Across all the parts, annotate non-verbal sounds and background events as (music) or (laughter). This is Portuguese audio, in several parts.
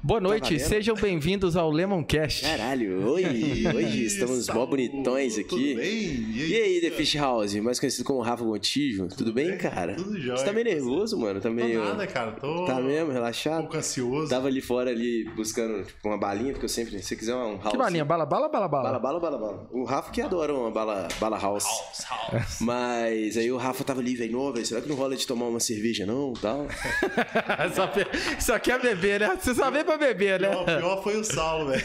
Boa noite, valendo? sejam bem-vindos ao Lemoncast. Caralho, hoje, hoje (laughs) estamos mó bonitões aqui. Tudo bem? E aí, The Fish House, mais conhecido como Rafa Gontijo, tudo bem, bem? cara? Tudo jóia. Você tá meio nervoso, mano? Tá Tô meio. nada, cara. Tô Tá mesmo, um relaxado? pouco ansioso. Tava ali fora ali buscando tipo, uma balinha, porque eu sempre, se você quiser um house. Que balinha? Bala, bala, bala, Bala, bala. bala, bala, bala. O Rafa que adora uma bala, bala house. House, house. (laughs) Mas aí o Rafa tava ali, velho, "Ô, velho, será que não rola de tomar uma cerveja não, tal? (laughs) só, só quer beber, né? Você só vem pra beber, né? Pior, pior foi o Saulo, velho.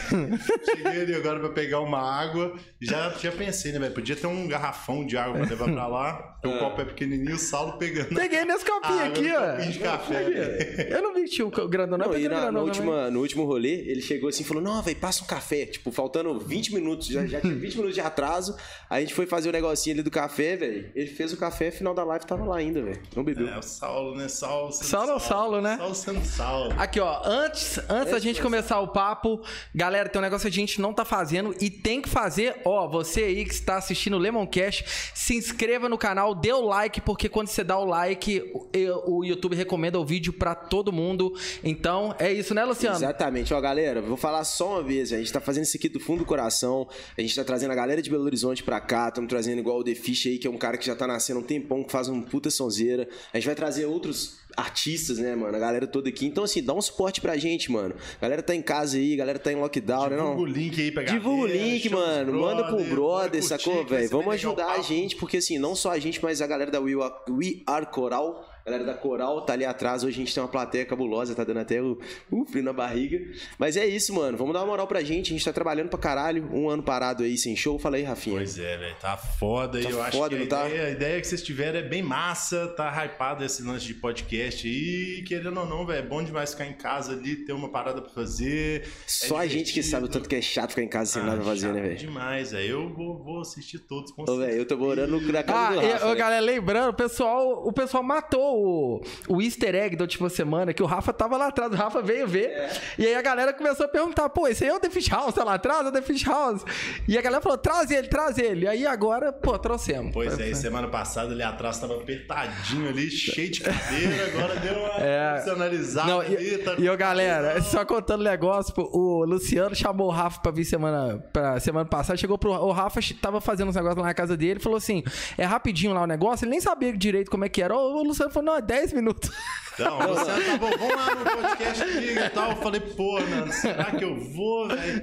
Cheguei ali agora pra pegar uma água. Já, já pensei, né, velho? Podia ter um garrafão de água pra levar pra lá. O copo é pequenininho, o Saulo pegando. Peguei nesse copinho Ah, aqui, ó. copinho de café, velho. Eu não vi que tinha o grandão, não. Não, eu e peguei o na, no, última, no último rolê, ele chegou assim e falou: Não, velho, passa um café. Tipo, faltando 20 minutos, já, já tinha 20 minutos de atraso. A gente foi fazer o negocinho ali do café, velho. Ele fez o café, final da live tava lá ainda, velho. Não bebeu. É, o Saulo, né? Saulo Saulo é o Saulo, né? Saulo sendo Saulo. Aqui, ó, antes, antes da gente começar o papo, galera, tem um negócio que a gente não tá fazendo e tem que fazer, ó, você aí que está assistindo o Lemoncast, se inscreva no canal, dê o like, porque quando você dá o like, o, YouTube recomenda o vídeo pra todo mundo. Então, é isso, né, Luciano? Exatamente, ó, galera, vou falar só uma vez, a gente tá fazendo isso aqui do fundo do coração, a gente tá trazendo a galera de Belo Horizonte pra cá, estamos trazendo igual o The Fish aí, que é um cara que já tá nascendo um tempão, que faz um puta sonzeira, a gente vai trazer outros artistas, né, mano, a galera toda aqui, então assim, dá um suporte pra gente, mano, a galera tá em casa aí, galera tá em lockdown, né, Divulga o link aí pra galera. Divulga o link, mano. Manda pro brother, brother, sacou, velho? Vamos ajudar a gente, porque assim, não só a gente, mas a galera da We Are, We Are Coral. A galera da Coral tá ali atrás. Hoje a gente tem uma plateia cabulosa, tá dando até o, o frio na barriga. Mas é isso, mano. Vamos dar uma moral pra gente. A gente tá trabalhando pra caralho. Um ano parado aí sem show. Fala aí, Rafinha. Pois é, velho, tá foda. Tá e eu acho foda, que a, não tá? ideia, a ideia que vocês tiveram é bem massa, tá hypado esse lance de podcast aí. Querendo ou não, velho, é bom demais ficar em casa ali, ter uma parada pra fazer. Só É a gente que sabe o tanto que é chato ficar em casa sem nada pra fazer, né, velho? demais, velho. Eu vou, vou assistir todos com Ô, velho, eu tô morando na casa Ah, do e, Rafa. ô, né? galera, lembrando, o pessoal, o pessoal matou o, o easter egg da última semana, que o Rafa tava lá atrás, o Rafa veio ver. É. E aí a galera começou a perguntar, pô, esse aí é o The Fish House, tá lá atrás, é o The Fish House. E a galera falou, traz ele, traz ele. E aí agora, pô, trouxemos. Pois é, semana passada ali atrás tava apertadinho ali, cheio de cadeira, agora deu uma É. profissionalizada Não, ali. e, tá e ô, galera, só contando o negócio, pô, o Luciano chamou o Rafa pra vir semana, pra semana passada, chegou pro. O Rafa tava fazendo uns negócios lá na casa dele, falou assim: é rapidinho lá o negócio, ele nem sabia direito como é que era. O Luciano falou: não, é 10 minutos. Não, o Luciano tá bom, vamos lá no podcast comigo e tal. Eu falei, pô, mano, será que eu vou, velho?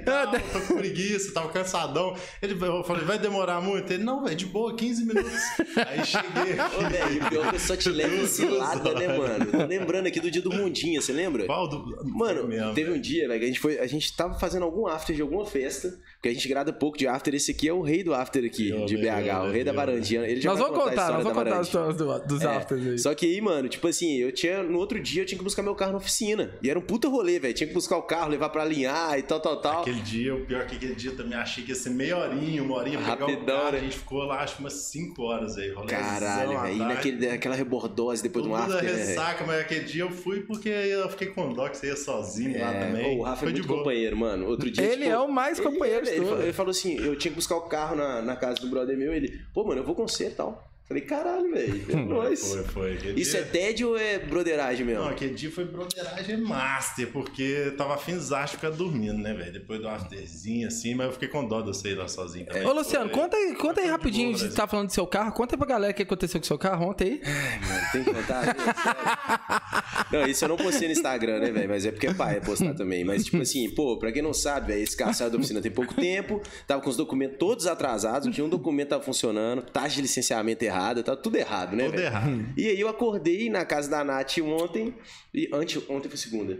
Tô com preguiça, tava cansadão. Ele, eu falei, vai demorar muito? Ele, não, velho, de boa, 15 minutos. Aí cheguei Ô, velho, o pior que eu só te lembro cilada, né, mano? Tô lembrando aqui do dia do Mundinha, você lembra? Qual do... Mano, mesmo. teve um dia, velho, que a gente foi. A gente tava fazendo algum after de alguma festa. Porque a gente grada pouco de after. Esse aqui é o rei do after aqui, Eu, de meu, BH, o meu, rei da meu. varandinha. Ele já nós vamos contar, nós vamos da contar as histórias do- dos É, afters aí. Só que aí, mano, tipo assim, eu tinha. No outro dia eu tinha que buscar meu carro na oficina. E era um puta rolê, velho. Tinha que buscar o carro, levar pra alinhar e tal, tal, tal. Aquele dia, o pior que aquele dia eu também achei que ia ser meia horinha, uma horinha pra pegar Rapidão, o carro. né? A gente ficou lá, acho que umas 5 horas aí. Caralho, velho. E naquele, aquela rebordose depois de Tudo da after, né, ressaca, mas aquele dia eu fui porque eu fiquei com dó que você ia sozinho lá É, também. ô, o Rafa Foi é de muito boa. companheiro, mano. Outro dia. Ele tipo, é o mais ele- companheiro de ele, ele, ele falou assim: eu tinha que buscar o carro na, na casa do brother meu. Ele, pô, mano, eu vou com você e tal. Falei, caralho, velho. É nóis. (laughs) Foi, foi. Aquele Isso dia... é TED ou é broderagem mesmo? Não, aquele dia foi broderagem master, porque tava afinzado de ficar dormindo, né, velho? Depois do afterzinho, assim, mas eu fiquei com dó de eu sair lá sozinho também. Ô, Luciano, Foi- conta aí, conta aí rapidinho, você né? tá falando do seu carro, conta aí pra galera o que aconteceu com o seu carro ontem aí. Ai, mano, tem que contar. (laughs) não, isso eu não postei no Instagram, né, velho? Mas é porque é pai é postar também. Mas, tipo assim, pô, pra quem não sabe, velho, esse carro saiu da oficina tem pouco tempo, tava com os documentos todos atrasados, tinha um documento tava funcionando, taxa de licenciamento errada, tava tudo errado, né, Tudo velho? errado. E aí eu acordei na casa da Nath ontem, e antes, ontem foi segunda.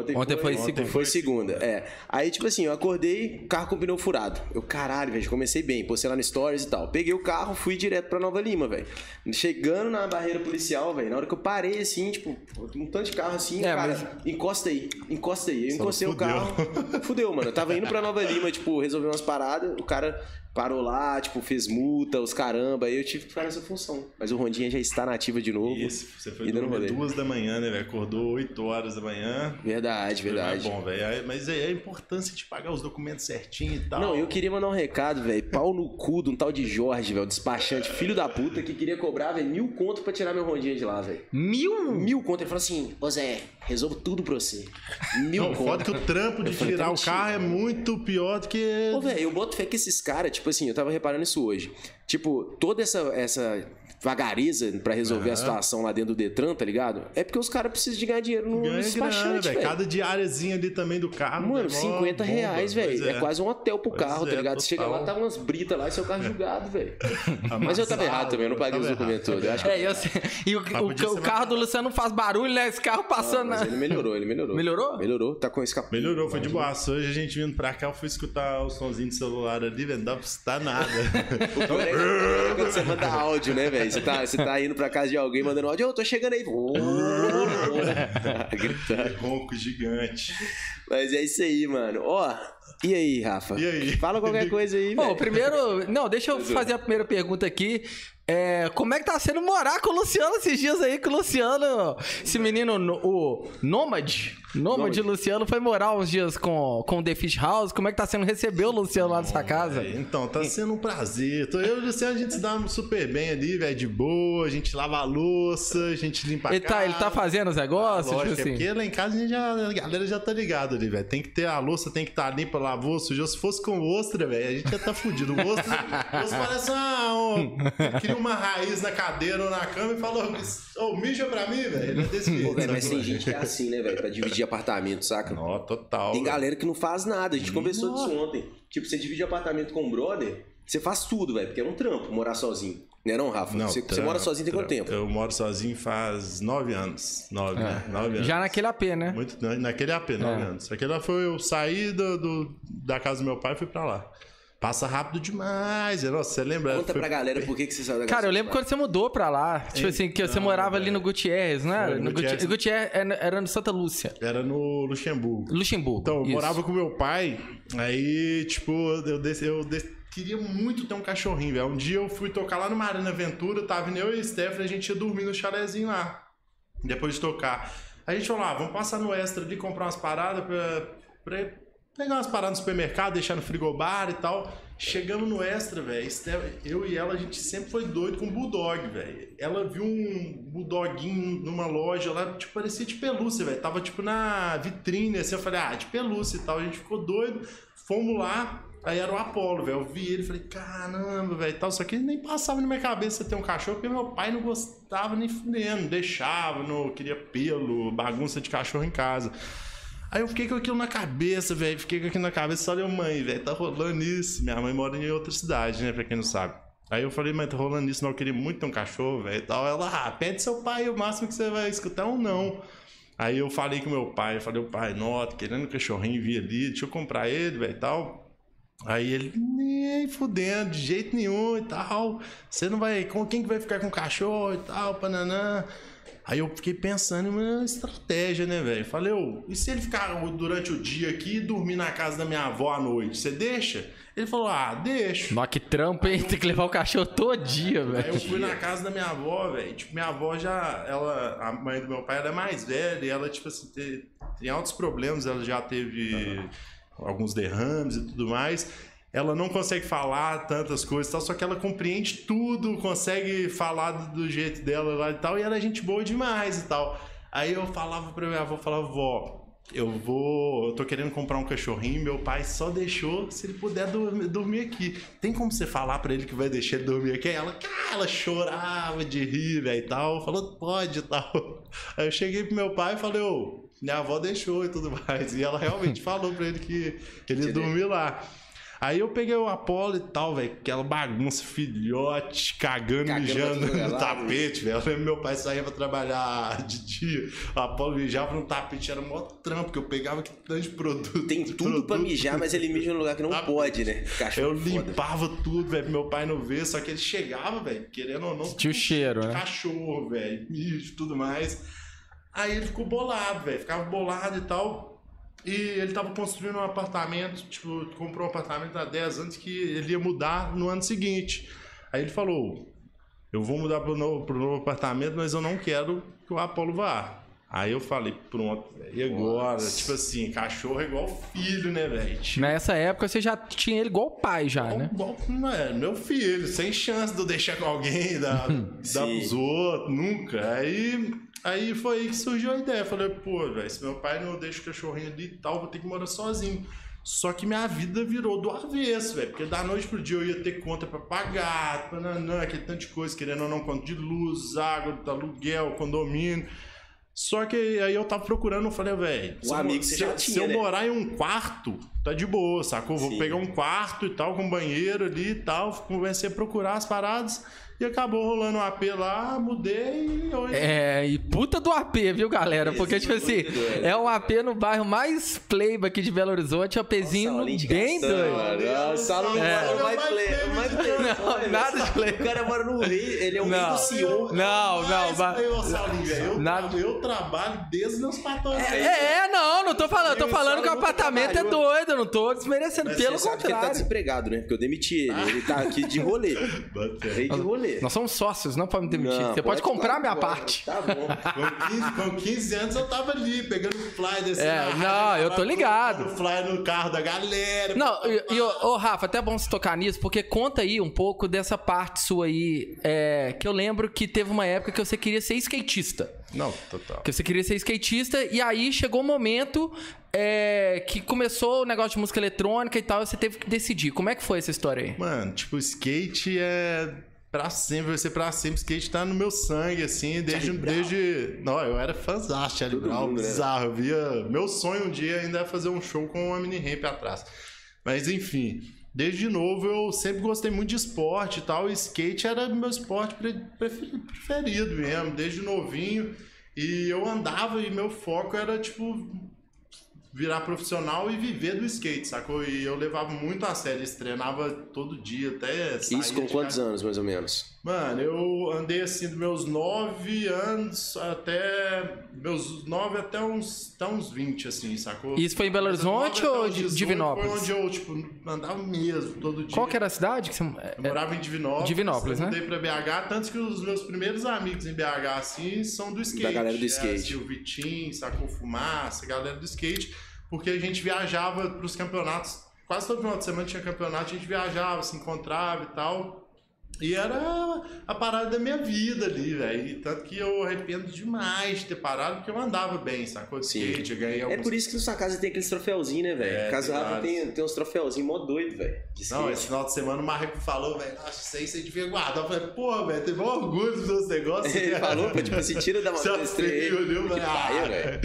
Ontem foi ontem segunda. Foi segunda, é. Aí, tipo assim, eu acordei, carro com pneu furado. Eu, caralho, velho, comecei bem, postei lá no Stories e tal. Peguei o carro, fui direto pra Nova Lima, velho. Chegando na barreira policial, velho, na hora que eu parei, assim, tipo, um tanto de carro assim, É, cara, encosta aí, encosta aí. Eu Só encostei o fudeu. carro, fudeu, mano. Eu tava indo pra Nova Lima, tipo, resolver umas paradas, o cara parou lá, tipo, fez multa, os caramba, aí eu tive que ficar nessa função. Mas o Rondinha já está na ativa de novo. Isso, você foi dormir duas da manhã, né, velho? Acordou 8 horas da manhã. Verdade. Verdade. É bom, velho. Mas é a importância de pagar os documentos certinho e tal. Não, eu queria mandar um recado, velho. Pau no cu de um tal de Jorge, velho. Despachante, filho da puta, que queria cobrar, velho, mil conto pra tirar meu rondinha de lá, velho. Mil? Mil conto. Ele falou assim: Ô Zé, resolvo tudo pra você. Mil Não, conto. foda que o trampo de tirar o carro é muito pior do que. Ô, velho, eu boto fé que esses caras, tipo assim, eu tava reparando isso hoje. Tipo, toda essa, essa vagareza pra resolver a Aham. situação lá dentro do Detran, tá ligado? É porque os caras precisam de ganhar dinheiro no Ganha despachante, velho. Cada diáriazinha ali também do carro. Mano, né? Mó 50 bomba. reais, velho. É. quase um hotel pro Pois carro, é, tá ligado? Você chega lá, tá umas britas lá e seu carro julgado, velho. (laughs) Mas eu tava errado também, eu não paguei os documentos todos. Eu acho que É, eu sei. E o, Mas o- o carro do Luciano não faz barulho, né? Esse carro passando. Mas na- ele melhorou, ele melhorou. Melhorou? Melhorou, tá com escape. Melhorou, foi de boa. Hoje a gente vindo pra cá, eu fui escutar o somzinho de celular ali, velho. Não dá pra escutar nada. (laughs) O é que- é quando você manda áudio, né, velho? Você tá, você tá indo pra casa de alguém mandando áudio, ô, tô chegando aí. (laughs) Gritando. Ronco gigante. Mas é isso aí, mano. Ó, e aí, Rafa? E aí? Fala qualquer (laughs) coisa aí, Bom, primeiro. Não, deixa eu fazer a primeira pergunta aqui. É, como é que tá sendo morar com o Luciano esses dias aí? Que o Luciano, esse menino, no- o Nômade, Nômade Luciano, foi morar uns dias com, com o The Fish House. Como é que tá sendo receber o Luciano lá nessa casa? É, então, tá sendo um prazer. Eu e o Luciano, a gente se dá super bem ali, velho, de boa. A gente lava a louça, a gente limpa a Ele tá, ele tá casa. fazendo os negócios? Lógico, tipo é assim. porque lá em casa a, gente já, a galera já tá ligado ali, velho. Tem que ter a louça, tem que estar tá limpa, lavou, sujou. Se fosse com ostra, velho, a gente já tá fudido. O ostra, (laughs) o ostra parece uma, um, uma raiz na cadeira ou na cama e falou, ô, mija pra mim, velho. Ele é desse jeito. Pô, mas tem gente que é assim, né, velho? Pra dividir apartamento, saca? Ó, total. Tem velho. galera que não faz nada. A gente conversou Nossa. disso ontem. Tipo, você divide apartamento com um brother, você faz tudo, velho. Porque é um trampo morar sozinho. Né não, Rafa? Não, você, você trampo, mora sozinho tem quanto tempo? Eu moro sozinho faz nove anos. Nove, né? Nove anos. Já naquele AP, né? Muito, naquele AP, nove É. anos. Aquele foi eu saí do, do- da casa do meu pai e fui pra lá. Passa rápido demais. Nossa, você lembra? Conta Foi- pra galera por que, que você saiu da Cara, eu lembro quando você mudou pra lá. Tipo assim, que você Então, morava ali velho. no Gutierrez, não era? Foi, No Gutierrez. Gutierrez, era- era no Santa Lúcia. Era no Luxemburgo. Luxemburgo. Então, eu isso. morava com meu pai, aí, tipo, eu, desci, eu desci- queria muito ter um cachorrinho, velho. Um dia eu fui tocar lá no Marina Aventura, tava eu e o Stephanie, a gente ia dormir no chalézinho lá, depois de tocar. Aí a gente falou, ah, vamos passar no Extra ali, comprar umas paradas pra, pra pegar umas paradas no supermercado, deixar no frigobar e tal. Chegamos no Extra, velho, eu e ela, a gente sempre foi doido com Bulldog, velho. Ela viu um Bulldoguinho numa loja lá, tipo, parecia de pelúcia, velho. Tava, tipo, na vitrine, assim, eu falei, ah, de pelúcia e tal. A gente ficou doido, fomos lá, aí era o Apolo, velho. Eu vi ele, falei, caramba, velho, tal. Só que nem passava na minha cabeça ter um cachorro, porque meu pai não gostava nem fudendo, deixava, não queria pelo, bagunça de cachorro em casa. Aí eu fiquei com aquilo na cabeça, velho. Fiquei com aquilo na cabeça. Falei, mãe, velho, tá rolando isso. Minha mãe mora em outra cidade, né? Pra quem não sabe. Aí eu falei, mãe, tá rolando isso, não. Eu queria muito ter um cachorro, velho. tal. Ela, ah, pede seu pai, o máximo que você vai escutar é um não. Aí eu falei com meu pai, eu falei, o pai, nota, querendo um cachorrinho, vi ali, deixa eu comprar ele, velho, tal. Aí ele, nem fudendo, de jeito nenhum e tal. Você não vai. Com quem que vai ficar com o cachorro e tal, pananã. Aí eu fiquei pensando em uma estratégia, né, velho? Falei, ô, e se ele ficar durante o dia aqui e dormir na casa da minha avó à noite? Você deixa? Ele falou, ah, deixo. Nossa, que trampo, hein? (laughs) Tem que levar o cachorro todo dia, Aí eu velho. fui na casa da minha avó, velho. Tipo, minha avó já. Ela, a mãe do meu pai, ela é mais velha e ela, tipo assim, tem, tem altos problemas. Ela já teve alguns derrames e tudo mais. Ela não consegue falar tantas coisas tal, só que ela compreende tudo, consegue falar do, jeito dela lá e tal. E ela é gente boa demais e tal. Aí eu falava pra minha avó, falava, vó, eu vou. Eu tô querendo comprar um cachorrinho, meu pai só deixou se ele puder dormir, dormir aqui. Tem como você falar pra ele que vai deixar ele dormir aqui? Aí ela, cara, ela chorava de rir, velho, e tal. Falou, pode e tal. Aí eu cheguei pro meu pai e falei, ô, minha avó deixou e tudo mais. E ela realmente falou pra ele que ele ia dormir lá. Aí eu peguei o Apolo e tal, velho, aquela bagunça, filhote, cagando, Cagando mijando pra no tapete, velho. Eu lembro meu pai saía pra trabalhar (laughs) de dia, o Apolo mijava no tapete, era mó trampo, que eu pegava que tanto de produto. Tem tudo pra produto. mijar, mas ele mija num lugar que não Tá pode, né? Cachorro Eu foda. limpava tudo, velho, pra meu pai não ver, só que ele chegava, velho, querendo ou não. Tinha o cheiro, de né? Cachorro, velho, mijo e tudo mais. Aí ele ficou bolado, velho, ficava bolado e tal. E ele tava construindo um apartamento, tipo, comprou um apartamento há 10 anos que ele ia mudar no ano seguinte. Aí ele falou: Eu vou mudar pro novo, pro novo apartamento, mas eu não quero que o Apolo vá. Aí eu falei, pronto. E agora? Nossa. Tipo assim, cachorro é igual filho, né, velho? Tipo, Nessa época você já tinha ele igual pai já, né? Bom, é, meu filho, sem chance de eu deixar com alguém, dar, (laughs) pros outros, nunca. Aí, aí foi aí que surgiu a ideia. Falei, pô, velho, se meu pai não deixa o cachorrinho ali e tal, vou ter que morar sozinho. Só que minha vida virou do avesso, velho. Porque da noite pro dia eu ia ter conta pra pagar, pananã, aquele tanto de coisa, querendo ou não, conta de luz, água, aluguel, condomínio. Só que aí eu tava procurando, eu falei, velho, se eu- amigo se, já eu- se tinha, eu né? morar em um quarto, tá de boa, sacou? Vou Sim. pegar um quarto e tal, com banheiro ali e tal. Comecei a procurar as paradas e acabou rolando um AP lá, mudei e hoje. É, e puta do AP, viu, galera? Porque, Esse tipo assim, é um AP no bairro mais playba aqui de Belo Horizonte, é um APzinho bem doido. mano. Nossa, Saulo É. é o mais play. o mais play. Não, Olha, nada de play. O cara mora no Rio, ele é o rei Não. do. Não, não, Mas, vai- Eu, Nada- trabalho desde meus 14 anos. É, é, não, não tô falando, eu tô Ele falando que o apartamento é doido, eu não tô desmerecendo, pelo que ele tá contrário. desempregado, né? Porque eu demiti ele. Ele tá aqui de rolê. (laughs) Rei de rolê. Nós somos sócios, não pode me demitir. Não, Você pode, comprar claro, minha pode. parte. Tá bom. Com 15, com 15 anos eu tava ali, pegando fly desse É, não, eu tô ligado. O fly no carro da galera. Não, e, e, ô, ô, Rafa, até bom você tocar nisso, porque conta aí um pouco dessa parte sua aí, é, que eu lembro que teve uma época que você queria ser skatista. Não, total. Que você queria ser skatista, e aí chegou o momento é, que começou o negócio de música eletrônica e tal, e você teve que decidir. Como é que foi essa história aí? Mano, tipo, skate é pra sempre, vai ser pra sempre. Skate tá no meu sangue, assim, desde. Desde... Não, eu era fãzão de Charlie Brown, bizarro. Eu via. Meu sonho um dia ainda é fazer um show com uma mini ramp atrás. Mas enfim. Desde novo eu sempre gostei muito de esporte e tal. E skate era meu esporte pre- prefer- preferido mesmo, desde novinho. E eu andava e meu foco era, tipo, virar profissional e viver do skate, sacou? E eu levava muito a sério, isso, treinava todo dia, até Isso com quantos casa. anos, mais ou menos? Mano, eu andei assim dos meus 9 anos até. Meus 9 até uns, até uns 20, assim, sacou? Isso foi em Belo Horizonte 9 até ou de- 18 Divinópolis? Foi onde eu, tipo, andava mesmo, todo dia. Qual que era a cidade que você. Eu é, morava em Divinópolis. Divinópolis, eu né? mudei pra BH, tanto que os meus primeiros amigos em BH, assim, são do skate. Da galera do É, skate. assim, o Vitinho, Sacou Fumaça, galera do skate. Porque a gente viajava pros campeonatos. Quase todo final de semana tinha campeonato, a gente viajava, se encontrava e tal. E era a parada da minha vida ali, velho. Tanto que eu arrependo demais de ter parado, porque eu andava bem, sacou? De Sim. skate, eu ganhei É alguns por isso que na sua casa tem aqueles troféuzinhos, né, velho? É, casa tem Rafa tem, tem uns troféuzinhos mó doido, velho. Não, esse final de semana o Marreco falou, velho, acho que isso aí você devia guardar. Eu falei, pô, velho, teve um orgulho dos meus negócios. (laughs) Ele falou, pô, tipo, se tira da (laughs) mão Você trem. viu, Que pariu, velho.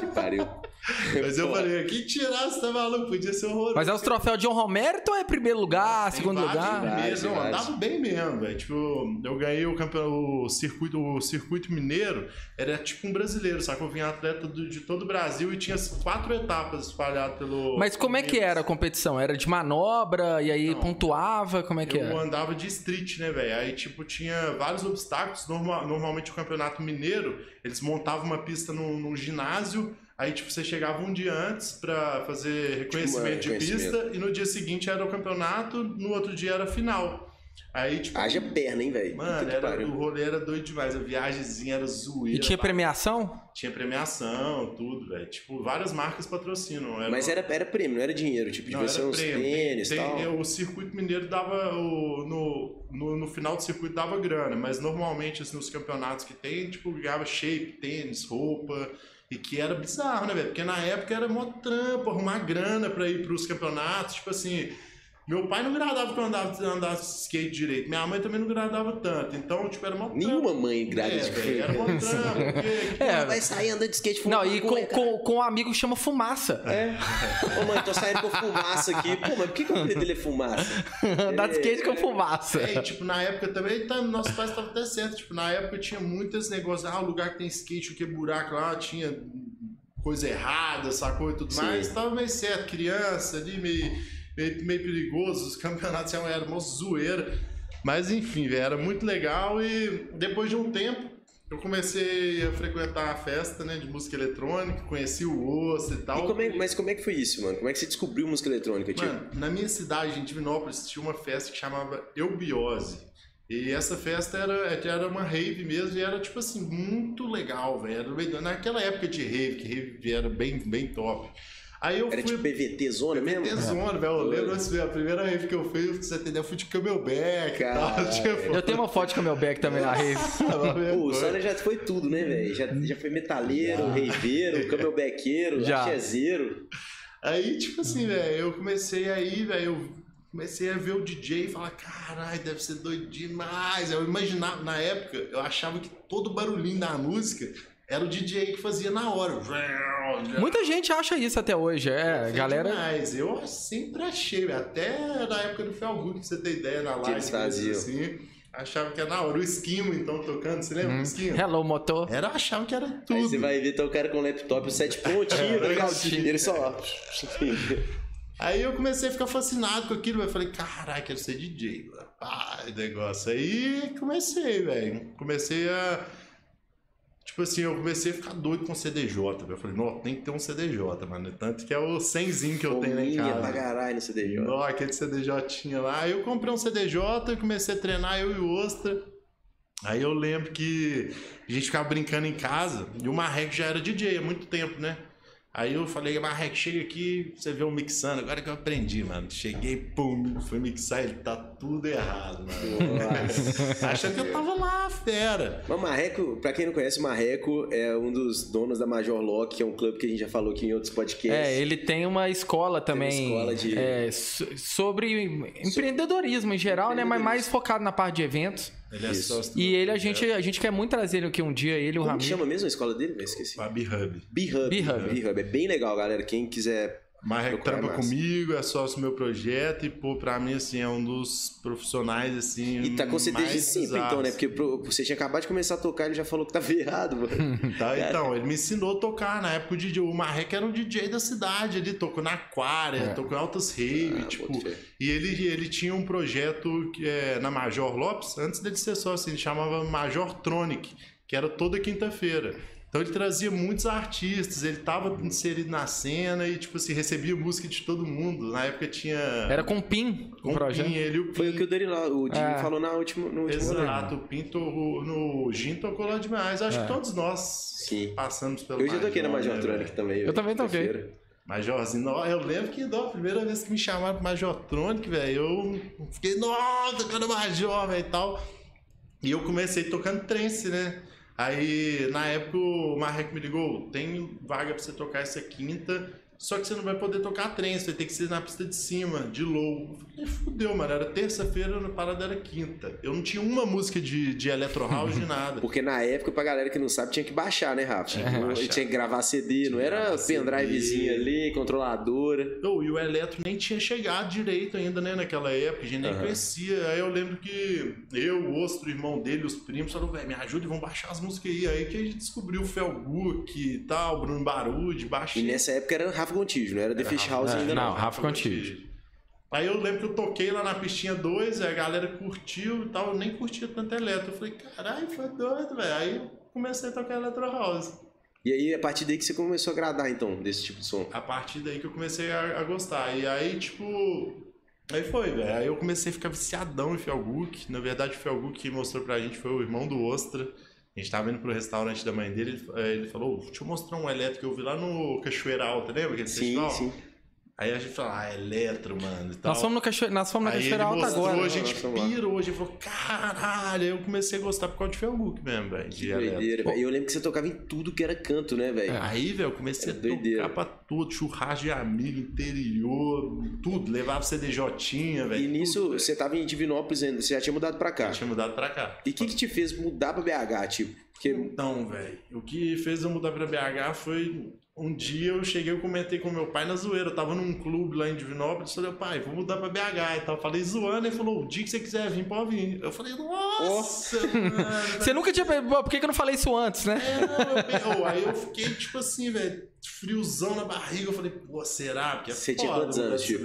Que pariu. (laughs) Mas eu falei, que tirar, você tá maluco? Podia ser horroroso. Mas é os troféus de mérito ou é primeiro lugar, Tem segundo lugar? Mesmo, eu vários. andava bem mesmo, velho. Tipo, eu ganhei o campeão, o circuito, o circuito mineiro, era tipo um brasileiro, sabe? Eu vinha atleta do- de todo o Brasil e tinha as quatro etapas espalhadas pelo. Mas como é que era a competição? Era de manobra e aí Não. pontuava? Como é que Eu era? andava de street, né, velho? Aí, tipo, tinha vários obstáculos. Norma- normalmente, o campeonato mineiro, eles montavam uma pista num ginásio. Aí, tipo, você chegava um dia antes pra fazer reconhecimento de reconhecimento. pista. E no dia seguinte era o campeonato, no outro dia era a final. Aí, tipo... Haja perna, hein, velho? Mano, era, pariu. o rolê era doido demais. A viagemzinha era zoeira. E tinha pá. premiação? Tinha premiação, tudo, velho. Tipo, várias marcas patrocinam. Era Mas uma- era, era prêmio, não era dinheiro. Tipo, não, devia ser uns prêmio. tênis e Tem- tal. tem- O circuito mineiro dava. O, no, no, no final do circuito dava grana, mas normalmente assim, nos campeonatos que tem, tipo, ganhava shape, tênis, roupa. E que era bizarro, né, velho? Porque na época era mó trampo, arrumar grana pra ir pros campeonatos. Tipo assim, meu pai não agradava que eu andasse, andasse de skate direito. Minha mãe também não agradava tanto. Então, tipo, era trampo. Nenhuma mãe grávida É, de velho, era trampo. (laughs) porque- É. Vai sair andando de skate Não, fumando e com, com, com um amigo que chama Fumaça. É. Ô, mãe, tô saindo com fumaça aqui. Pô, mas por que, que o apelido dele é fumaça? (laughs) Andar de skate com fumaça. É, e, tipo, na época também, tá, nossos pais estavam até certo. Tipo, na época tinha muitos negócios. Ah, o lugar que tem skate, o que é buraco lá, tinha coisa errada, sacou e tudo Sim. mais. Tava meio certo, criança ali, meio, meio, meio perigoso. Os (laughs) campeonatos eram era uma zoeira. Mas enfim, velho, era muito legal. E depois de um tempo, eu comecei a frequentar a festa né, de música eletrônica, conheci o Osso e tal. E como é- mas como é que foi isso, mano? Como é que você descobriu música eletrônica, tipo? Mano, na minha cidade, em Divinópolis, tinha uma festa que chamava Eubiose. E essa festa era, era uma rave mesmo e era, tipo assim, muito legal, velho. Naquela época de rave, que rave era bem, bem top. Aí eu Era fui... tipo PVT zona mesmo? PVT zona, velho. Eu lembro assim, a primeira rave que eu fiz, pra você entender, eu fui de camelback tal. Tipo, Eu tenho uma foto com o meu back também na rave. (laughs) Pô, o Sônia já foi tudo, né, velho? Já, já foi metaleiro, reiveiro, camelbackeiro, Já. achezeiro. Aí, tipo assim, velho, eu comecei aí, velho, eu comecei a ver o DJ e falar, caralho, deve ser doido demais. Eu imaginava, na época, eu achava que todo barulhinho da música era o DJ que fazia na hora. Muita gente acha isso até hoje. É, Foi galera. Demais. Eu sempre achei, velho, até na época do Felgu, que você tem ideia na live, faziam. assim, achava que era na hora. O Esquimo, então, tocando, você lembra do Esquimo? Hello, motor. Era, achava que era Aí tudo. você vai ver, tá o cara com o laptop, o set prontinho, (laughs) tá. Ele só... Aí eu comecei a ficar fascinado com aquilo, eu falei, caralho, quero ser DJ, mano. Pá, negócio. Aí comecei, velho. Comecei a. Tipo assim, eu comecei a ficar doido com CDJ. Eu falei, não, tem que ter um CDJ, mano. Tanto que é o 100zinho que eu tenho lá em Fominha pra casa. caralho no CDJ. Não, aquele CDJ tinha lá. Aí eu comprei um CDJ e comecei a treinar, eu e o Ostra. Aí eu lembro que a gente ficava brincando em casa e o Marreco já era DJ há muito tempo, né? Aí eu falei, Marreco, chega aqui, você vê o mixando. Agora que eu aprendi, mano. Cheguei, pum, fui mixar, ele tá tudo errado, mano. Nossa. (laughs) Achando que eu tava lá, fera. Mas Marreco, pra quem não conhece, Marreco é um dos donos da Major Lock, que é um clube que a gente já falou aqui em outros podcasts. É, ele tem uma escola também escola de- é, so- sobre empreendedorismo em geral, né? Mas mais focado na parte de eventos. Ele é Isso. sócio do E ele, a gente, a gente quer muito trazer ele aqui um dia, ele e o Como que Ramiro. chama mesmo a escola dele? Eu esqueci. Fabi Hub. B-Hub. B-Hub. B-Hub. É bem legal, galera. Quem quiser... Marreco Procurar trampa comigo, é sócio do meu projeto e, pô, pra mim, assim, é um dos profissionais, assim, E tá com você desde sempre, então, né? Porque pro- você tinha acabado de começar a tocar, ele já falou que tava (laughs) errado, mano. (laughs) Tá, Cara. então, ele me ensinou a tocar. Na época o DJ, o Marreco era um DJ da cidade, ele tocou na Aquária, É. tocou em altas rave, Ah, tipo. E ele, ele tinha um projeto que é, na Major Lopes, antes dele ser sócio, ele chamava Major Tronic, que era toda quinta-feira. Então ele trazia muitos artistas, ele tava inserido na cena e, tipo assim, recebia música de todo mundo. Na época tinha. Era com o PIN com o projeto. Pin, ele e o Pin. Foi o que o Dani lá, o Dinho É. falou na última, no último Exato, o Pin tocou no Gin tocou lá demais. Acho É. que todos nós Sim. passamos pelo Eu já toquei na Major, né, Tronic também. Eu também toquei. Majorzinho, eu lembro que ó, a primeira vez que me chamaram pro Major Tronic, velho, eu fiquei, nossa, tocando Major, velho, e tal. E eu comecei tocando trance, né? Aí, na época, o Marreco me ligou, tem vaga pra você tocar essa quinta, só que você não vai poder tocar trance, vai ter que ser na pista de cima, de low. Eu falei, fudeu, mano, era terça-feira, a parada era quinta. Eu não tinha uma música de, de Electro House, de nada. (laughs) Porque na época, pra galera que não sabe, tinha que baixar, né, Rafa? Tinha que Não- baixar. Tinha que gravar CD, não que era pendrivezinho ali, controladora. Oh, e o eletro nem tinha chegado direito ainda, né, naquela época, a gente nem conhecia. Aí eu lembro que eu, o Ostro, o irmão dele, os primos, falaram, velho, me ajuda e vamos baixar as músicas aí. Aí que a gente descobriu o Felguk e tal, Bruno Barude, E baixei. nessa época era Rafa Gontijo, não era The Fish House ainda não. não. Rafa Contígio. Aí eu lembro que eu toquei lá na pistinha 2, a galera curtiu e tal, eu nem curtia tanto eletro. Eu falei, caralho, foi doido, velho. Aí eu comecei a tocar eletro house. E aí, a partir daí que você começou a agradar, então, desse tipo de som. a partir daí que eu comecei a, a gostar. E aí, tipo. Aí foi, velho. Aí eu comecei a ficar viciadão em Felguk. Na verdade, o Felguk que mostrou pra gente foi o irmão do Ostra. A gente tava indo pro restaurante da mãe dele. Ele, eh, falou: Deixa eu mostrar um elétrico que eu vi lá no Cachoeira Alta, lembra aquele Sim, festival? sim. Aí a gente falou: Ah, eletro, mano. E tal. Nós fomos no Cachoeira, nós fomos na Aí ele Cachoeira Alta mostrou, agora. a gente pirou, a gente falou, caralho, aí eu comecei a gostar por causa de Felguk mesmo, velho, de. Doideira, velho. E eu lembro que você tocava em tudo que era canto, né, velho? É. Aí, velho, eu comecei É a doideira. tocar pra tudo, churrasco de amigo, interior, tudo, levava CDJ, velho. E nisso, tudo, você tava em Divinópolis ainda, você já tinha mudado pra cá. Eu tinha mudado pra cá. E o que que te fez mudar pra BH, tipo? Porque Então, velho, o que fez eu mudar pra BH foi um dia eu cheguei, eu comentei com meu pai na zoeira. Eu tava num clube lá em Divinópolis, falei, pai, vou mudar pra BH e tal. Falei zoando, ele falou, o dia que você quiser vir, pode vir. Eu falei, nossa, mano. Você nunca tinha. Por que, que eu não falei isso antes, né? É, não, eu oh, aí eu fiquei, tipo assim, velho, friozão na barriga. Eu falei, pô, será? Porque é Você tinha foda quantos mudar anos, tipo?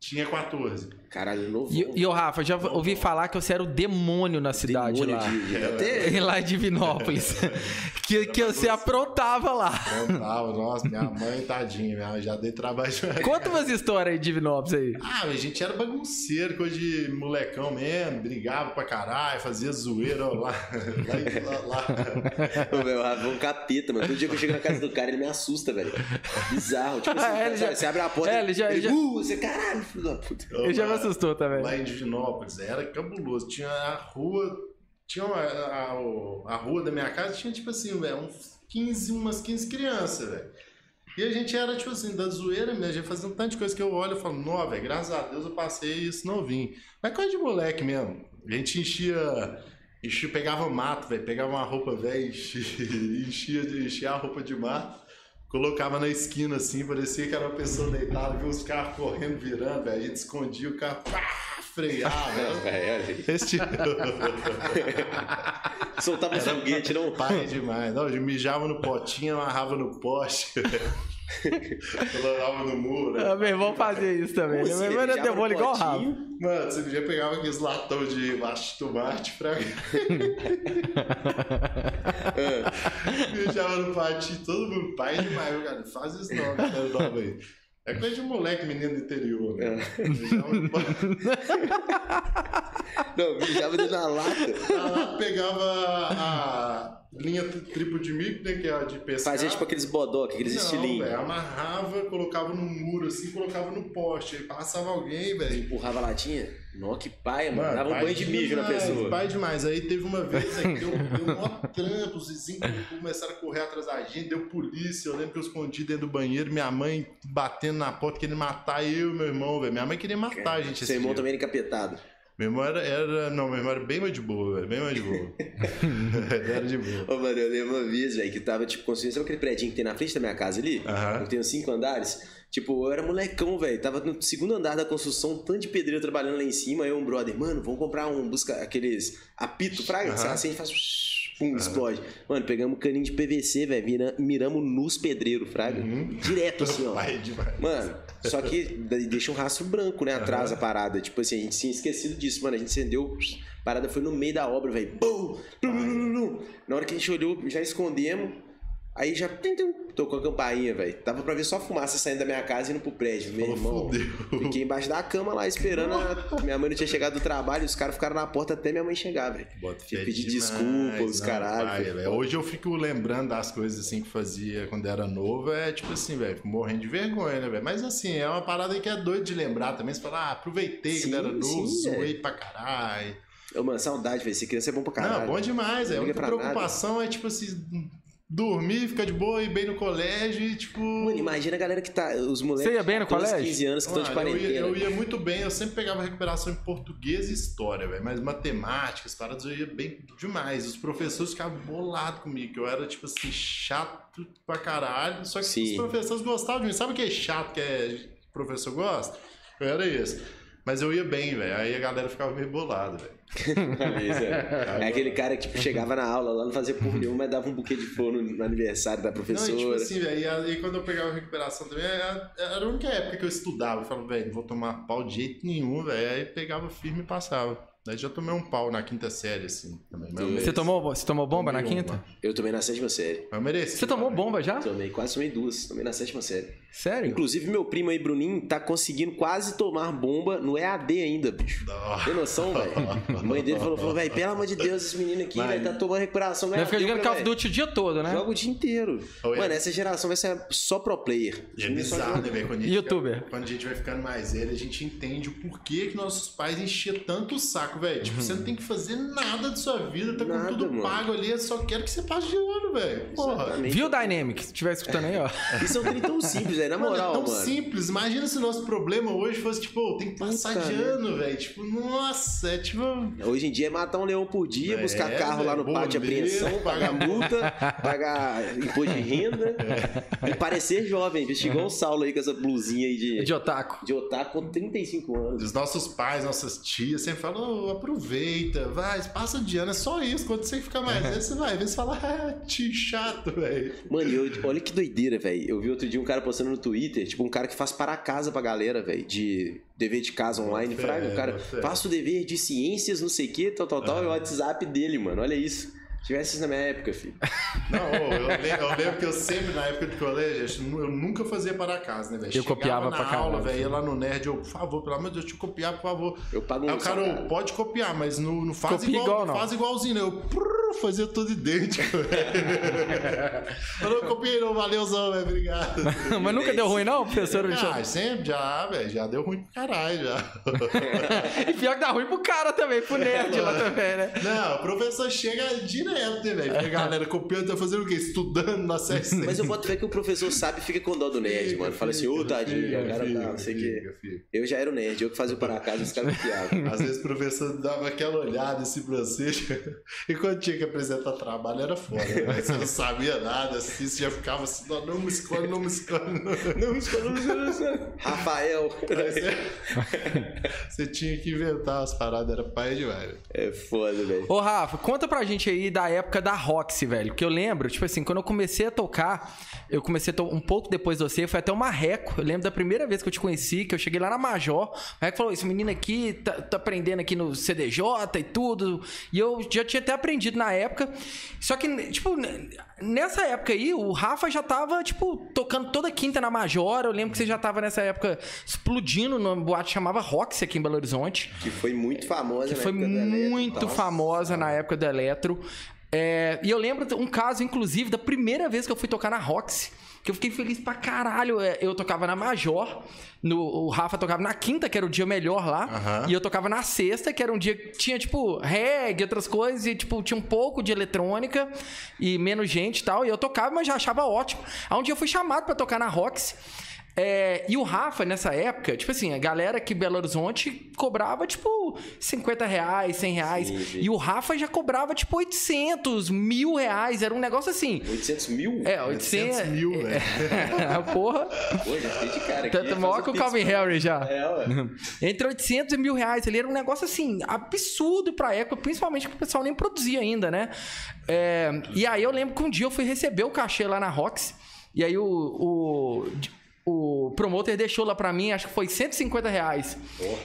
Tinha 14. Caralho, novo. E, e o Rafa, eu já ouvi falar que você era o demônio na cidade demônio lá. de- de- Até (laughs) Lá em Divinópolis. (laughs) Que, que você aprontava lá. Contava, nossa, minha mãe, tadinha, minha mãe já dei trabalho. Conta umas histórias aí de Divinópolis aí. Ah, a gente era bagunceiro, coisa de molecão mesmo, brigava pra caralho, fazia zoeira ó, lá, (laughs) lá, lá, lá. Meu, Rafa é um capeta, mano. Todo dia que eu chego na casa do cara, ele me assusta, velho. Bizarro. Tipo assim, É, já- você abre a porta, é, ele já- ele, já- uh, você, caralho, filho da puta. Ele já assustou também. Lá em Divinópolis era cabuloso. Tinha a rua. Tinha a, a- a rua da minha casa, tinha tipo assim, velho, uns 15, umas 15 crianças, velho. E a gente era, tipo assim, da zoeira mesmo, a gente fazia um tanto de coisa que eu olho e falo, nó, velho, graças a Deus eu passei isso novinho. Mas coisa de moleque mesmo. A gente enchia. enchia pegava mato, velho. Pegava uma roupa velha, (laughs) enchia, enchia, enchia a roupa de mato. Colocava na esquina assim, parecia que era uma pessoa deitada, viu os carros correndo, virando, velho. A gente escondia o carro, pá, freava. (laughs) É. Esse tipo. Soltava um foguete, não. Pai demais. Não, mijava no potinho, amarrava no poste. (laughs) Colocava no muro. Ah, meu irmão fazia isso também. Como Meu irmão era demônio igual o Rafa. potinho? Mano, você já pegava aqueles latão de de tomate pra. Mijava (laughs) (laughs) no patinho, todo mundo. Pai demais, cara. Faz isso não, cara, nova aí. É coisa de moleque, menino do interior, né? Mijava potinho. (laughs) Não, mijava dentro da lata. Lá pegava a linha tri- triplo de mico, né? Que é a de pescar. Fazia tipo aqueles bodoque, aqueles Não, estilinhos. velho, amarrava, colocava no muro assim, colocava no poste. Aí passava alguém, velho. Empurrava a latinha. Nó, que paia, mano. Mano, Dava um pai banho de mijo na pessoa. Pai demais. Aí teve uma vez aí, que deu, deu mó (laughs) trampo, os vizinhos começaram a correr atrás da gente, deu polícia. Eu lembro que eu escondi dentro do banheiro, minha mãe batendo na porta, querendo matar eu e meu irmão, velho. Minha mãe queria matar a gente. Seu irmão dia. também era encapetado. Meu irmão era, era. Não, meu irmão era bem mais de boa, velho. Bem mais de boa. (laughs) Era de boa. Ô, mano, eu lembro uma vez, velho, que tava, tipo, construindo. Sabe aquele prédio que tem na frente da minha casa ali? Aham. Que tem uns cinco andares? Tipo, eu era molecão, velho. Tava no segundo andar da construção, um tanto de pedreiro trabalhando lá em cima. Aí um brother, mano, vamos comprar um, busca aqueles apito, fraga, Aham. assim, faz. Pum, explode. Mano, pegamos um caninho de PVC, velho. Miramos nos pedreiros, fraga. Direto assim, ó. Pai demais. Mano, só que deixa um rastro branco, né? Atrás da parada. Tipo assim, a gente tinha esquecido disso, mano. A gente acendeu, a parada foi no meio da obra, velho. Plum. Na hora que a gente olhou, já escondemos. Aí já tum, tum, tocou a campainha, velho. Tava pra ver só fumaça saindo da minha casa e indo pro prédio. Meu Falou, irmão. fudeu. Fiquei embaixo da cama lá esperando. a- Minha mãe não tinha chegado do trabalho, os caras ficaram na porta até minha mãe chegar, velho. Que pedir desculpa, os caralho. foda. Hoje eu fico lembrando das coisas assim que fazia quando era novo, é tipo assim, velho, morrendo de vergonha, né, velho? Mas assim, é uma parada que é doido de lembrar também. Você fala, ah, aproveitei Sim, quando era novo, sim, zoei pra caralho. Ô, mano, saudade, velho. Ser criança é bom pra caralho. Não, bom demais, é. A única preocupação é tipo assim, dormir, ficar de boa, ir bem no colégio e tipo. Mano, imagina a galera que tá. Os moleques. Você ia bem no colégio? 15 anos que estão de Mano, eu, quarentena. ia, eu ia muito bem, eu sempre pegava recuperação em português e história, velho. Mas matemática, as paradas eu ia bem demais. Os professores ficavam bolados comigo, que eu era, tipo assim, chato pra caralho. Só que Sim. os professores gostavam de mim. Sabe o que é chato que é professor gosta? Eu era esse. Mas eu ia bem, velho. Aí a galera ficava meio bolada, velho. (laughs) é aquele cara que tipo, chegava na aula lá, não fazia por nenhum, mas dava um buquê de flor no, no aniversário da Não, professora. e tipo assim, velho, e aí quando eu pegava recuperação também, era era a única época que eu estudava. Eu falava, velho, não vou tomar pau de jeito nenhum, velho. Aí pegava firme e passava. Daí já tomei um pau na quinta série, assim, também. Mas Você tomou, você tomou bomba na quinta? uma. Eu tomei na sétima série. Mas eu mereci. Você tomou bomba já? Tomei, quase tomei duas. Tomei na sétima série. Sério? Inclusive, meu primo aí, Bruninho, tá conseguindo quase tomar bomba no EAD ainda, bicho. Não. Tem noção, velho? A (laughs) mãe dele falou, falou velho, pelo amor de Deus, esse menino aqui, velho, tá tomando recuperação EAD. ficar jogando Call of Duty o dia todo, né? Joga o dia inteiro. Oi, Mano, é. essa geração vai ser só pro player. E é bizarro, né, velho? Quando a gente Youtuber. Fica, quando a gente vai ficando mais velho, a gente entende o porquê que nossos pais enchiam tanto o saco, velho. Tipo, você não tem que fazer nada de sua vida, tá com Nada, tudo mano. pago ali, eu só quero que você passe de ano, velho. Porra. Exatamente. Viu, Dynamic? Se estiver escutando aí, ó. (laughs) Isso é um trem tão simples, velho, na Mano, moral, é tão mano. simples. Imagina se o nosso problema hoje fosse, tipo, tem que passar Puta de ano, velho. Tipo, nossa, é tipo. Hoje em dia é matar um leão por dia, É, buscar carro lá no pátio de apreensão, pagar multa, (laughs) pagar imposto de renda e parecer jovem, bicho, igual o Saulo aí com essa blusinha aí de, De otaku. de otaku com 35 anos. Os nossos pais, nossas tias sempre falam, "Oh, aproveita, vai, passa de ano, é só isso. Quando você ficar mais velho, você vai ver, você fala, ah, tio chato, velho. Mano, eu- olha que doideira, velho. Eu vi outro dia um cara postando no Twitter, tipo, um cara que faz para casa pra galera, velho, de dever de casa online. Fraga, o cara, fé. faça o dever de ciências, não sei o que, tal, tal, tal, é o WhatsApp dele, mano. Olha isso. Tivesse isso na minha época, filho. (laughs) Não, eu, lembro, eu lembro que eu sempre, na época do colégio, eu nunca fazia para casa, né, velho? Eu copiava na pra aula, caralho. velho, ia lá no Nerd, eu, por favor, pelo amor de Deus, deixa eu copiar, por favor. Eu pago um Aí o cara, ô, pode copiar, mas não, não faz Copia igual, igual, não. faz igualzinho, né? Eu prrr, fazia tudo idêntico, velho. (laughs) Eu não copiei, não, valeuzão, velho, obrigado. (laughs) Mas nunca deu ruim, não, professor? Ah, sempre, já, velho, já deu ruim pra caralho, já. E pior que dá ruim pro cara também, pro nerd lá também, né? Não, o professor chega direto, né, velho? A galera copiando, tá fazendo o quê? Estudando na série Mas eu boto fé que o professor sabe e fica com dó do nerd, mano. Fala assim, ô tadinho, o cara tá, não sei o quê. Eu já era o nerd, eu que fazia o para casa os caras copiavam. Às vezes o professor dava aquela olhada assim pra você, e quando tinha que apresentar trabalho era foda, né? Você não sabia nada, assim, você já ficava assim, não, não me escolhe, não me escolhe. Não me escolhe, não me escolhe. Rafael. Você, você tinha que inventar as paradas, era pai demais. É foda, velho. Ô, Rafa, conta pra gente aí da época da Roxy, velho. Que eu lembro, tipo assim, quando eu comecei a tocar, eu comecei a to- um pouco depois de você, foi até o Marreco. Eu lembro da primeira vez que eu te conheci, que eu cheguei lá na Major. O Marreco falou: esse menino aqui tá, tá aprendendo aqui no CDJ e tudo. E eu já tinha até aprendido na época. Só que, tipo, nessa época aí, o Rafa já tava, tipo, tocando toda quinta na Major. Eu lembro que você já tava nessa época explodindo numa boate que chamava Roxy aqui em Belo Horizonte Que foi muito famosa que foi muito famosa na época do Eletro. É, e eu lembro um caso, inclusive, da primeira vez que eu fui tocar na Roxy, que eu fiquei feliz pra caralho. É, Eu tocava na Major, no, o Rafa tocava na quinta, que era o dia melhor lá, Aham. e eu tocava na sexta, que era um dia que tinha, tipo, reggae, outras coisas, e, tipo, tinha um pouco de eletrônica e menos gente e tal, e eu tocava, mas já achava ótimo. Aí um dia eu fui chamado pra tocar na Roxy, é, e o Rafa, nessa época, tipo assim, a galera que em Belo Horizonte cobrava, tipo, 50 reais, 100 reais. Sim, sim. E o Rafa já cobrava, tipo, 800, mil reais. Era um negócio assim. 800 mil? É, 800... 800 mil, velho. (laughs) Porra. Pô, já fiquei de cara aqui. Tanto maior que o Calvin pra- Harry já. É, ué. (laughs) Entre 800 e mil reais. Ele era um negócio assim, absurdo pra época, principalmente que o pessoal nem produzia ainda, né? É, e aí eu lembro que um dia eu fui receber o cachê lá na Rox. E aí o, o, o promoter deixou lá pra mim, acho que foi 150 reais.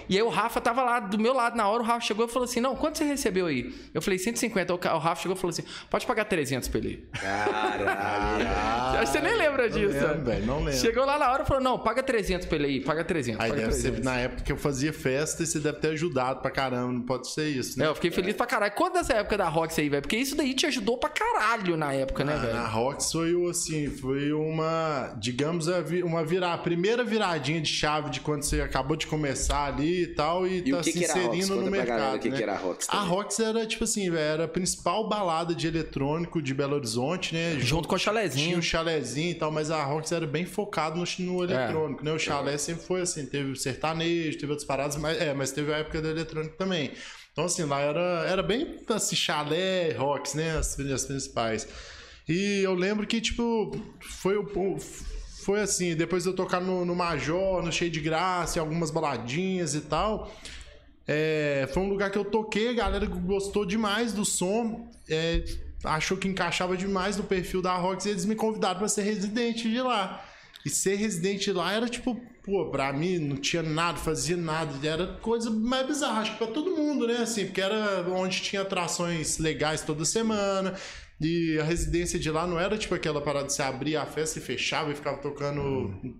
E aí o Rafa tava lá do meu lado na hora, o Rafa chegou e falou assim: Não, quanto você recebeu aí? Eu falei 150. O Rafa chegou e falou assim: Pode pagar 300 pra ele. Caralho. (laughs) Acho que você nem lembra não disso. lembro, velho, não lembro. Chegou lá na hora e falou: Não, paga 300 pra ele aí, paga 300. Aí paga deve ser 300. na época que eu fazia festa e você deve ter ajudado pra caramba, não pode ser isso, né? É, eu fiquei feliz pra caralho. Quanto dessa época da Rox aí, velho? Porque isso daí te ajudou pra caralho na época, né, Ah, velho? Na Rox foi o, assim, foi uma, digamos, a uma virar, a primeira viradinha de chave de quando você acabou de começar ali e tal, e, E tá que se que Rox? inserindo no mercado. que né? que era a Rox A. Rox era, tipo assim, era a principal balada de eletrônico de Belo Horizonte, né? Junto com o Tinha chalezinho. o chalézinho e tal, mas a Rox era bem focado no, no eletrônico, né? O chalé sempre foi assim, teve o sertanejo, teve outras paradas, mas, é, mas teve a época do eletrônico também. Então, assim, lá era, era bem assim, chalé, Rox, né? As, as principais. E eu lembro que, tipo, foi o. Foi assim, depois de eu tocar no, no Major, no Cheio de Graça, algumas baladinhas e tal. É, foi um lugar que eu toquei, a galera gostou demais do som, é, achou que encaixava demais no perfil da Rox e eles me convidaram para ser residente de lá. E ser residente de lá era tipo, pô, pra mim não tinha nada, fazia nada, era coisa mais bizarra, acho que pra todo mundo, né? Assim, porque era onde tinha atrações legais toda semana. E a residência de lá não era tipo aquela parada de você abrir a festa e fechava e ficava tocando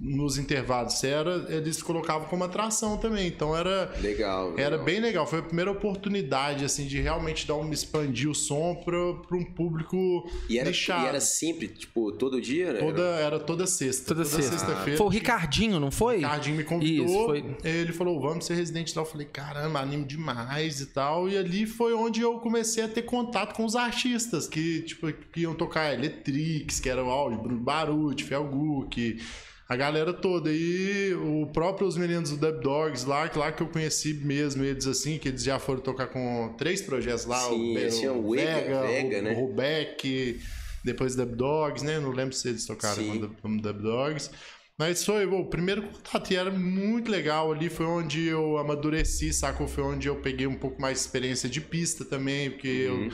nos intervalos. Era, eles colocavam como atração também. Então era. Legal. Era legal. bem legal, foi a primeira oportunidade, assim, de realmente dar um expandir o som para um público E era, nichado. e era sempre, tipo, todo dia, né? Toda, era toda sexta. Toda sexta. sexta-feira. Foi o Ricardinho, não foi? O Ricardinho me convidou. Isso, foi. Ele falou, vamos ser residente lá. Eu falei, caramba, animo demais e tal. E ali foi onde eu comecei a ter contato com os artistas que, tipo, que iam tocar Eletrix, que era o áudio, Bruno Baruch, Felguk, a galera toda. E o próprio os meninos do Dub Dogs lá, que lá que eu conheci mesmo eles assim, que eles já foram tocar com três projetos lá. Sim, o, tinham o Vega, Vega, o, né? o Rubeck, depois Dub Dogs, né? Não lembro se eles tocaram Sim. como como Dub Dogs. Mas foi o primeiro contato e era muito legal ali. Foi onde eu amadureci, sacou? Foi onde eu peguei um pouco mais de experiência de pista também, porque Uhum. eu.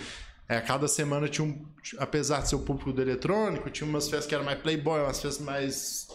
É, cada semana tinha um. Apesar de ser o público do eletrônico, tinha umas festas que eram mais playboy, umas festas mais.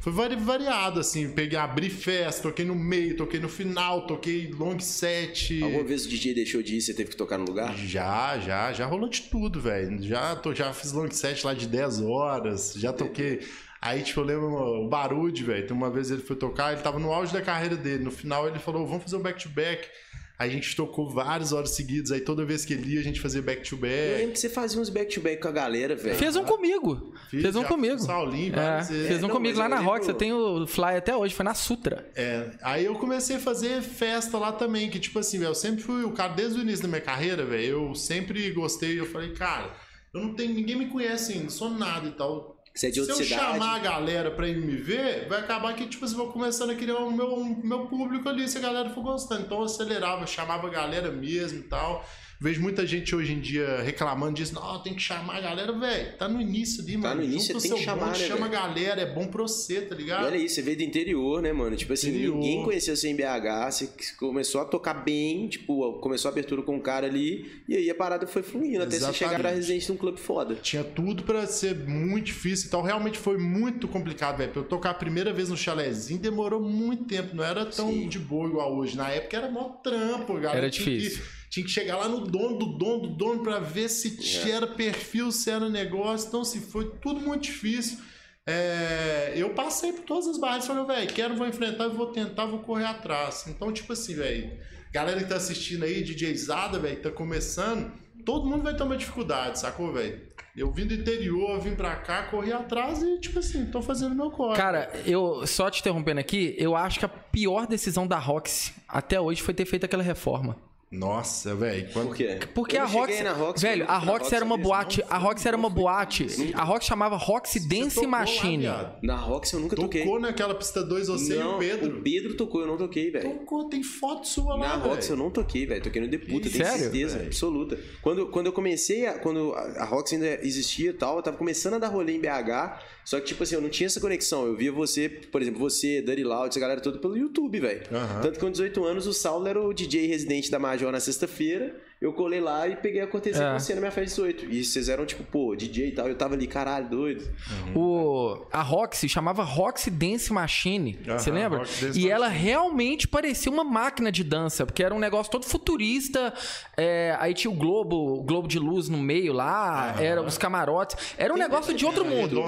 Foi vari- variado, assim. Peguei, abri festa, toquei no meio, toquei no final, toquei long set. Alguma vez o DJ deixou de ir, você teve que tocar no lugar? Já, já, já rolou de tudo, velho. Já, tô, já fiz long set lá de 10 horas, já toquei. Aí, tipo, eu lembro o Barude, velho. Uma vez ele foi tocar, ele tava no auge da carreira dele. No final ele falou: vamos fazer um back-to-back. Aí a gente tocou várias horas seguidas. Aí toda vez que ele ia, a gente fazia Eu back-to-back. lembro que você fazia uns back-to-back com a galera, velho. Fez um comigo. Fiz, Fez um comigo. fiz Saulinho, É, fez um não, comigo lá eu na lembro- Rock. Você tem o fly até hoje, foi na Sutra. É, aí eu comecei a fazer festa lá também, que tipo assim, velho, eu sempre fui o cara, desde o início da minha carreira, velho, eu sempre gostei, eu falei, cara, eu não tenho, ninguém me conhece ainda, sou nada e tal. Você é de Se outra eu cidade. chamar a galera pra ir me ver, vai acabar que, tipo assim, vou começando a criar o meu, o meu público ali, se a galera for gostando. Então eu acelerava, chamava a galera mesmo e tal. Vejo muita gente hoje em dia reclamando disso. Não, tem que chamar a galera, velho. Tá no início ali, mano. no início, você tem que chamar, bonde, né, Chama a velho? galera, é bom pra você, tá E ligado? olha isso, você veio do interior, né, mano? Tipo assim, Interior. ninguém conhecia você em BH, você começou a tocar bem, tipo, começou a abertura com um cara ali, e aí a parada foi fluindo, até você Exatamente. chegar pra residente de um clube foda. Tinha tudo pra ser muito difícil e tal. Realmente foi muito complicado, velho. Pra eu tocar a primeira vez no chalézinho demorou muito tempo. Não era tão Sim. de boa igual hoje. Na época era mó trampo, galera. Era tinha difícil. Que, tinha que chegar lá no dono do dono do dono pra ver se É. era perfil, se era negócio. Então, se foi tudo muito difícil. É, eu passei por todas as barreiras. Falei, velho, quero, vou enfrentar, vou tentar, vou correr atrás. Então, tipo assim, velho. Galera que tá assistindo aí, DJzada, velho, que tá começando, todo mundo vai ter uma dificuldade, sacou, velho? Eu vim do interior, vim pra cá, corri atrás e, tipo assim, tô fazendo meu corre. Cara, eu só te interrompendo aqui, eu acho que a pior decisão da Roxy até hoje foi ter feito aquela reforma. Nossa, velho. Quando... Por quê? Porque Eu a Roxy, na Roxy, velho, a Roxy era uma boate, a Roxy era uma boate, a Roxy chamava Roxy Dance lá, Machine. viado. Na Roxy eu nunca toquei. Tocou naquela pista 2, você não, e o Pedro. O Pedro tocou, eu não toquei, velho. Tocou, tem foto sua Na lá, Roxy eu não toquei, velho. Toquei no Deputa, tenho Sério? certeza Velho. absoluta. Quando, quando eu comecei, a, quando a Roxy ainda existia e tal, eu tava começando a dar rolê em BH, só que, tipo assim, eu não tinha essa conexão. Eu via você, por exemplo, você, Dirty Loud, essa galera toda pelo YouTube, velho. Aham. Tanto que com 18 anos, o Saulo era o DJ residente da Major na sexta-feira. Eu colei lá e peguei a acontecer É. com você na minha festa de 18. E vocês eram, tipo, pô, DJ e tal. Eu tava ali, caralho, doido. O, a Roxy chamava Roxy Dance Machine. Aham, você lembra? Roxy Dance E ela Machine. realmente parecia uma máquina de dança, porque era um negócio todo futurista. é, aí tinha o globo, o globo de luz no meio lá, era os camarotes. Era um negócio de outro mundo.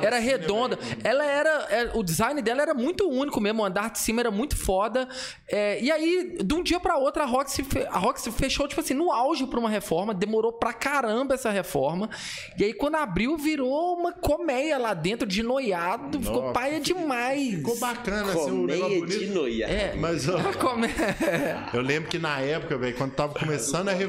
Era assim, né, redonda. velho? ela era, é, O design dela era muito único mesmo. O andar de cima era muito foda. É, e aí, de um dia pra outro, a Roxy, a Roxy fechou, tipo assim, no auge pra uma reforma. Demorou pra caramba essa reforma. E aí, quando abriu, virou uma colmeia lá dentro de noiado. Ficou Nossa, paia demais. Ficou bacana, assim, um negócio Colmeia bonito. de noia. É. Mas, ó, (laughs) eu lembro que na época, velho, quando tava começando a... Re...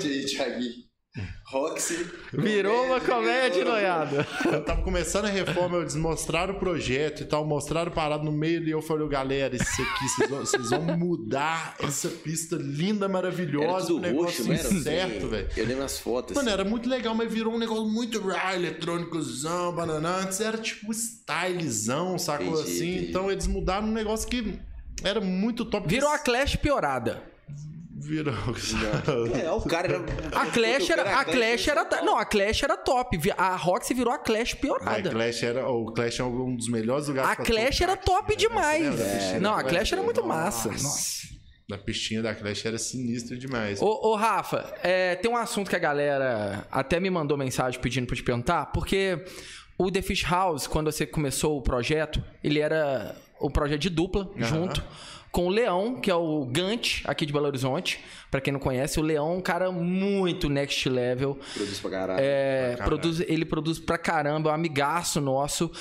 Roxy. Virou uma colmeia de noiado. Eu tava começando a reforma, eles mostraram o projeto e tal, mostraram parado no meio e eu falei, galera, isso aqui, vocês vão, vocês vão mudar essa pista linda, Era maravilhosa, tudo um negócio roxo, não era? certo, velho. Eu lembro as fotos. Mano, era muito legal, mas virou um negócio muito raw, eletrônicozão, banana. Antes era tipo stylezão, sacou Entendi, assim? entendi. Então eles mudaram um negócio que era muito top. Virou a Clash piorada. Virou. É, o cara era. A Clash era. A Clash era. Não, a Clash era top. A Roxy virou a Clash A piorada. Clash era, o Clash é um dos melhores lugares A Clash era top demais. Piscina? Não, a Clash era muito Nossa. massa. Nossa. A pistinha da Clash era sinistra demais. Ô, ô, Rafa, é, tem um assunto que a galera até me mandou mensagem pedindo pra te perguntar, porque o The Fish House, quando você começou o projeto, ele era o projeto de dupla, junto, com o Leão, que é o Gant, aqui de Belo Horizonte. Pra quem não conhece, o Leão é um cara muito next level. Produz pra caralho. É, Pra produz, ele produz pra caramba, é um amigaço nosso.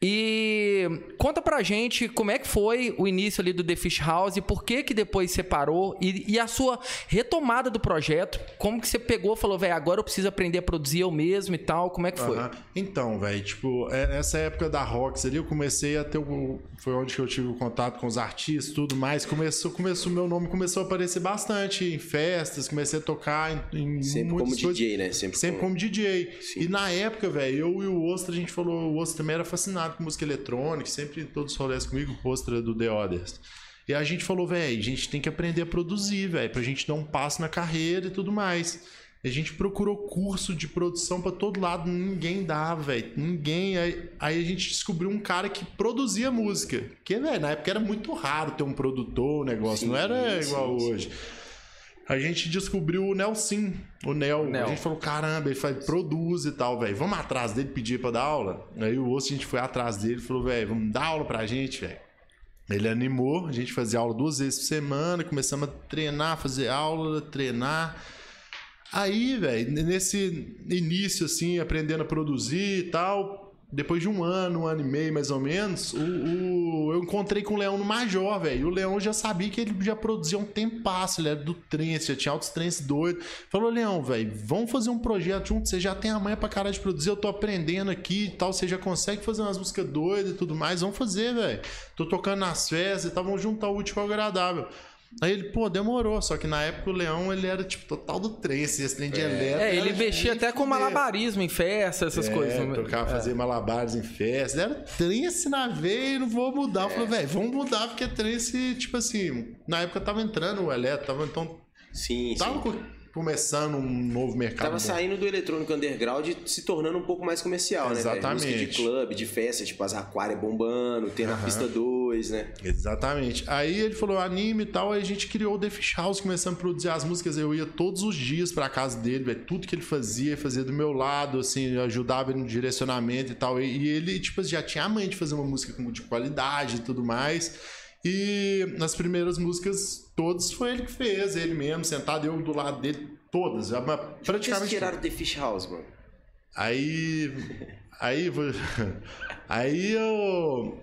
E conta pra gente como é que foi o início ali do The Fish House e por que que depois separou e, e a sua retomada do projeto. Como que você pegou e falou, velho, agora eu preciso aprender a produzir eu mesmo e tal. Como é que foi? Aham. Então, velho, tipo, é- nessa época da Rox ali, eu comecei a ter o. Foi onde que eu tive o contato com os artistas e tudo mais. Começou, começou, meu nome começou a aparecer bastante em festas, comecei a tocar em, em Sempre como coisas. DJ, né? Sempre, Sempre como DJ. Sim. E na época, velho, eu e o Ostra, a gente falou, o Ostra também era fascinado com música eletrônica, sempre em todos os rolês comigo, o Ostra do The Others. E a gente falou, velho, a gente tem que aprender a produzir, velho, pra gente dar um passo na carreira e tudo mais. A gente procurou curso de produção pra todo lado, ninguém dá, velho. Ninguém. Aí, aí a gente descobriu um cara que produzia música. Que, velho, na época era muito raro ter um produtor, o negócio. Sim, não era sim, igual sim. hoje. A gente descobriu o Nelson, o Nel. Nel. A gente falou, caramba, ele faz, produz e tal, velho. Vamos atrás dele pedir pra dar aula? Aí o osso, a gente foi atrás dele e falou, velho, vamos dar aula pra gente, velho. Ele animou, a gente fazia aula duas vezes por semana, começamos a treinar, fazer aula, treinar. Aí, velho, nesse início, assim, aprendendo a produzir e tal, depois de um ano, um ano e meio mais ou menos, o, o- eu encontrei com o Leão no Major, velho. O Leão já sabia que ele já produzia um tempasso, ele era do trance, já tinha altos trance doidos. Falou, Leão, velho, vamos fazer um projeto junto, você já tem a manha pra caralho de produzir, eu tô aprendendo aqui e tal, você já consegue fazer umas músicas doidas e tudo mais, vamos fazer, velho. Tô tocando nas festas e tal, vamos juntar o útil ao agradável. Aí ele, pô, demorou. Só que na época o Leão, ele era, tipo, total do trance, esse trem de elétrico. É, ele era mexia até com malabarismo em festa, essas É, coisas. né? tocar, fazer malabares em festa. Era trance na veia e não vou mudar. Eu falei, velho, vamos mudar, porque trance, tipo assim, na época tava entrando o elétrico, tava, então Sim, tava sim. co- começando um novo mercado. Tava bom. saindo do eletrônico underground e se tornando um pouco mais comercial, né? Exatamente. Música de clube, de festa, tipo as Aquária bombando, ter na Aham. pista 2, né? Exatamente. Aí ele falou anime e tal, aí a gente criou o The Fish House, começamos a produzir as músicas. Eu ia todos os dias pra casa dele, velho. Tudo que ele fazia, fazia do meu lado, assim, ajudava ele no direcionamento e tal. E, e ele, tipo, já tinha a mãe de fazer uma música com de qualidade e tudo mais. E nas primeiras músicas, todas foi ele que fez, ele mesmo, sentado, eu do lado dele, todas. Por que vocês Praticamente. tiraram The Fish House, mano? Aí. Aí. (laughs) Aí eu.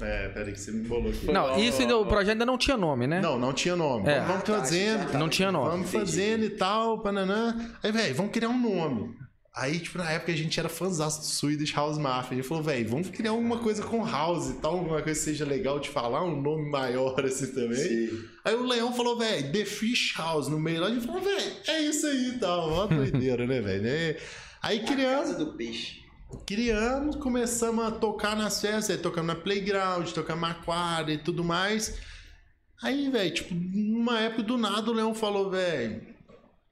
É, peraí que você me bolou aqui. Não, isso ainda, o projeto ainda não tinha nome, né? Não, não tinha nome. É. Vamos Ah, tá, fazendo. já tá. Não tinha nome. Vamos fazendo e tal, pananã. Aí, velho, vamos criar um nome. Aí, tipo, na época a gente era fãzaço do Swedish House Mafia. A gente falou, velho, vamos criar alguma coisa com house e tal, alguma coisa que seja legal de falar, um nome maior assim também. Sim. Aí o Leão falou, velho, The Fish House no meio lá. A gente falou, velho, é isso aí e tal. Uma (laughs) doideira, né, velho? né? Aí criamos. Casa do Peixe. Criamos, começamos a tocar nas festas, aí tocamos na Playground, tocamos na quadra e tudo mais. Aí, velho, tipo, numa época do nada o Leão falou, velho,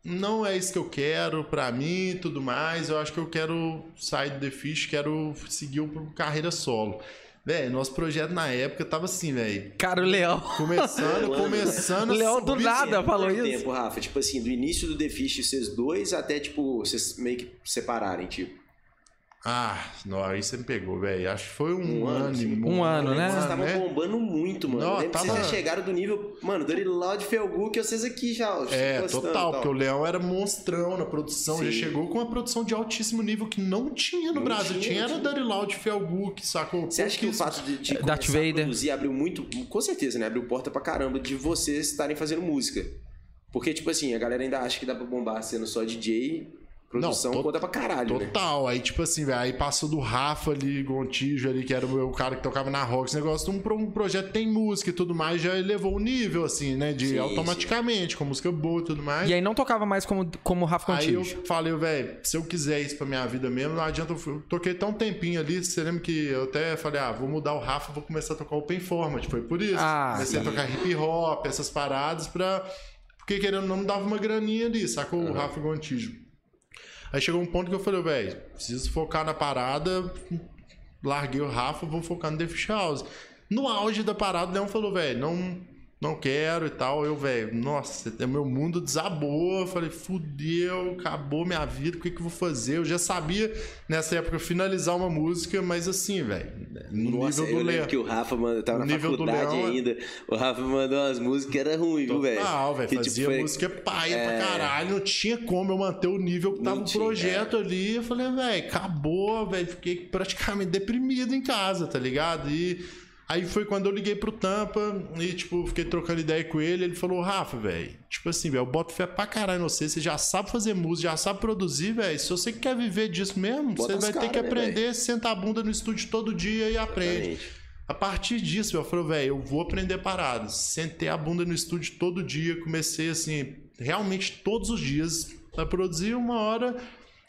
não é isso que eu quero pra mim e tudo mais. Eu acho que eu quero sair do The Fish, quero seguir uma carreira solo. Velho, nosso projeto na época tava assim, velho. Cara, o Leão. Começando, (laughs) começando. a Leão do nada falou isso. tempo, Rafa? Tipo assim, do início do The Fish, vocês dois, até, tipo, vocês meio que separarem, tipo. Ah, não, aí você me pegou, velho. Acho que foi um, Um ano, ano. Um ano, né? Vocês estavam né? bombando muito, mano. Não, Eu tava- vocês já chegaram do nível. Mano, Dirty Loud Felgu, que vocês aqui já. É, postando e total, tal. porque o Leão era monstrão na produção, já Sim. chegou com uma produção de altíssimo nível que não tinha no Não Brasil. tinha, Tinha, era Dirty Loud, Felguk, sacou? Você acha que o fato de, de Darth começar a Vader. produzir abriu muito. Com certeza, né? Abriu porta pra caramba de vocês estarem fazendo música. Porque, tipo assim, a galera ainda acha que dá pra bombar sendo só DJ, produção Não, to- conta pra caralho, né? Total, aí tipo assim, velho, aí passou do Rafa ali, Gontijo ali, que era o meu cara que tocava na rock, esse negócio, um, um projeto tem música e tudo mais, já elevou o nível, assim, né, de Sim, automaticamente, com música boa e tudo mais. E aí não tocava mais como, como Rafa Aí eu falei, velho, se eu quiser isso pra minha vida mesmo, não adianta. Eu toquei tão tempinho ali. Você lembra que eu até falei, ah, vou mudar o Rafa, vou começar a tocar open format. Foi por isso. Ah, Comecei sim. a tocar hip hop, essas paradas pra. Porque querendo ou não, me dava uma graninha ali, sacou? O Rafa Gontijo. Aí chegou um ponto que eu falei, velho, preciso focar na parada. Larguei o Rafa, vou focar no The House. No auge da parada, o Leão falou, velho, não, não quero e tal. Eu, velho, nossa, o meu mundo desabou. Eu falei, fudeu, acabou minha vida, o que, que eu vou fazer? Eu já sabia, nessa época, finalizar uma música, mas assim, velho, no Nossa, nível eu do lembro Leão. que o Rafa tava O na nível do faculdade Leão é- ainda. O Rafa mandou umas músicas que era ruim, viu, velho? Total, velho. Fazia tipo, foi- música paia É. pra caralho. Não tinha como eu manter o nível que tava o tinha, é. projeto ali. Eu falei, velho, acabou, velho. Fiquei praticamente deprimido em casa, tá ligado? E aí foi quando eu liguei pro Tampa e, tipo, fiquei trocando ideia com ele. Ele falou, Rafa, velho, tipo assim, velho, eu boto fé pra caralho em você. Você já sabe fazer música, já sabe produzir, velho. Se você quer viver disso mesmo, Bota você vai ter cara, que né, aprender, sentar a bunda no estúdio todo dia e aprende. Exatamente. A partir disso, eu falei, velho, eu vou aprender paradas. Sentei a bunda no estúdio todo dia, comecei assim, realmente todos os dias a produzir uma hora.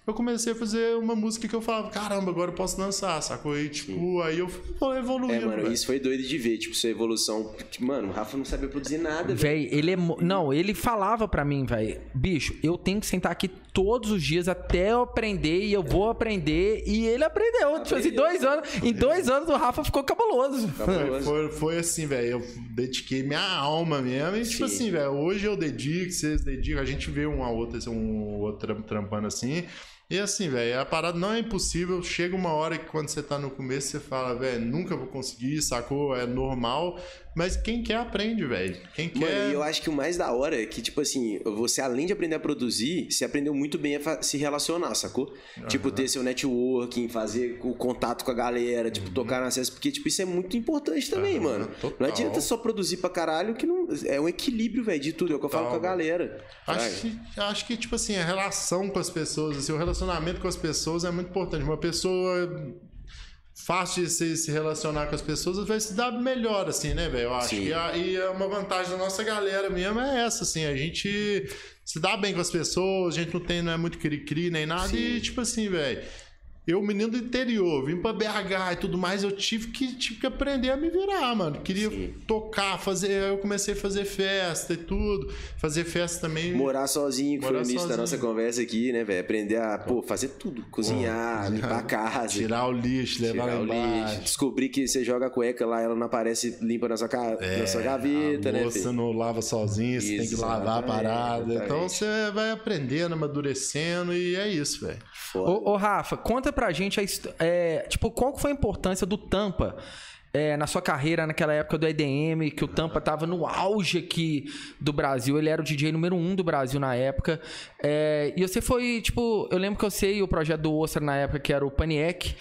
Eu comecei a fazer uma música que eu falava, caramba, agora eu posso dançar, sacou? E, tipo, aí eu fui evoluindo. É, mano, velho. isso foi doido de ver, tipo, sua evolução. Mano, o Rafa não sabia produzir nada, velho. Véi, ele é. Não, ele falava pra mim, velho, bicho, eu tenho que sentar aqui todos os dias até eu aprender e eu vou aprender. E ele aprendeu. Tipo assim, dois anos. Em dois anos o Rafa ficou cabuloso. Foi, (laughs) foi, foi assim, velho. Eu dediquei minha alma mesmo. E, tipo Sim. assim, velho, hoje eu dedico, vocês dedicam. A gente vê um a outro, assim, um outro tram- trampando assim. E assim, velho, a parada não é impossível. Chega uma hora que quando você tá no começo, você fala, velho, nunca vou conseguir, sacou? É normal. Mas quem quer aprende, velho. Quem Mano, quer. e eu acho que o mais da hora é que, tipo assim, você além de aprender a produzir, você aprendeu muito bem a se relacionar, sacou? Tipo, ter seu networking, fazer o contato com a galera, tipo, tocar na acesso, porque, tipo, isso é muito importante também, Aham, mano. total. Não adianta só produzir pra caralho, que não. É um equilíbrio, velho, de tudo. É o que eu falo com a galera. Acho que, acho que, tipo assim, a relação com as pessoas, assim, o relacionamento com as pessoas é muito importante. Uma pessoa fácil de se, se relacionar com as pessoas vai se dar melhor, assim, né, velho? Eu acho. Sim. E, a- e é uma vantagem da nossa galera mesmo é essa, assim, a gente se dá bem com as pessoas, a gente não tem, não é muito cri-cri nem nada, Sim. e tipo assim, velho. Eu, menino do interior, vim pra BH e tudo mais, eu tive que, tive que aprender a me virar, mano. Queria Sim. tocar, fazer. Eu comecei a fazer festa e tudo. Fazer festa também. Morar sozinho, que foi o Morar início da sozinho. nossa conversa aqui, né, velho? Aprender a, pô, fazer tudo. Cozinhar, limpar a casa. Tirar o lixo, levar Tirar lá o embaixo. lixo, descobrir que você joga a cueca lá, ela não aparece limpa na sua, ca... na sua gaveta, É, a né? filho? não lava sozinha, você tem que lavar a Exatamente, parada. Então você vai aprendendo, amadurecendo e é isso, velho. Foda. Ô, ô, Rafa, conta pra gente é, tipo, qual foi a importância do Tampa é, na sua carreira naquela época do EDM, que o Tampa tava no auge aqui do Brasil. Ele era o DJ número um do Brasil na época. É, e você foi, tipo, eu lembro que eu sei o projeto do Oscar na época, que era o Paniec.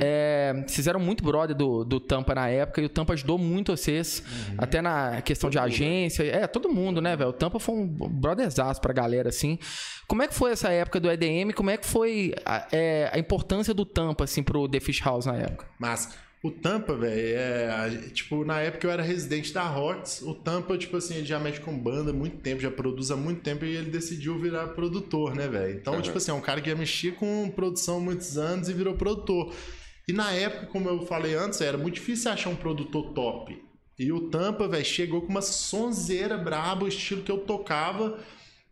É, vocês eram muito brother do, do Tampa na época, e o Tampa ajudou muito vocês, até na questão de agência. É, todo mundo, né, velho? O Tampa foi um brotherzaço pra galera, assim. Como é que foi essa época do EDM? Como é que foi a, é, a importância do Tampa, assim, pro The Fish House na época? Mas o Tampa, velho, é. Tipo, na época eu era residente da Rocks. O Tampa, tipo assim, ele já mexe com banda há muito tempo, já produz há muito tempo e ele decidiu virar produtor, né, velho? Então, Aham. tipo assim, é um cara que já mexia com produção há muitos anos e virou produtor. E na época, como eu falei antes, era muito difícil achar um produtor top. E o Tampa, velho, chegou com uma sonzeira braba, o estilo que eu tocava.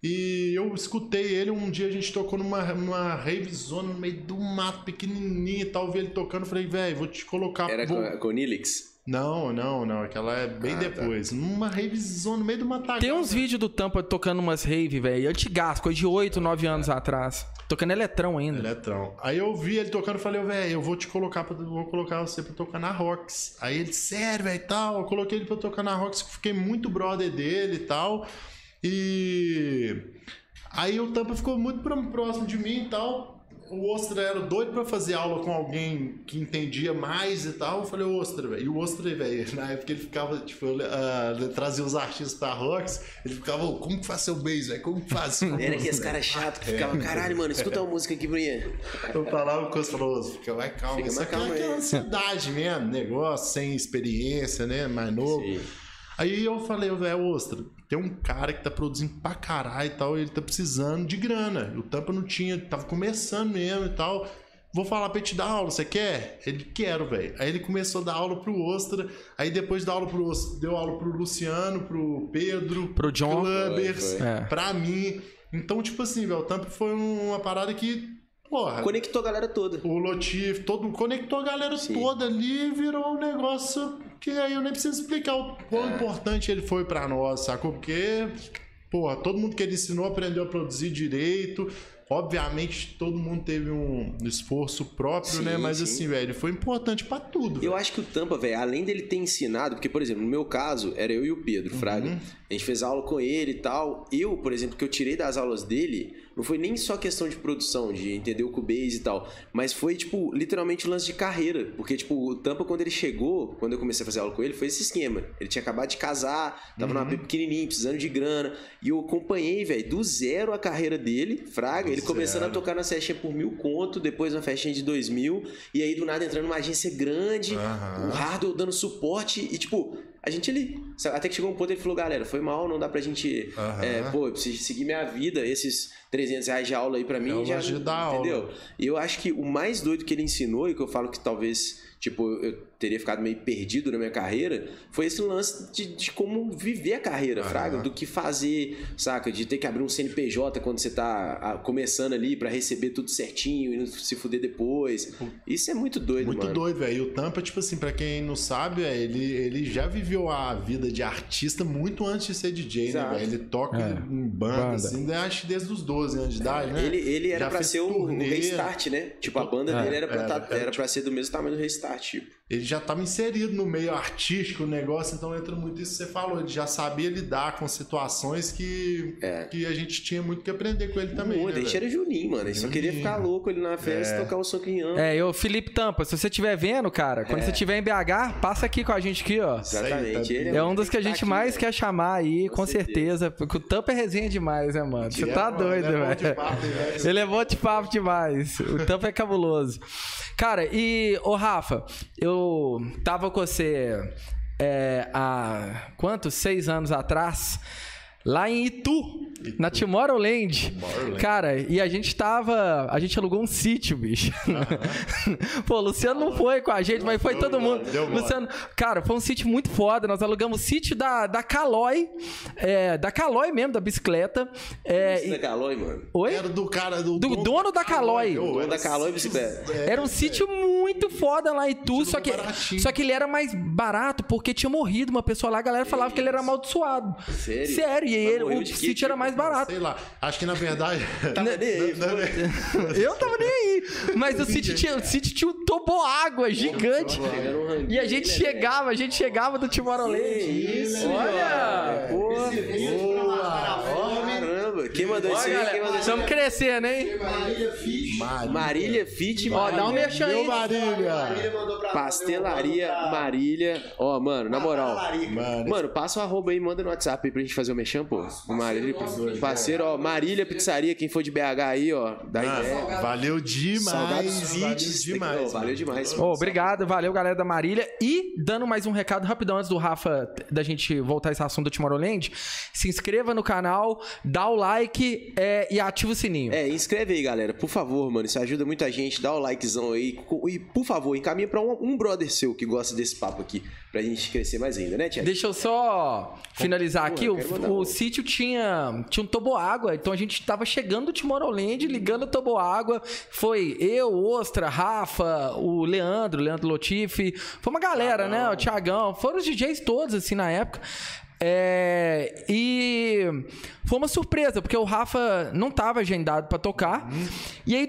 E eu escutei ele, um dia a gente tocou numa, numa rave zona no meio do mato, pequenininho e tal, vi ele tocando, falei, velho, vou te colocar... Era vou... com, Nilix? Não, não, não, aquela é bem Ah, tá. depois. Numa rave zona no meio do matagal. Tem uns velho. vídeos do Tampa tocando umas rave, velho, antigas, coisa de 8, 9 anos atrás. Tocando eletrão ainda. Eletrão. Aí eu vi ele tocando e falei, velho, eu vou te colocar, pra, vou colocar você pra tocar na Rocks. Aí ele, sério, velho, e tal. Eu coloquei ele pra tocar na Rocks, fiquei muito brother dele e tal. E aí o Tampa ficou muito próximo de mim e tal. O Ostra era doido pra fazer aula com alguém que entendia mais e tal. Eu falei, Ostra, velho. E o Ostra, velho, na época ele ficava, tipo, eu, ah, trazia os artistas pra Rocks, ele ficava, "Ô, como que faz seu bass, velho? Como que faz? Era aqueles caras chatos que ficavam, caralho, mano, escuta uma música aqui mim. Eu falava com os falou, fica mais calma. Fica mais aqui é ansiedade mesmo, negócio, sem experiência, né? Mais novo. Sim. Aí eu falei, velho, ostra, tem um cara que tá produzindo pra caralho e tal, e ele tá precisando de grana. O Tampa não tinha, tava começando mesmo e tal. Vou falar pra ele te dar aula, você quer? Ele, quero, velho. Aí ele começou a dar aula pro Ostra, aí depois da aula pro Ostra, deu aula pro Luciano, pro Pedro, Pro John. Clubbers, Foi, foi. É. pra mim. Então, tipo assim, velho, o Tampa foi uma parada que, porra, Conectou a galera toda. o Lotif, todo conectou a galera Sim. toda ali e virou um negócio que aí eu nem preciso explicar o quão É. importante ele foi pra nós, sacou? Porque, porra, todo mundo que ele ensinou aprendeu a produzir direito. Obviamente, todo mundo teve um esforço próprio, Sim, né? Mas sim. assim, velho, foi importante pra tudo. Eu acho que o Tampa, velho, além dele ter ensinado, porque, por exemplo, no meu caso, era eu e o Pedro Fraga. A gente fez aula com ele e tal. Eu, por exemplo, que eu tirei das aulas dele, não foi nem só questão de produção, de entender o Cubase e tal, mas foi, tipo, literalmente lance de carreira. Porque, tipo, o Tampa, quando ele chegou, quando eu comecei a fazer aula com ele, foi esse esquema. Ele tinha acabado de casar, tava numa AP pequenininho, precisando de grana. E eu acompanhei, velho, do zero a carreira dele, Fraga. Do ele começando a zero. tocar na festinha por mil conto, depois uma festinha de dois mil, e aí do nada entrando numa agência grande, Aham. o hardware dando suporte e tipo, a gente ali. Até que chegou um ponto ele falou, galera, foi mal, não dá pra gente. Aham. é, pô, eu preciso seguir minha vida, esses 300 reais de aula aí pra mim Eu já. de dar entendeu? aula. E eu acho que o mais doido que ele ensinou, e que eu falo que talvez, tipo, eu teria ficado meio perdido na minha carreira, foi esse lance de, de como viver a carreira, fraga, do que fazer, saca? De ter que abrir um CNPJ quando você tá ah, começando ali pra receber tudo certinho e não se fuder depois. Isso é muito doido, Muito mano. doido, velho. E o Tampa, tipo assim, pra quem não sabe, véio, ele, ele já viveu a vida de artista muito antes de ser DJ, né, Exato. velho? Ele toca É, em banda, banda. assim, né, acho que desde os 12 anos de idade, né? Ele, ele era Já pra fez ser o, o. Restart, né? Tipo, a banda É, dele era pra, era, tá- era era pra ser do mesmo tamanho do Restart, tipo. Ele já tava inserido no meio artístico, o negócio, então entra muito isso que você falou. Ele já sabia lidar com situações que, que a gente tinha muito que aprender com ele também. Muito, né, a gente velho? era Juninho, mano. Gente só queria ficar louco ali na festa, É. tocar um soquinhão. É, eu, Felipe Tampa, se você estiver vendo, cara, quando você estiver em BH, passa aqui com a gente aqui, ó. Exatamente. Aí, Ele É um dos que a tá gente aqui, mais velho. quer chamar aí, com, Com certeza. Porque o Tampa é resenha demais, né, mano? Você É, tá mano, doido, ele é velho? Ele é bom de papo demais. O Tampa é cabuloso. Cara, e, ô Rafa, eu tava com você é, há quantos? Seis anos atrás. Lá em Itu, na Tomorrowland. Cara, e a gente tava. A gente alugou um sítio, bicho. (laughs) Pô, o Luciano não foi com a gente, mas foi todo mundo. Luciano, cara, foi um sítio muito foda. Nós alugamos o sítio da, da Calói, é, da Calói mesmo, da bicicleta. É, Isso e- da Calói, mano. Oi? Era do cara do. Do dono da Calói. Ô, Dono era da Calói Bicicleta. é, Era um sítio muito foda lá em Itu, só que, baratinho. só que ele era mais barato porque tinha morrido uma pessoa lá, a galera falava que ele era amaldiçoado. Sério? Sério, e ele, o sítio era tipo? Mais barato. Sei lá. Acho que na verdade. (laughs) Tava nem aí. (laughs) Eu tava nem aí. Mas o sítio tinha, o sítio tinha um toboágua gigante. E a gente né, chegava, a gente chegava do. Que isso, Olha! Pô, Caramba, quem mandou isso aí? Estamos crescendo, hein? Marília. Marília Fit, Ó, dá um Marília. Meu aí. Marília! Marília mandou pra Pastelaria mandou pra- Marília. Ó, mano, na moral. Mano, Mano, passa o arroba aí, manda no WhatsApp aí pra gente fazer o mexão, pô. Marília, parceiro, ó, Marília Pizzaria, quem for de BH aí, ó, dá ideia. valeu demais. Salgados valeu Fits. demais. Ô, valeu demais. Ô, obrigado, valeu, galera da Marília. E dando mais um recado rapidão antes do Rafa, da gente voltar esse assunto do Tomorrowland, se inscreva no canal, dá o like é, e ativa o sininho. É, inscreve aí, galera. Por favor, mano. Isso ajuda muita gente. Dá o likezão aí. E, por favor, encaminha pra um, um brother seu que gosta desse papo aqui. Pra gente crescer mais ainda, né, Tia? Deixa eu só finalizar Pô, aqui. O, o sítio tinha, tinha um toboágua, então a gente tava chegando do Tomorrowland, ligando o toboágua. Foi eu, Ostra, Rafa, o Leandro, Leandro Lotifi. Foi uma galera, né? O Thiagão. Foram os DJs todos, assim, na época. É, e foi uma surpresa, porque o Rafa não tava agendado pra tocar. E aí,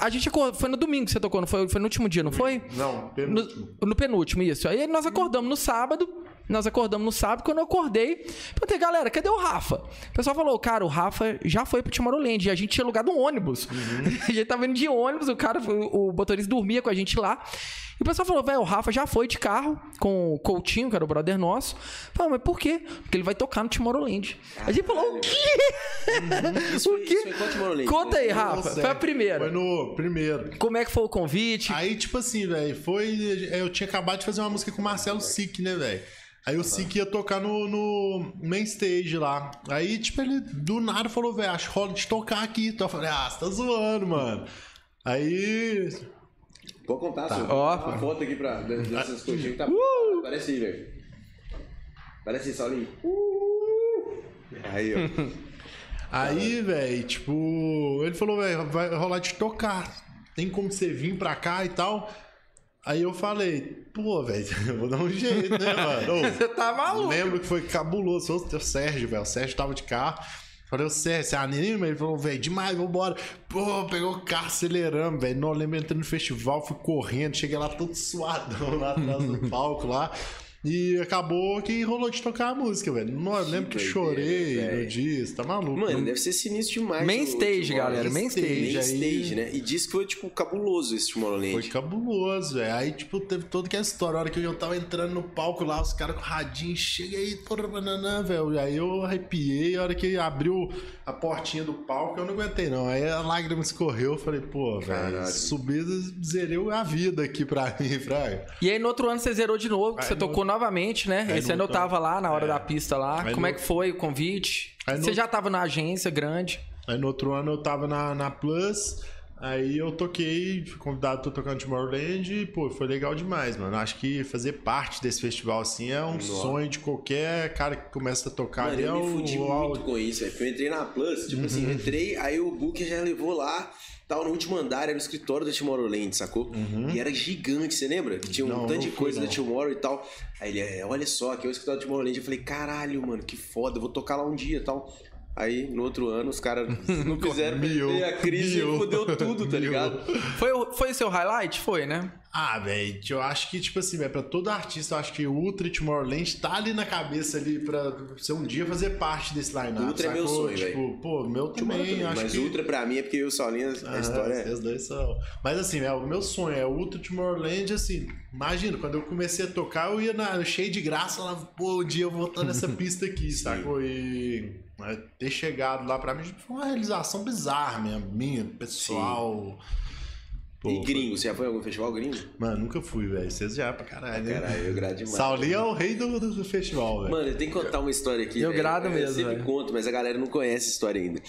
a gente acordou, foi no domingo que você tocou, não foi? Foi no último dia, não foi? Não, penúltimo. No, no penúltimo, isso. Aí nós acordamos no sábado. Nós acordamos no sábado. Quando eu acordei, perguntei, galera, cadê o Rafa? O pessoal falou, cara, o Rafa já foi pro Tomorrowland. E a gente tinha alugado um ônibus. (laughs) a gente tava indo de ônibus, o cara, o, o motorista dormia com a gente lá. E o pessoal falou, velho, o Rafa já foi de carro com o Coutinho, que era o brother nosso. Falei, mas por quê? Porque ele vai tocar no Tomorrowland. A gente falou, o quê? (laughs) Isso o quê? isso foi qual Tomorrowland? Conta aí, Rafa. sério. Foi a primeira. Foi no primeiro. Como é que foi o convite? Aí, tipo assim, velho, foi. Eu tinha acabado de fazer uma música com o Marcelo Sick, né, velho? Aí o Sick ia tocar no, no main stage lá. Aí, tipo, ele do nada falou, velho, acho que rola de tocar aqui. Então eu falei, ah, você tá zoando, mano. Aí. Pode contar, tá. Ó. Uma foto aqui pra dessas coxinhas que tá. Uh! Parece aí, velho. Parece aí, Saulinho. Uh! Aí, ó. (laughs) Aí, velho, tipo, ele falou, velho, vai rolar de tocar. Tem como você vir pra cá e tal? Aí eu falei, pô, velho, (laughs) eu vou dar um jeito, né, mano? Ô, (laughs) Você tá maluco? Lembro que foi cabuloso. O Sérgio, velho. O Sérgio tava de carro. Falei, o Sérgio, você anima? Ele falou, velho, demais, vambora. Pô, pegou o carro acelerando, velho. Não, eu lembro, entrei no festival, fui correndo, cheguei lá todo suadão lá atrás do (laughs) palco lá. E acabou que rolou de tocar a música, velho. Não, eu lembro que doideira, chorei velho. no você tá maluco. Mano, deve ser sinistro demais. Main o stage, galera, main stage. Main Aí- stage, né? E diz que foi, tipo, cabuloso esse Tomorrowland. Foi cabuloso, velho. Aí, tipo, teve toda aquela história. A hora que eu tava entrando no palco lá, os caras com radinho, chega aí, porra, banana, velho. Aí eu arrepiei. A hora que abriu a portinha do palco, eu não aguentei, não. Aí a lágrima escorreu. Eu falei, pô, velho, Caralho. subi, zerei a vida aqui pra mim, (laughs) Fraga. E aí no outro ano você zerou de novo, que Aí você no tocou no novamente, né? Aí Esse no ano eu outro tava lá na hora É. da pista lá. Aí Como no- é que foi o convite? Aí no- Você já tava na agência grande. Aí no outro ano eu tava na, na Plus, aí eu toquei, fui convidado, tô tocando Tomorrowland e, pô, foi legal demais, mano. Acho que fazer parte desse festival, assim, é um sonho de qualquer cara que começa a tocar Mano, ali. eu é me fudi o- muito com isso, velho. Eu entrei na Plus, tipo assim, eu (laughs) entrei, aí o Booker já levou lá, tava no último andar, era o escritório da Tomorrowland, sacou? E era gigante, você lembra? Que tinha um Não, tanto de coisa não. da Tomorrow e tal. Aí ele, é, olha só, aqui é o escritório da Tomorrowland. Eu falei, caralho, mano, que foda, eu vou tocar lá um dia e tal. Aí, no outro ano, os caras (laughs) não fizeram, Miou, veio a crise e fudeu tudo, tá (laughs) ligado? Foi o foi seu highlight? Foi, né? Ah, velho, eu acho que, tipo assim, velho, pra todo artista, eu acho que o Ultra Tomorrowland tá ali na cabeça ali pra você um dia fazer parte desse line-up. Ultra é meu sacou? sonho, Tipo, pô, meu também, acho Mas que... Ultra pra mim é porque eu e o Solinha, a Aham, história é... Vocês dois são. Mas assim, é, o meu sonho é o Ultra Tomorrowland, assim. Imagina, quando eu comecei a tocar, eu ia na, cheio de graça lá, pô, um dia eu vou estar nessa (laughs) pista aqui, sacou? E né, ter chegado lá pra mim foi uma realização bizarra minha, minha pessoal. Pô, E gringo, você já foi em algum festival gringo? Mano, nunca fui, velho. Vocês já pra caralho, né? Caralho, eu grado demais. Saulinho é o rei do, do, do festival, velho. Mano, eu tenho que contar uma história aqui. Eu velho. grado mesmo, Eu sempre velho. conto, mas a galera não conhece a história ainda.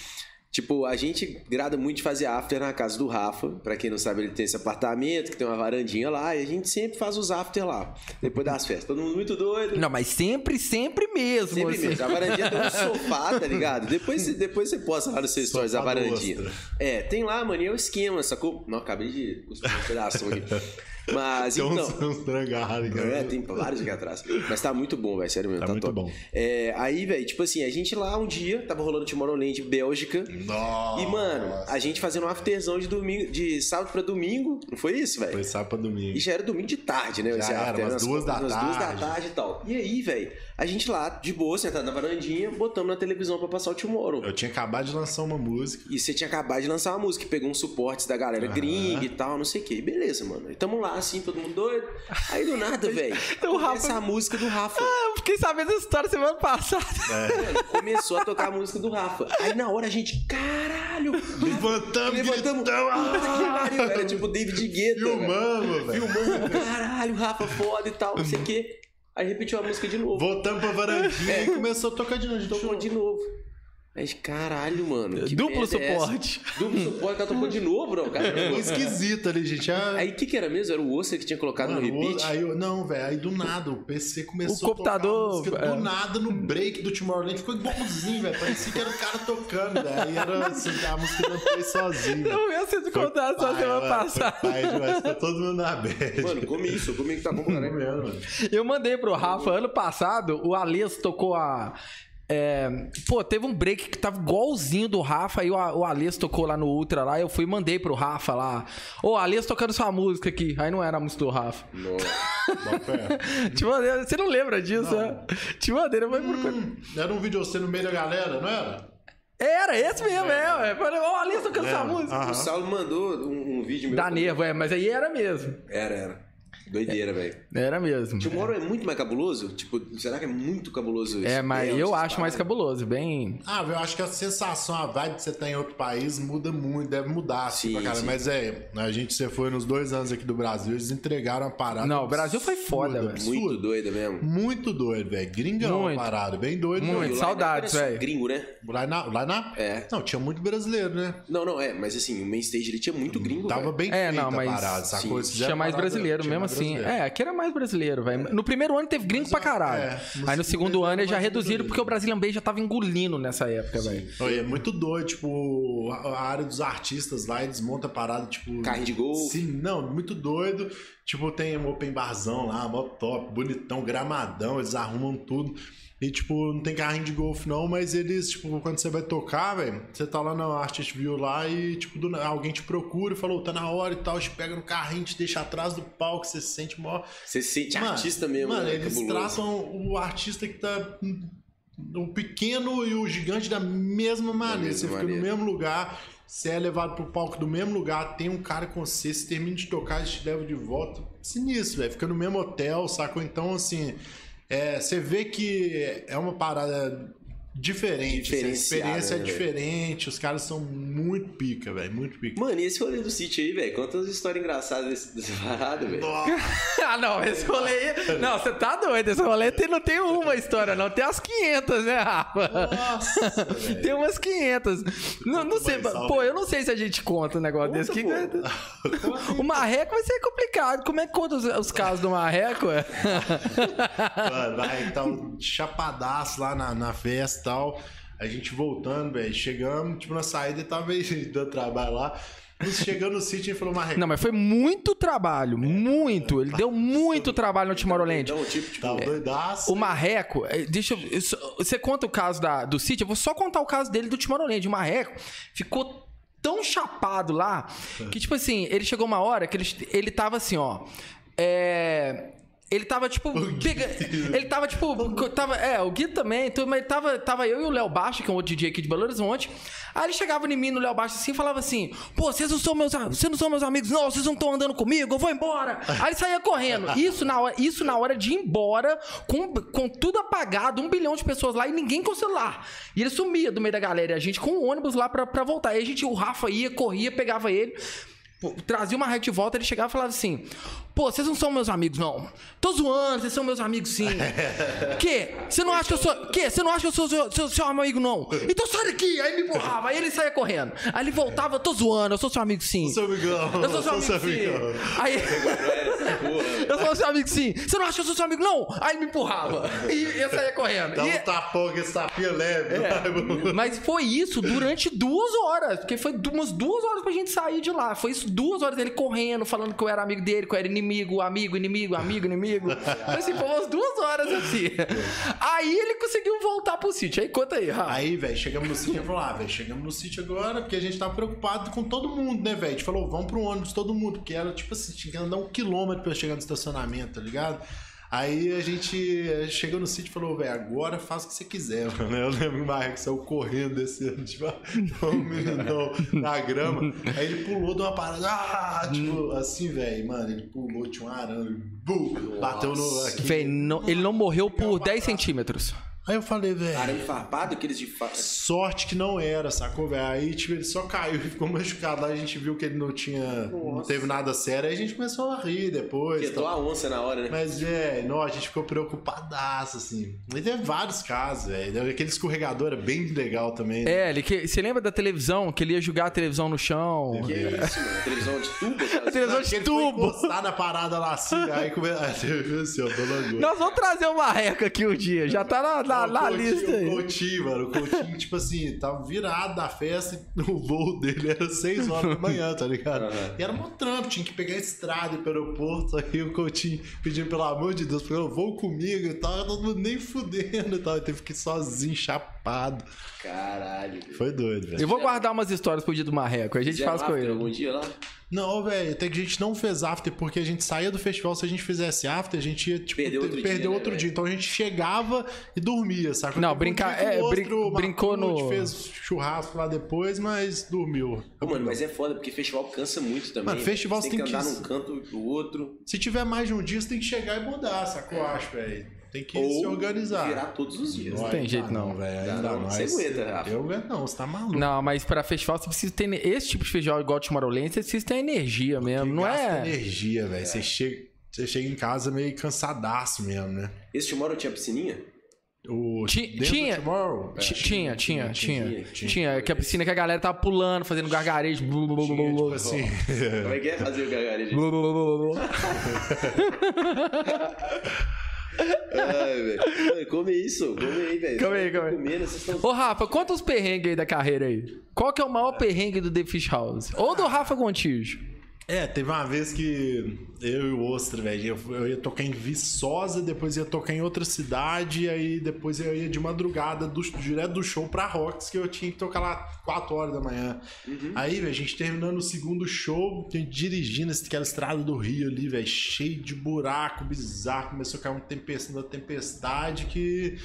Tipo, a gente grada muito de fazer after na casa do Rafa. Pra quem não sabe, ele tem esse apartamento que tem uma varandinha lá. E a gente sempre faz os after lá. Depois das festas. Todo mundo muito doido. Não, mas sempre, sempre mesmo. Sempre assim. mesmo. A varandinha tem um (laughs) sofá, tá ligado? Depois, você- depois você posta lá no seu stories a varandinha. Ostra. É, tem lá, mano, e é o esquema, sacou? Não, acabei de cuspir um pedaço aqui. (laughs) Mas, Tem então... uns, uns trangarros, cara. É, tem vários aqui atrás. Mas tá muito bom, velho. Sério mesmo. Tá Tá, muito top. bom. É, aí, velho, tipo assim, a gente lá um dia, tava rolando Tomorrowland Bélgica. Nossa. E, mano, a gente fazendo um afterzão de domingo, de sábado pra domingo. Não foi isso, velho? Foi sábado pra domingo. E já era domingo de tarde, né? Já era, after, umas umas duas da umas duas da tarde. tarde e tal. E aí, velho, a gente lá, de boa, sentado na varandinha, botamos na televisão pra passar o Tomorrow. Eu tinha acabado de lançar uma música. E você tinha acabado de lançar uma música, pegou uns suportes da galera Aham. gringa e tal, não sei o que. Beleza, mano. E tamo lá, assim, todo mundo doido. Aí do nada, (laughs) velho. O Rafa- Essa música do Rafa. Eu fiquei sabendo dessa história semana passada. (laughs) Mano, começou a tocar a música do Rafa. Aí na hora a gente, caralho! Levantamos, Levantamos. que pariu, Era tipo David Guetta. filmamos, velho. Filmando, caralho, Rafa foda e tal, não sei o quê. Aí repetiu a música de novo. Voltamos pra varandinha e começou a tocar de novo. Tocou de novo. Aí, caralho, mano. que Duplo merda é suporte. Duplo suporte, ela tocou de novo, bro, cara. Ficou esquisito ali, gente. Ah, Aí o que que era mesmo? Era o Oscar que tinha colocado mano, no repeat? aí não, velho, aí do nada o PC começou O computador, a tocar a música, é. do nada no break do Tomorrowland, ficou igualzinho, velho, parecia que era o cara tocando, velho, aí era assim, a música não foi. Eu vi você Foi contar só semana mano, passada. Foi pai demais, ficou todo mundo na bad. Mano, come isso, come que tá bom, né? Comendo, mano. Eu mandei pro Rafa ano passado, o Ales tocou a. é, pô, teve um break que tava igualzinho do Rafa, aí o, o Ales tocou lá no Ultra lá, eu fui e mandei pro Rafa lá. Ô, Ales tocando sua música aqui. Aí não era a música do Rafa. Te (laughs) mandei, você não lembra disso, né? Te mandei, eu vou procurar. Hum, Era um vídeo você no meio da galera, não era? Era, esse mesmo, é, ué. Falei, Ô, Ales tocando sua É, música. aham. O Saulo mandou um, um vídeo meu. Dá nervo, é, mas aí era mesmo. Era, era. Doideira, velho. Era mesmo. Tomorrow é muito mais cabuloso? Tipo, será que é muito cabuloso isso? É, mas eu acho mais cabuloso, bem. Ah, eu acho que a sensação, a vibe que você tem em outro país muda muito, deve mudar, assim, Sim, pra cara. sim. Mas é, a gente, você foi nos dois anos aqui do Brasil, eles entregaram a parada. Não, o Brasil foi foda, velho. Muito doida mesmo. Muito doido, velho. Gringão Muito. a parada, bem doido. Muito. saudades, só velho. gringo, né? Lá na, lá na... É. Não, tinha muito brasileiro, né? Não, não, é, mas assim, o main stage ele tinha muito gringo, Tava velho. bem É, feita não, mas a parada, sacou? Tinha mais a parada- brasileiro mesmo mais assim. brasileiro. É, aqui era mais brasileiro, velho. No primeiro ano teve gringo pra caralho. é, no Aí no segundo eles ano eles já reduziram porque o Brazilian Bay já tava engolindo nessa época, velho. É muito doido, tipo, a área dos artistas lá e desmonta a parada, tipo. Carrinho de golfe. Sim, não, muito doido. Tipo, tem um open barzão lá, mó top, bonitão, gramadão, eles arrumam tudo. E, tipo, não tem carrinho de golfe não, mas eles, tipo, quando você vai tocar, velho, você tá lá no Artist View lá e, tipo, do na- alguém te procura e falou, tá na hora e tal, te pega no carrinho, te deixa atrás do palco, você se sente mó. Você se sente Mano, artista mesmo, Mano, né? eles Cabuloso. tratam o artista que tá. O pequeno e o gigante da mesma maneira. mesma você fica maneira. no mesmo lugar, você é levado pro palco do mesmo lugar, tem um cara com você, você termina de tocar, eles te levam de volta. Sinistro, velho. Fica no mesmo hotel, sacou? Então, assim. É, você vê que é uma parada diferente. assim, a experiência é né, velho? diferente, os caras são muito pica, velho. Muito pica. Mano, e esse rolê do sítio aí, velho? Conta umas histórias engraçadas desse, dessa parada, velho. (laughs) Ah, não, esse rolê aí... Não, você tá doido. Esse rolê tem- não tem uma história, não. Tem as 500, né, Rafa? nossa. (laughs) Tem umas 500. Não, não sei, mais, pô, eu não sei se a gente conta um negócio desse. Que... O marreco vai ser complicado. Como é que conta os, os casos do marreco? É? (laughs) Mano, vai tá um chapadaço lá na, na festa e tal. A gente voltando, velho. Chegamos, tipo, na saída e tava (laughs) dando trabalho lá. Chegando no sítio, ele falou, Marreco, Não, mas foi muito trabalho, muito. Ele deu muito trabalho no Tomorrowland. Então, tipo, tipo, tava doidaço. O Marreco, eh, deixa eu. Você conta o caso da, do sítio, eu vou só contar o caso dele do Tomorrowland. O Marreco ficou tão chapado lá que, tipo assim, ele chegou uma hora que ele, ele tava assim, ó. É. Ele tava, tipo. pega- ele tava, tipo. Tava, é, o Gui também. Então, mas tava, tava eu e o Léo Baixo, que é um outro DJ aqui de Belo Horizonte. Aí ele chegava em mim no Léo Baixo assim e falava assim: Pô, vocês não são meus amigos, vocês não são meus amigos, não, vocês não estão andando comigo, eu vou embora. Aí ele saía correndo. Isso na hora, isso na hora de ir embora, com, com tudo apagado, um bilhão de pessoas lá e ninguém com celular. E ele sumia do meio da galera, e a gente com o ônibus lá pra, pra voltar. Aí a gente, o Rafa ia, corria, pegava ele. Trazia uma reta de volta, ele chegava e falava assim: Pô, vocês não são meus amigos, não. Tô zoando, vocês são meus amigos sim. (laughs) que? Você não acha que eu sou. Que? Você não acha que eu sou seu, seu, seu amigo, não? Então sai daqui! Aí me empurrava, aí ele saía correndo. Aí ele voltava, tô zoando, eu sou seu amigo sim. Seu amigão. Eu sou seu sou amigo sim. Aí. (laughs) Eu sou seu amigo sim. Você não acha que eu sou seu amigo, não? Aí me empurrava. E eu saía correndo. Dá E- um tapão com esse tapinha leve. É. Mas foi isso durante duas horas. Porque foi umas duas horas pra gente sair de lá. Foi isso, duas horas dele correndo, falando que eu era amigo dele, que eu era inimigo, amigo, inimigo, amigo, inimigo. Assim, foi umas duas horas assim. Aí ele conseguiu voltar pro sítio. Aí conta aí, Rafa. Aí, velho, chegamos no sítio e falou: ah, velho, chegamos no sítio agora porque a gente tava preocupado com todo mundo, né, velho? A gente falou: vamos pro ônibus todo mundo, porque era tipo assim, tinha que andar um quilômetro pra chegar no estacionamento, tá ligado? Aí a gente chegou no sítio e falou, velho, agora faz o que você quiser, mano. Eu lembro que o Marcos saiu correndo descendo, (laughs) tipo, um meninão na grama. Aí ele pulou de uma parada, ah, tipo, assim, velho, mano, ele pulou, tinha um arame, bum, bateu no. Aqui. Não- ele não morreu por 10 centímetros. Aí eu falei, velho. Arame farpado, aqueles de fa... Sorte que não era, sacou, velho? Aí, tipo, ele só caiu e ficou (laughs) machucado. Lá a gente viu que ele não tinha. Não Nossa. teve nada sério. Aí a gente começou a rir depois. Quietou tal. a onça na hora, né? Mas, velho, não, a gente ficou preocupadaço, assim. E teve vários casos, velho. Aquele escorregador era bem legal também. né? É, ele que, você lembra da televisão? Que ele ia jogar a televisão no chão? Que isso, mano? Televisão de tubo? aquelas- (laughs) A televisão de ele tubo. encostar na parada lá assim, aí começou. (laughs) assim. Nós vamos trazer o Marreco aqui um dia. Já tá na, na, O na Coutinho- lista aí. O Coutinho, mano, o Coutinho, tipo assim, tava virado da festa e o voo dele era 6 horas da manhã, tá ligado? Aham. E era um trampo, tinha que pegar a estrada e ir pro aeroporto, aí o Coutinho pedindo, pelo amor de Deus, falou, vou comigo e tal, todo mundo nem fudendo e tal, ele teve que ir sozinho, chapado. Caralho. Foi doido, velho. Eu vou guardar umas histórias pro dia do Marreco. A gente faz com ele. algum dia lá? Não, velho, até que a gente não fez after, porque a gente saía do festival, se a gente fizesse after, a gente ia, tipo, Perdeu ter- outro perder dia, né, outro velho? dia. Então a gente chegava e dormia, saca? Não, um brincar- que é, brin- outro brincou no- fez churrasco lá depois, mas dormiu. Mano, mas é foda, porque festival cansa muito também. Mano, né? festival você você tem que tem andar que- num canto pro outro. Se tiver mais de um dia, você tem que chegar e mudar, sacou? Eu acho, velho. Tem que Ou se organizar. virar todos os dias. Não né? tem jeito dá não. velho. Ainda não. mais. Você aguenta, Rafa. Eu aguento não, você tá maluco. Não, mas pra festival você precisa ter. Esse tipo de festival igual o Tomorrowland, você precisa ter energia mesmo. Não Gasta é. energia, velho. Você chega, você chega em casa meio cansadaço mesmo, né? Esse Tomorrow tinha piscininha? O tinha- Tomorrow? Ti- Tinha, tinha, tinha. tinha. Tinha, que a piscina que a galera tava pulando, fazendo gargarejo. Blu, blu, blu, Tinha, blu, tipo blu. assim. Como é que é fazer o gargarejo? Blu, blu, blu, blu, blu. (laughs) Ai, velho. Come isso, come aí, velho. Come aí, come aí. Comendo, estão... Ô, Rafa, conta os perrengues aí da carreira aí. Qual que é o maior perrengue do The Fish House? Ou do Rafa Gontijo? É, teve uma vez que eu e o Ostra, velho, eu, eu ia tocar em Viçosa, depois ia tocar em outra cidade, aí depois eu ia de madrugada do, direto do show pra Rocks, que eu tinha que tocar lá 4 horas da manhã. Aí, velho, a gente terminando o segundo show, a gente dirigindo aquela estrada do Rio ali, velho, cheio de buraco bizarro, começou a cair uma tempestade, uma tempestade que.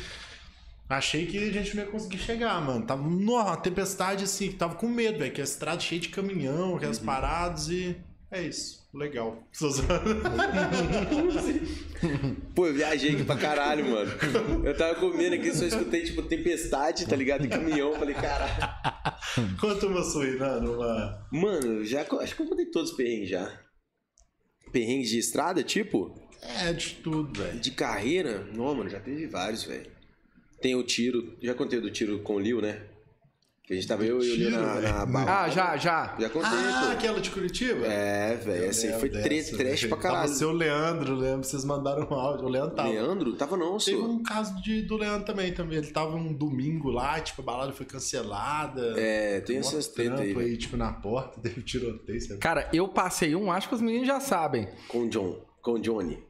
Achei que a gente não ia conseguir chegar, mano. Tava numa tempestade assim, tava com medo, velho. Que a estrada cheia de caminhão, aquelas paradas e. É isso. Legal. (laughs) Pô, eu viajei aqui pra caralho, mano. Eu tava comendo aqui, só escutei, tipo, tempestade, tá ligado? Em caminhão. Falei, caralho. Conta uma sua aí, Nando. Uma... Mano, já, acho que eu contei todos os perrengues já. Perrengues de estrada, tipo? É, de tudo, velho. De carreira? Não, mano, já teve vários, velho. Tem o tiro, já contei do tiro com o Lil, né? Que a gente tava eu e o Tiro, na, na balada. Ah, já, já. Já contei, Ah, pô. aquela de Curitiba? É, velho, essa aí foi trash velho. pra caralho. Tava o seu Leandro, lembro, vocês mandaram um áudio. O Leandro tava. Leandro? Tava não, Teve senhor. um caso de, do Leandro também, também. Ele tava um domingo lá, tipo, a balada foi cancelada. É, tem essas tretas aí, velho. tipo, na porta, (laughs) teve tiroteio. sabe? Cara, eu passei um, acho que os meninos já sabem. Com o John. Com o Johnny.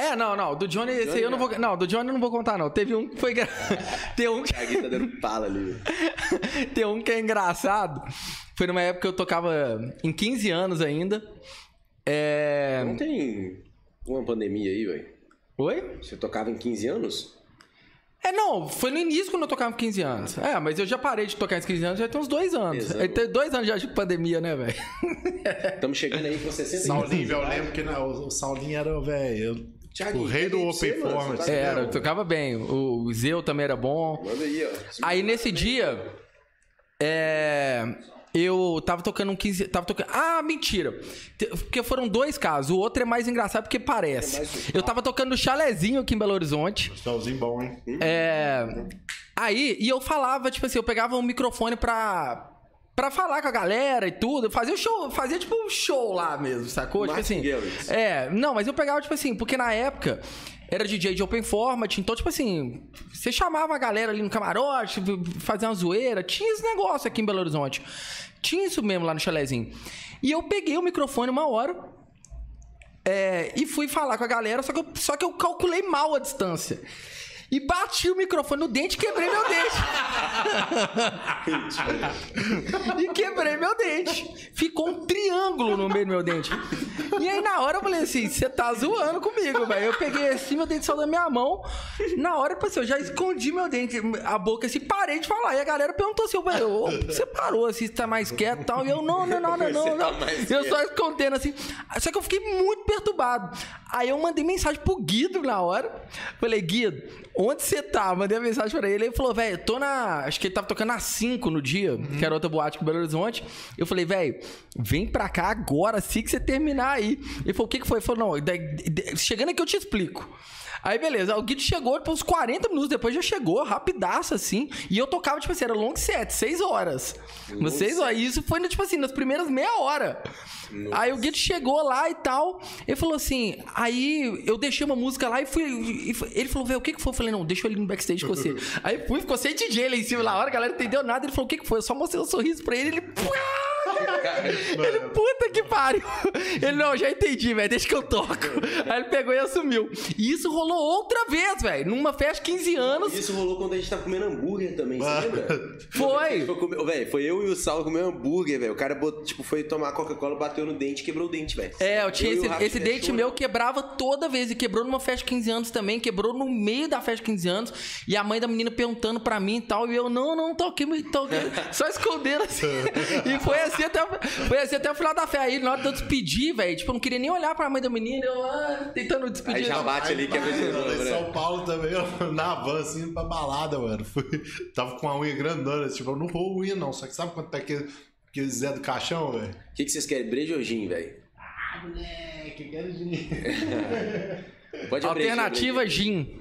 É, não, não. Do Johnny, esse aí eu não vou. Não, do Johnny eu não vou contar, não. Teve um que foi. (laughs) Tem um que... Tá dando pala ali, velho. (laughs) Tem um que é engraçado. Foi numa época que eu tocava em 15 anos ainda. É. Não tem uma pandemia aí, velho? Oi? Você tocava em 15 anos? É, não, foi no início quando eu tocava com 15 anos. É, mas eu já parei de tocar em 15 anos já tem uns dois anos. Exato. É, Tem dois anos já de pandemia, né, velho? Estamos chegando aí com 60 Saulinho, velho, eu lembro que na- o, o Saulinho era, velho, O rei do Open você? Format. Tá Era, eu vendo? tocava bem. O o Zeu também era bom. Manda aí, ó. Aí nesse dia, é, eu tava tocando um 15. Tava tocando. Ah, mentira! Porque foram dois casos. O outro é mais engraçado porque parece. É mais- Eu tava tocando no chalezinho aqui em Belo Horizonte. Saulinho bom, hein? É. Aí, e eu falava, tipo assim, eu pegava um microfone pra. Pra falar com a galera e tudo, fazia o show, fazia tipo um show lá mesmo, sacou? Tipo assim. É, não, mas eu pegava, tipo assim, porque na época era DJ de Open Format, então, tipo assim, você chamava a galera ali no camarote, fazia uma zoeira, tinha esse negócio aqui em Belo Horizonte. Tinha isso mesmo lá no chalezinho. E eu peguei o microfone uma hora, é, e fui falar com a galera, só que, eu, só que eu calculei mal a distância. E bati o microfone no dente e quebrei meu dente. e quebrei meu dente. Ficou um triângulo no meio do meu dente. E aí, na hora, eu falei assim: você tá zoando comigo, velho. Eu peguei assim, meu dente saiu da minha mão. Na hora, tipo assim, eu já escondi meu dente, a boca assim, parei de falar. E a galera perguntou assim: velho, você parou assim, você tá mais quieto e tal. E eu, não, não, não, não, não. Tá não. Eu só escondendo assim. Só que eu fiquei muito perturbado. Aí eu mandei mensagem pro Guido na hora. Falei, Guido, onde você tá? Mandei a mensagem pra ele. Ele falou, velho, tô na. Acho que ele tava tocando na 5 no dia, que era outra boate com Belo Horizonte. Eu falei, velho, vem pra cá agora, assim que você terminar aí. Ele falou, o que que foi? Ele falou, não, chegando aqui eu te explico. Aí, beleza. O Guido chegou, tipo, uns 40 minutos depois já chegou, rapidaço, assim. E eu tocava, tipo assim, era long set, 6 horas. Long Mas 6 horas. E isso foi, tipo assim, nas primeiras meia hora. Aí o Guido chegou lá e tal. Ele falou assim. Aí eu deixei uma música lá e fui. e ele falou, velho, o que que foi? Eu falei, não, deixa eu ali no backstage com você. (laughs) Aí fui, ficou sem DJ lá em cima na hora, a galera não entendeu nada. Ele falou, o que que foi? Eu só mostrei um sorriso pra ele. Ele. Ele, puta que pariu. Ele, não, já entendi, velho, deixa que eu toco. Aí ele pegou e assumiu. E isso rolou outra vez, velho, numa festa de 15 anos. Isso rolou quando a gente tava comendo hambúrguer também, você lembra? (laughs) Foi. Foi comer- foi eu e o Saulo comer hambúrguer, velho. O cara botou, tipo, foi tomar Coca-Cola, bateu no dente e quebrou o dente, velho. É, eu tinha e o esse, esse dente fechou. meu quebrava toda vez. E quebrou numa festa de 15 anos também. Quebrou no meio da festa de 15 anos. E a mãe da menina perguntando pra mim e tal. E eu, não, não, toquei, toquei. (laughs) Só escondendo assim. e foi assim até, foi assim até o final da festa. Aí, na hora de eu despedir, velho, tipo, eu não queria nem olhar pra mãe da menina. Eu, ah, tentando despedir. Aí já bate ali, quebra de Mano, novo, em né? São Paulo também, eu, na van, assim, pra balada, mano. Fui, (laughs) tava com a unha grandona, tipo, eu não vou unha, não. Só que sabe quanto tá aquele, aquele Zé do Caixão, velho? O que, que vocês querem? Brejo ou gin, velho? Ah, moleque, eu quero dinheiro. (laughs) Pode abrir, Alternativa gin.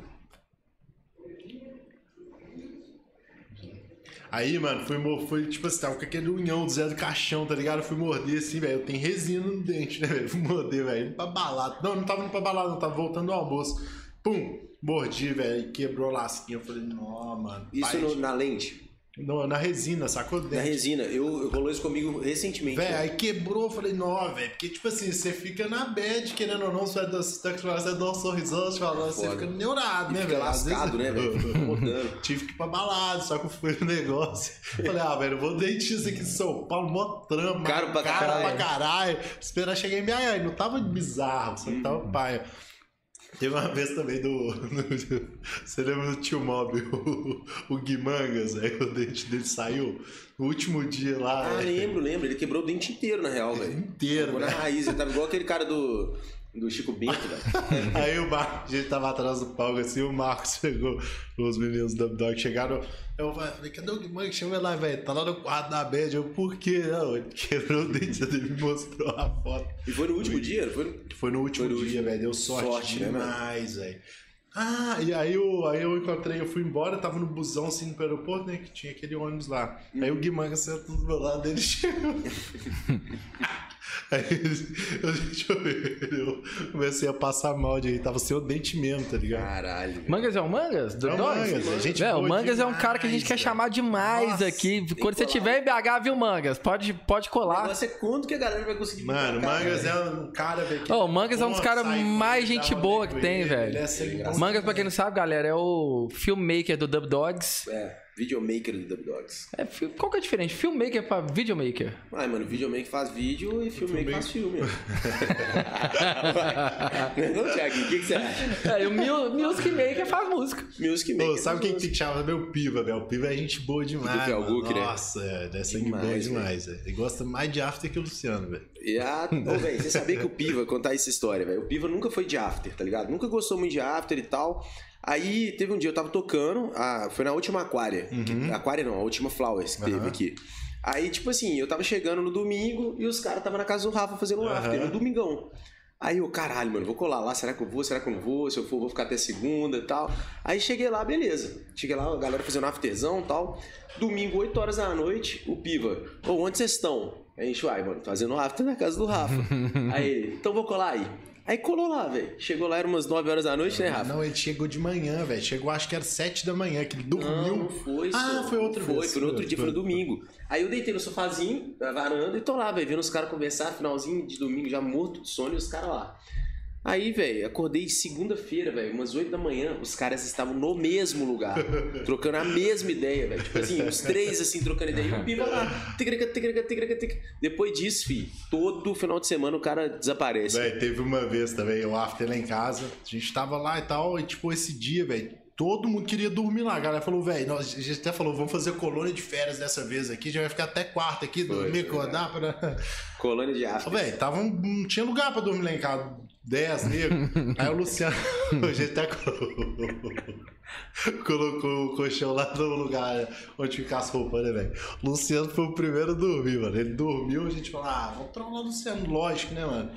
Aí, mano, fui, mo- fui tipo assim, tava com aquele unhão do Zé do Caixão, tá ligado? Eu fui morder assim, velho. Eu tenho resina no dente, né, velho? Fui morder, velho. Indo pra balada. Não, não tava indo pra balada, não. Tava voltando do almoço. Pum! Mordi, velho. e Quebrou a lasquinha. Eu falei, não, mano. Isso no- na lente, no- na resina, sacou? na resina. Eu, eu rolou isso comigo recentemente. Véi, velho. aí quebrou, eu falei, não, velho, porque tipo assim, você fica na bad, querendo ou não, você vai dar, você tá dá um sorrisão, você fala, você fica neurado, E né, velho? Lascado, vezes- né, velho? (laughs) Tive que ir pra balada, só que eu fui no negócio. Falei, ah, velho, vou dentista aqui de São Paulo, mó trama, Caro pra caro caralho. pra caralho. Esperar chegar em Miami, não tava bizarro, só que tava Uhum. paia. Teve uma vez também (laughs) do. você lembra do tio Mob, o, o Guimangas, aí o dente dele saiu no último dia lá. Ah, velho. lembro, lembro. Ele quebrou o dente inteiro, na real, velho. Inteiro, Ficou na raiz. Ele tava igual aquele cara do, do Chico Bento, velho. (laughs) Aí o Marcos, a gente tava atrás do palco assim, o Marcos pegou os meninos do Dog, chegaram. Eu falei, cadê o Guimangas? Chama ele lá, velho. Tá lá no quarto da bad. Eu, por quê? Não, ele quebrou o dente, ele me mostrou a foto. E foi no último dia? não Foi no... Foi no último Foi no dia, velho. Deu sorte, Sorte, né, demais, velho. Ah, e aí eu, aí eu encontrei, eu fui embora, tava no busão assim pro aeroporto, né? Que tinha aquele ônibus lá. Aí o Guimanga sentou do meu lado, ele (laughs) chegou. (laughs) (laughs) Aí eu, deixa eu ver, eu comecei a passar mal de aí, tava sem o dente mesmo, tá ligado? Caralho. Mangas é o Mangas? Do É o? Mangas, é gente É, o Mangas é um cara que a gente quer demais, chamar demais Nossa, aqui. Quando você colar. tiver em BH, viu, Mangas? Pode, pode colar. negócio é quando que a galera vai conseguir Mano, o Mangas é um cara, velho. que- Ô, o Mangas é um dos caras mais gente boa que tem, ele, velho. Ele é. Mangas, pra quem não sabe, galera, é o filmmaker do Dub Dogs. É, videomaker do Dub Dogs. É, qual que é a diferença? Filmmaker pra videomaker? Ai, mano, videomaker faz vídeo e filmmaker faz filme. (laughs) Não, Thiago, o que, que você acha? É, e o mu- music maker faz música. Music maker. sabe faz quem que música. que chamar? Meu Piva, velho. O Piva é gente boa demais. Do mano. né? Nossa, é, é sangue Demais, bom velho. demais, velho. Ele gosta mais de after que o Luciano, velho. E a... Ô, velho, você sabia que o Piva, contar essa história, velho. O Piva nunca foi de after, tá ligado? Nunca gostou muito de after e tal. Aí teve um dia eu tava tocando, ah, foi na última Aquária. que- Aquária não, a última Flowers que teve Uhum. aqui. Aí, tipo assim, eu tava chegando no domingo e os caras tava na casa do Rafa fazendo um Aham. after, no domingão. Aí eu, caralho, mano, vou colar lá, será que eu vou, será que eu não vou? Se eu for, vou ficar até segunda e tal. Aí cheguei lá, beleza. Cheguei lá, a galera fazendo afterzão e tal. Domingo, 8 horas da noite, o Piva, ô, onde vocês estão? Aí a gente, uai, mano, fazendo after na casa do Rafa. (laughs) aí ele, então vou colar aí. Aí colou lá, velho. Chegou lá, era umas 9 horas da noite, né, Rafa? Não, ele chegou de manhã, velho. Chegou, acho que era 7 da manhã, que ele dormiu. Não, não foi. Ah, só. foi outra foi, vez. Foi no outro dia, foi no Foi. domingo. Aí eu deitei no sofazinho, na varanda, e tô lá, velho, vendo os caras conversar, finalzinho de domingo, já morto de sono, e os caras lá. Aí, velho, acordei segunda-feira, velho, umas 8 da manhã, os caras estavam no mesmo lugar, (laughs) trocando a mesma ideia, velho. Tipo assim, os três assim, trocando ideia. E o piva lá, tigrica, tigrica, tigrica, tigrica. Depois disso, fi, todo final de semana o cara desaparece. Velho, teve uma vez também, o after lá em casa. A gente tava lá e tal, e tipo, esse dia, velho, todo mundo queria dormir lá. A galera falou, velho, a gente até falou, vamos fazer colônia de férias dessa vez aqui, já vai ficar até quarta aqui, dormir, acordar pra. Colônia de after. Velho, tava um- não tinha lugar pra dormir lá em casa. 10 negros. Aí o Luciano, (laughs) hoje até colocou, (laughs) colocou o colchão lá no lugar onde fica as roupas, né, velho? O Luciano foi o primeiro a dormir, mano. Ele dormiu, a gente falou, ah, vamos trollar o Luciano, lógico, né, mano?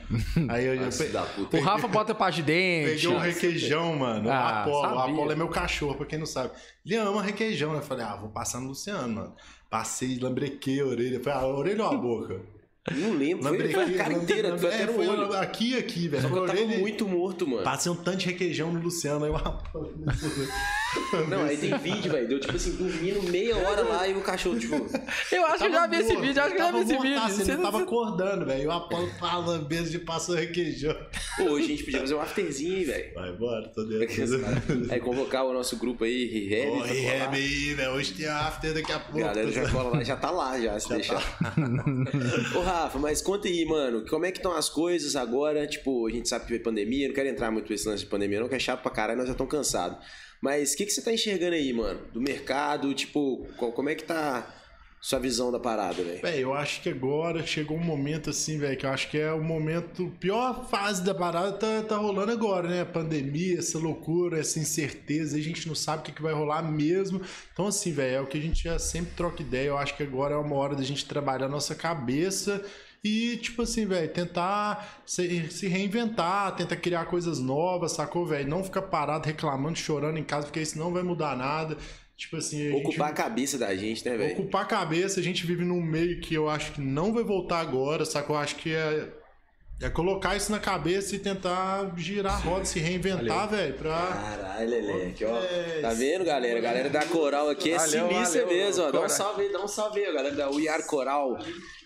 Aí eu já pe-. O Rafa bota pasta de dente. peguei um requeijão, mano. o Ah, Apolo. O sabia. Apolo é meu cachorro, pra quem não sabe. Ele ama requeijão, né? Eu falei, ah, vou passar no Luciano, mano. Passei, lambrequei a orelha. Falei, ah, a orelha ou a boca? Não lembro, foi, a cara inteira, foi até é, foi olho. aqui e aqui, velho. Só que eu tava muito morto, mano. Passei um tanto de requeijão no Luciano, aí o Apolo. (laughs) (laughs) Não, aí tem vídeo, velho. Deu tipo assim, dormindo meia hora lá e o cachorro, tipo. (laughs) Eu acho que eu já vi esse vídeo, acho que eu já vi esse vídeo. Você não tava acordando, velho. E o Apolo mesmo de passar requeijão. (laughs) Pô, hoje a gente podia fazer um afterzinho, hein, velho. Vai embora, tô dentro. Aí convocar o nosso grupo aí, Rehab. Ô. Rehab aí, velho. Hoje tem after daqui a A pouco. galera já cola lá, já tá lá, já, se deixar. Ô, Rafa, mas conta aí, mano, como é que estão as coisas agora? Tipo, a gente sabe que veio pandemia, não quero entrar muito nesse lance de pandemia, não, que é chato pra caralho, nós já estamos cansados. Mas o que, que você tá enxergando aí, mano? Do mercado, tipo, qual- como é que tá sua visão da parada, velho? Véi, eu acho que agora chegou um momento assim, velho, que eu acho que é o momento, pior fase da parada tá, tá rolando agora, né? Pandemia, essa loucura, essa incerteza, a gente não sabe o que, que vai rolar mesmo. Então, assim, velho, é o que a gente já sempre troca ideia. Eu acho que agora é uma hora da gente trabalhar a nossa cabeça e, tipo assim, velho, tentar se, se reinventar, tentar criar coisas novas, sacou, velho? Não ficar parado reclamando, chorando em casa, porque isso não vai mudar nada. Tipo assim, a gente- Ocupar a cabeça da gente, né, velho? Ocupar a cabeça, a gente vive num meio que eu acho que não vai voltar agora, sacou? Eu acho que é, é colocar isso na cabeça e tentar girar a roda, se reinventar, velho, pra. Caralho, Leleque, ó. É, Tá vendo, galera? A galera da Coral aqui é Valeu, sinistra valeu, mesmo, ó. Dá um salve aí, dá um salve aí, ó, galera da We Are Coral.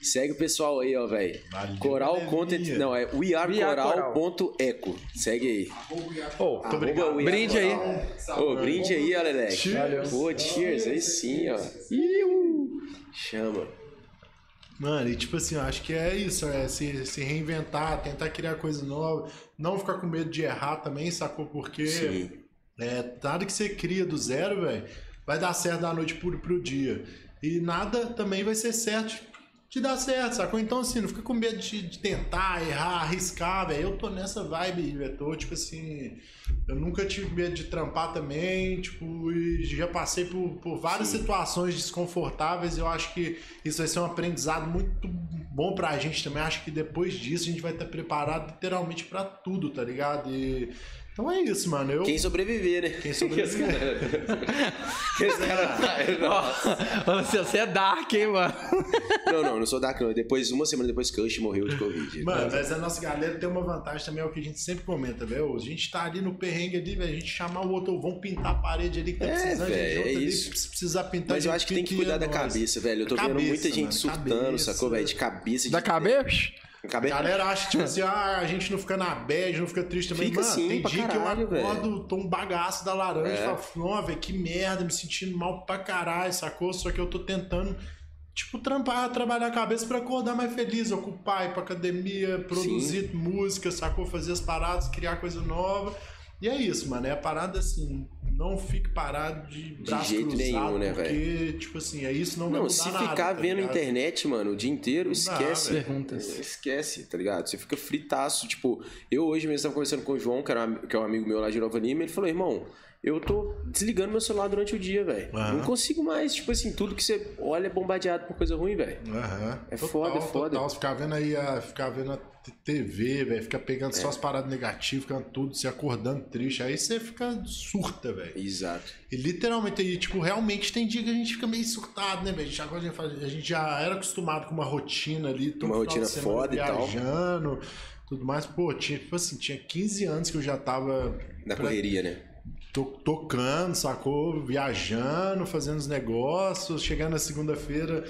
Segue o pessoal aí, ó, velho. Valeu, Coral galerinha. Content. Não, é We Are wearecoral.eco. Segue aí. Ô, Arroba obrigado. Brinde aí. Ô, brinde aí, ó, Leleque. Cheers. Pô, cheers, aí sim, ó. Iu. Chama. Mano, e tipo assim, eu acho que é isso, é se, se reinventar, tentar criar coisa nova, não ficar com medo de errar também, sacou? Porque Sim. é, nada que você cria do zero, velho, vai dar certo da noite pro, pro dia. E nada também vai ser certo de dar certo, sacou? Então, assim, não fica com medo de, de tentar, errar, arriscar, velho. Eu tô nessa vibe, velho. Tô, tipo assim, eu nunca tive medo de trampar também, tipo, e já passei por, por várias situações desconfortáveis. Eu acho que isso vai ser um aprendizado muito bom pra gente também. Acho que depois disso a gente vai estar preparado literalmente pra tudo, tá ligado? E, então é isso, mano. Eu, Quem sobreviver, né? Quem sobreviver. (laughs) Esse cara- (laughs) Nossa. Fala assim, você é dark, hein, mano? Não, não, não sou Dark, não. Depois, uma semana depois que Kush morreu de Covid. Mano, mas a nossa galera tem uma vantagem também, é o que a gente sempre comenta, velho. A gente tá ali no perrengue ali, velho. A gente chamar o outro, vamos pintar a parede ali que tá É, precisando, gente é ali, isso. se precisar pintar. Mas eu acho que tem que cuidar da cabeça, velho. Eu tô vendo Cabeça, muita gente mano, surtando, cabeça. sacou, velho? De cabeça. Da de... cabeça? Cabeça. A galera acha, tipo assim, ah, a gente não fica na bad, não fica triste também. Fica Mano, sim, tem dia caralho, que eu acordo, tô um bagaço da laranja É. e falo, não, velho, que merda, me sentindo mal pra caralho, sacou? Só que eu tô tentando, tipo, trampar, trabalhar a cabeça pra acordar mais feliz, ocupar, ir pra academia, produzir música, sacou? Fazer as paradas, criar coisa nova. E é isso, mano. É a parada assim, não fique parado de braço jeito cruzado, nenhum, né, porque, tipo assim, é isso, não vai Não, mudar se nada, ficar tá vendo ligado? internet, mano, o dia inteiro, Não dá, esquece. velho. Perguntas. Esquece, tá ligado? Você fica fritaço. Tipo, eu hoje mesmo estava conversando com o João, que, era um, que é um amigo meu lá de Nova Lima, ele falou, irmão, eu tô desligando meu celular durante o dia, velho. Aham. Não consigo mais. Tipo assim, tudo que você olha é bombardeado por coisa ruim, velho. Aham. É foda, é foda. Total. Ficar vendo aí, a, ficar vendo a TV, velho, ficar pegando É. só as paradas negativas, ficando tudo, se acordando triste, aí você fica surta, velho. Exato. E literalmente, aí, tipo, realmente tem dia que a gente fica meio surtado, né, velho? A gente, agora a gente faz- a gente já era acostumado com uma rotina ali, todo Uma rotina foda e tal. viajando, tudo mais. Pô, tinha, tipo assim, tinha 15 anos que eu já tava Na correria, né? To- tocando, sacou? Viajando, fazendo os negócios, chegando na segunda-feira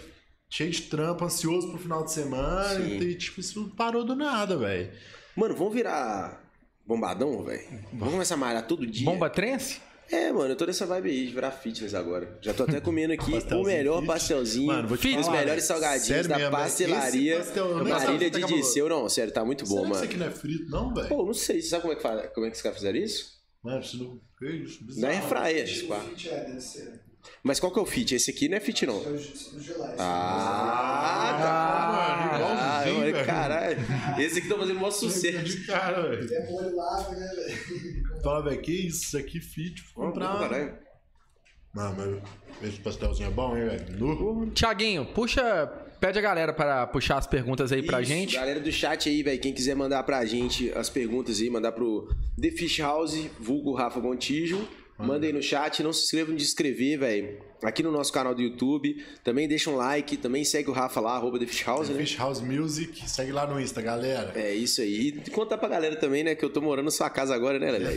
cheio de trampo, ansioso pro final de semana. Sim. E, tipo, isso não parou do nada, velho. Mano, vamos virar bombadão, velho? Vamos começar a malhar todo dia? Bomba trance? É, mano, eu tô nessa vibe aí de virar fitness agora. Já tô até comendo aqui (laughs) o melhor fit. pastelzinho, Mano, vou te os falar, melhores velho. salgadinhos Sério da mesmo, pastelaria pastel, eu nem Marília de que Disseu. Não, sério, tá muito bom, Será que mano. isso aqui não é frito, não, velho? Pô, não sei, você sabe como é que, faz, como é que os caras fizeram isso? Mano, isso não. Que isso? Na Bizarro. airfryer, esse pá. Fit é, deve ser. Mas qual que é o fit? Esse aqui não é fit, não. É o. Ah, Ah, tá. igualzinho, mano, velho. caralho. Esse aqui tá fazendo maior sucesso. Cara, velho. É molho lava, né, velho? (laughs) Fala, velho, que isso? Isso aqui fit. Vou comprar. Caralho. Mano, mas esse pastelzinho é bom, hein, velho? Tiaguinho, puxa. Pede a galera para puxar as perguntas aí pra Isso, gente. Galera do chat aí, velho, quem quiser mandar pra gente as perguntas aí, mandar pro The Fish House, vulgo Rafa Montijo. Manda aí no chat, não se inscrevam de inscrever, velho. Aqui no nosso canal do YouTube. Também deixa um like, também segue o Rafa lá, arroba The Fish House, né? Fish House Music. Segue lá no Insta, galera. É isso aí. E contar pra galera também, né? Que eu tô morando na sua casa agora, né, Lele?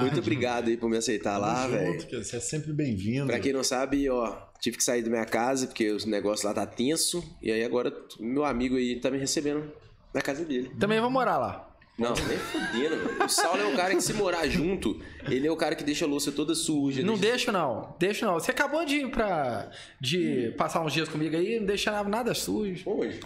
Muito obrigado aí por me aceitar lá, Tamo velho. junto, que Você é sempre bem-vindo. Pra quem não sabe, ó, tive que sair da minha casa porque os negócios lá tá tenso. E aí agora meu amigo aí tá me recebendo na casa dele. Também vou morar lá. Não, nem fudendo, velho. O Saulo é o cara que se morar junto, ele é o cara que deixa a louça toda suja. Não deixa... deixo, não. Deixo, não. Você acabou de ir pra. de passar uns dias comigo aí, não deixava nada sujo. Onde?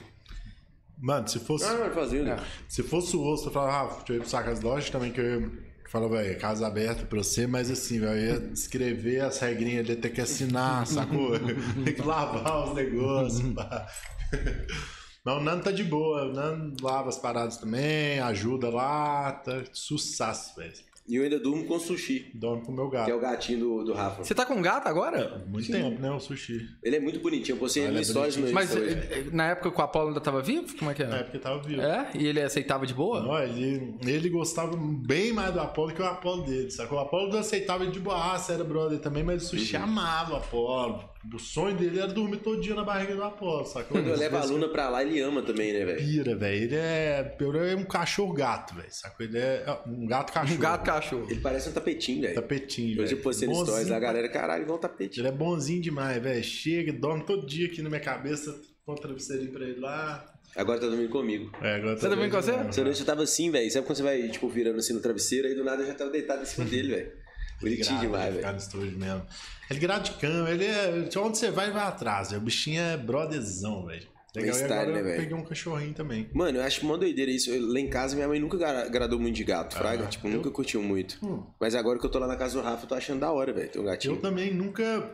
Mano, se fosse, Ah, fazendo. É. se fosse o osso, eu falava, Rafa, deixa eu ir pro Sacas Lojas também, que eu ia falar, velho, casa aberta pra você, mas assim, velho, ia escrever as regrinhas dele, ter que assinar, (laughs) sacou? Tem que lavar os negócios, pá. (laughs) Mas o Nando tá de boa, o Nando lava as paradas também, ajuda lá, tá sucesso, velho. E eu ainda durmo com sushi, Dorme com o meu que é gato. o gatinho do, do Rafa. Você tá com gato agora? Muito tempo, né, o sushi. Ele é muito bonitinho, eu postei Ah, ele é stories no. Mas eh, na época que o Apolo ainda tava vivo? Como é que Na é? época tava vivo. É? E ele aceitava de boa? Ó, ele, ele gostava bem mais do Apolo que o Apolo dele, sacou? O Apolo não aceitava ele de boaça, era brother também, mas o Uhum. Sushi amava o Apolo. O sonho dele era dormir todo dia na barriga do Apolo, sacou? Quando eu levo a Luna pra lá, ele ama também, né, velho? Pira, velho. Ele é, ele é um cachorro-gato, velho, sacou? Ele é é um gato-cachorro. Um gato cachorro. Ele parece um tapetinho, velho. Tapetinho, Hoje velho. eu postei no stories Bonzinho da galera, caralho, igual um tapetinho. Ele é bonzinho demais, velho. Chega, dorme todo dia aqui na minha cabeça, põe um travesseirinho pra ele lá. Agora tá dormindo comigo. É, agora Você tá dormindo com você? Essa noite eu tava assim, velho. Sabe quando você vai, tipo, virando assim no travesseiro, aí do nada eu já tava deitado em cima (laughs) dele, velho. Bonitinho demais, Ficar velho. no estúdio mesmo. Ele grado de cama, ele é. Onde você vai, vai atrás. velho. O bichinho é brotherzão, velho. Legal, e Bem-estar, agora né, eu peguei um cachorrinho também. Mano, eu acho uma doideira isso. Eu- lá em casa, minha mãe nunca gra- agradou muito de gato, fraga. Ah, tipo, eu- nunca curtiu muito. Hum. Mas agora que eu tô lá na casa do Rafa, eu tô achando da hora, velho. Tem um gatinho. Eu também nunca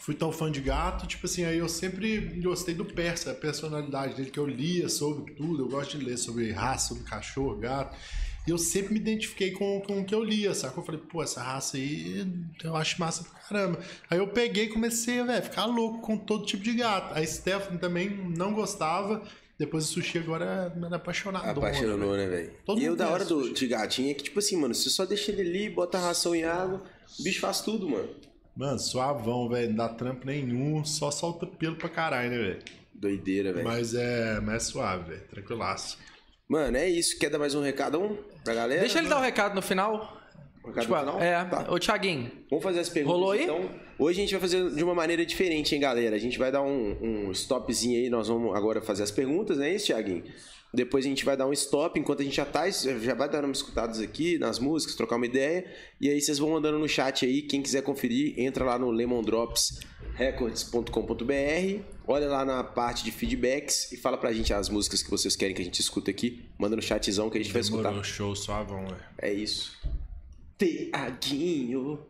fui tão fã de gato, tipo assim, aí eu sempre gostei do Persa, a personalidade dele, que eu lia sobre tudo, eu gosto de ler sobre raça, sobre cachorro, gato. E eu sempre me identifiquei com, com o que eu lia, sacou? Eu falei, pô, essa raça aí eu acho massa pra caramba. Aí eu peguei e comecei, velho, ficar louco com todo tipo de gato. A Stephanie também não gostava, depois do sushi agora era apaixonado. Apaixonou, né, velho? E o mundo da hora do, de gatinho é que, tipo assim, mano, você só deixa ele ali, bota ração e água, o bicho faz tudo, mano. Mano, suavão, velho, não dá trampo nenhum, só solta pelo pra caralho, né, velho? Doideira, velho. Mas é, mas é suave, velho, tranquilaço. Mano, é isso. Quer dar mais um recado um, pra galera? Deixa ele dar o recado no final. Um recado Tipo, no final? é, Tá. ô Thiaguinho. Vamos fazer as perguntas. Rolou aí? Então, hoje a gente vai fazer de uma maneira diferente, hein, galera? A gente vai dar um, um stopzinho aí. Nós vamos agora fazer as perguntas, não é isso, Thiaguinho? Depois a gente vai dar um stop enquanto a gente já tá, já vai dando uma escutadas aqui nas músicas, trocar uma ideia. E aí vocês vão mandando no chat aí. Quem quiser conferir, entra lá no lemondropsrecords.com.br. Olha lá na parte de feedbacks e fala pra gente as músicas que vocês querem que a gente escuta aqui. Manda no chatzão que a gente vai escutar. Demorou, show, suavão, velho. É isso. Tiaguinho.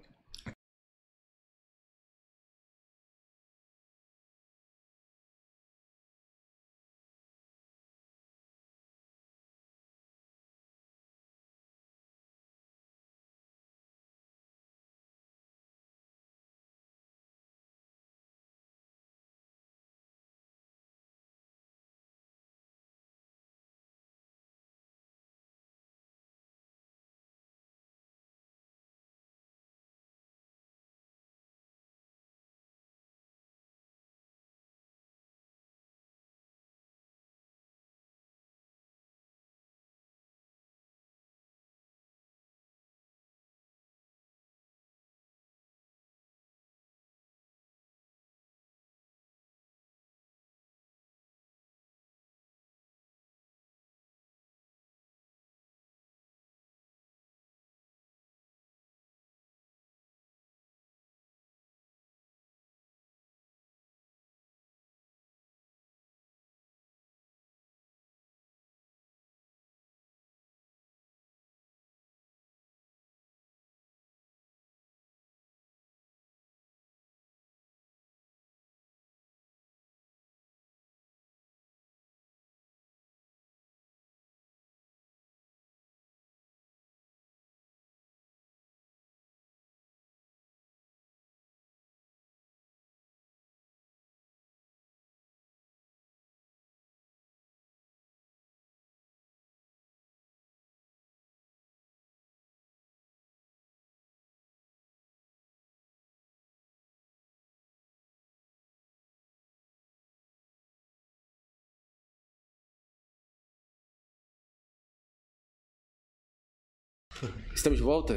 Estamos de volta?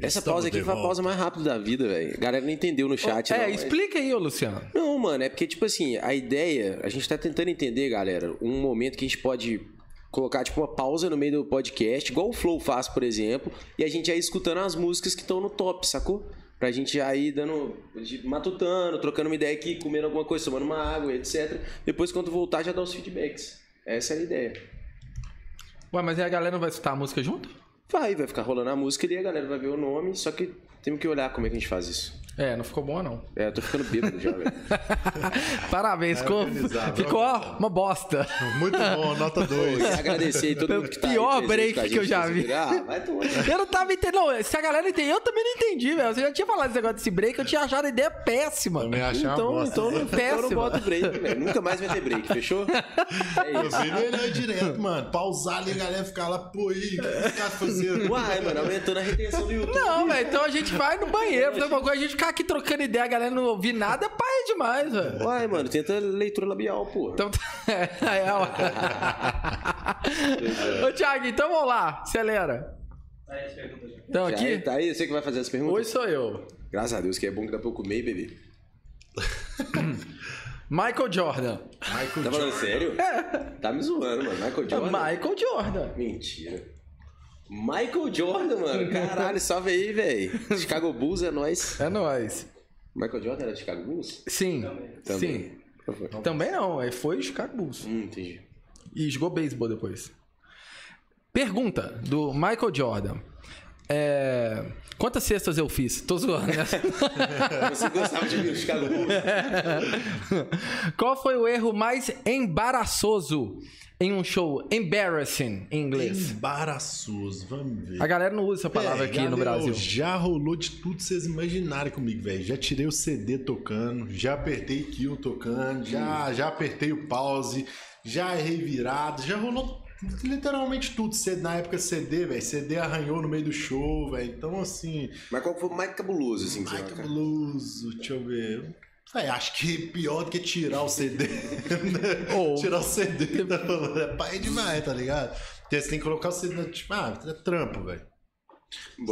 Essa Estamos pausa aqui foi a pausa mais rápida da vida, velho. A galera não entendeu no chat, é, não. mas- explica aí, ô Luciano. Não, mano, é porque, tipo assim, a ideia, a gente tá tentando entender, galera, um momento que a gente pode colocar, tipo, uma pausa no meio do podcast, igual o Flow faz, por exemplo, e a gente ir escutando as músicas que estão no top, sacou? Pra gente ir dando, matutando, trocando uma ideia aqui, comendo alguma coisa, tomando uma água, etc. Depois, quando voltar, já dá os feedbacks. Essa é a ideia. Ué, mas aí a galera não vai escutar a música junto? Vai, vai ficar rolando a música ali, a galera vai ver o nome, só que temos que olhar como é que a gente faz isso. É, não ficou boa, não. É, eu tô ficando bêbado já, velho. (laughs) Parabéns, ficou, organizado, ficou ó, uma bosta. Muito bom, nota 2. Queria agradecer aí todo mundo que tá aí Pior presente break que eu já vi. Ah, vai tomar. Eu não tava entendendo. Não, se a galera entendeu, eu também não entendi, velho. Você já tinha falado esse negócio desse break, eu tinha achado a ideia péssima. Também achei uma então, bosta. então, não Então eu não boto break, velho. Nunca mais vai ter break, fechou? (laughs) É Eu isso. vi melhor direto, mano. Pausar ali, a galera ficar lá, pô, aí, o que os caras fazendo? Uai, mano, aumentando a retenção do YouTube. Não, velho, então a gente vai no banheiro, fazer uma coisa, a gente ficar aqui trocando ideia, a galera não ouvir nada, é paia demais, velho. Uai, mano, tenta leitura labial, pô. Então, (laughs) é, é, ó. Ô, Thiago, então vamos lá, acelera. Então, Já aqui, Tá aí, você que vai fazer as perguntas? hoje sou eu. Graças a Deus, que é bom que dá pra eu comer, bebê. (laughs) Michael Jordan. Michael Tá falando sério? Tá me zoando, mano. Michael Jordan? Michael Jordan. Mentira. Michael Jordan, mano. Caralyo, (laughs) salve aí, velho. Chicago Bulls é nóis. É nóis. Michael Jordan era de Chicago Bulls? Sim, Também. sim. Também não, aí foi Chicago Bulls. Hum, entendi. E jogou beisebol depois. Pergunta do Michael Jordan. É, Quantas cestas eu fiz? Tô zoando, né? (laughs) Você gostava de Chicago Bulls? (laughs) Qual foi o erro mais embaraçoso em um show? Embarrassing em inglês. Embaraçoso, vamos ver. A galera não usa essa palavra Véi, aqui no galera, Brasil. Já rolou de tudo que vocês imaginarem comigo, velho. Já tirei o CD tocando, já apertei kill tocando, já, já apertei o pause, já errei virado, já rolou literalmente tudo. CD- Na época CD, velho, CD arranhou no meio do show, velho. Então, assim, Mas qual foi o mais cabuloso, assim, vai- cabuloso, deixa eu ver. Véi, acho que pior do que tirar o CD. (laughs) Ou- tirar o CD da é pai demais, tá ligado? Porque você tem que colocar o CD, na- tipo, ah, é trampo, velho.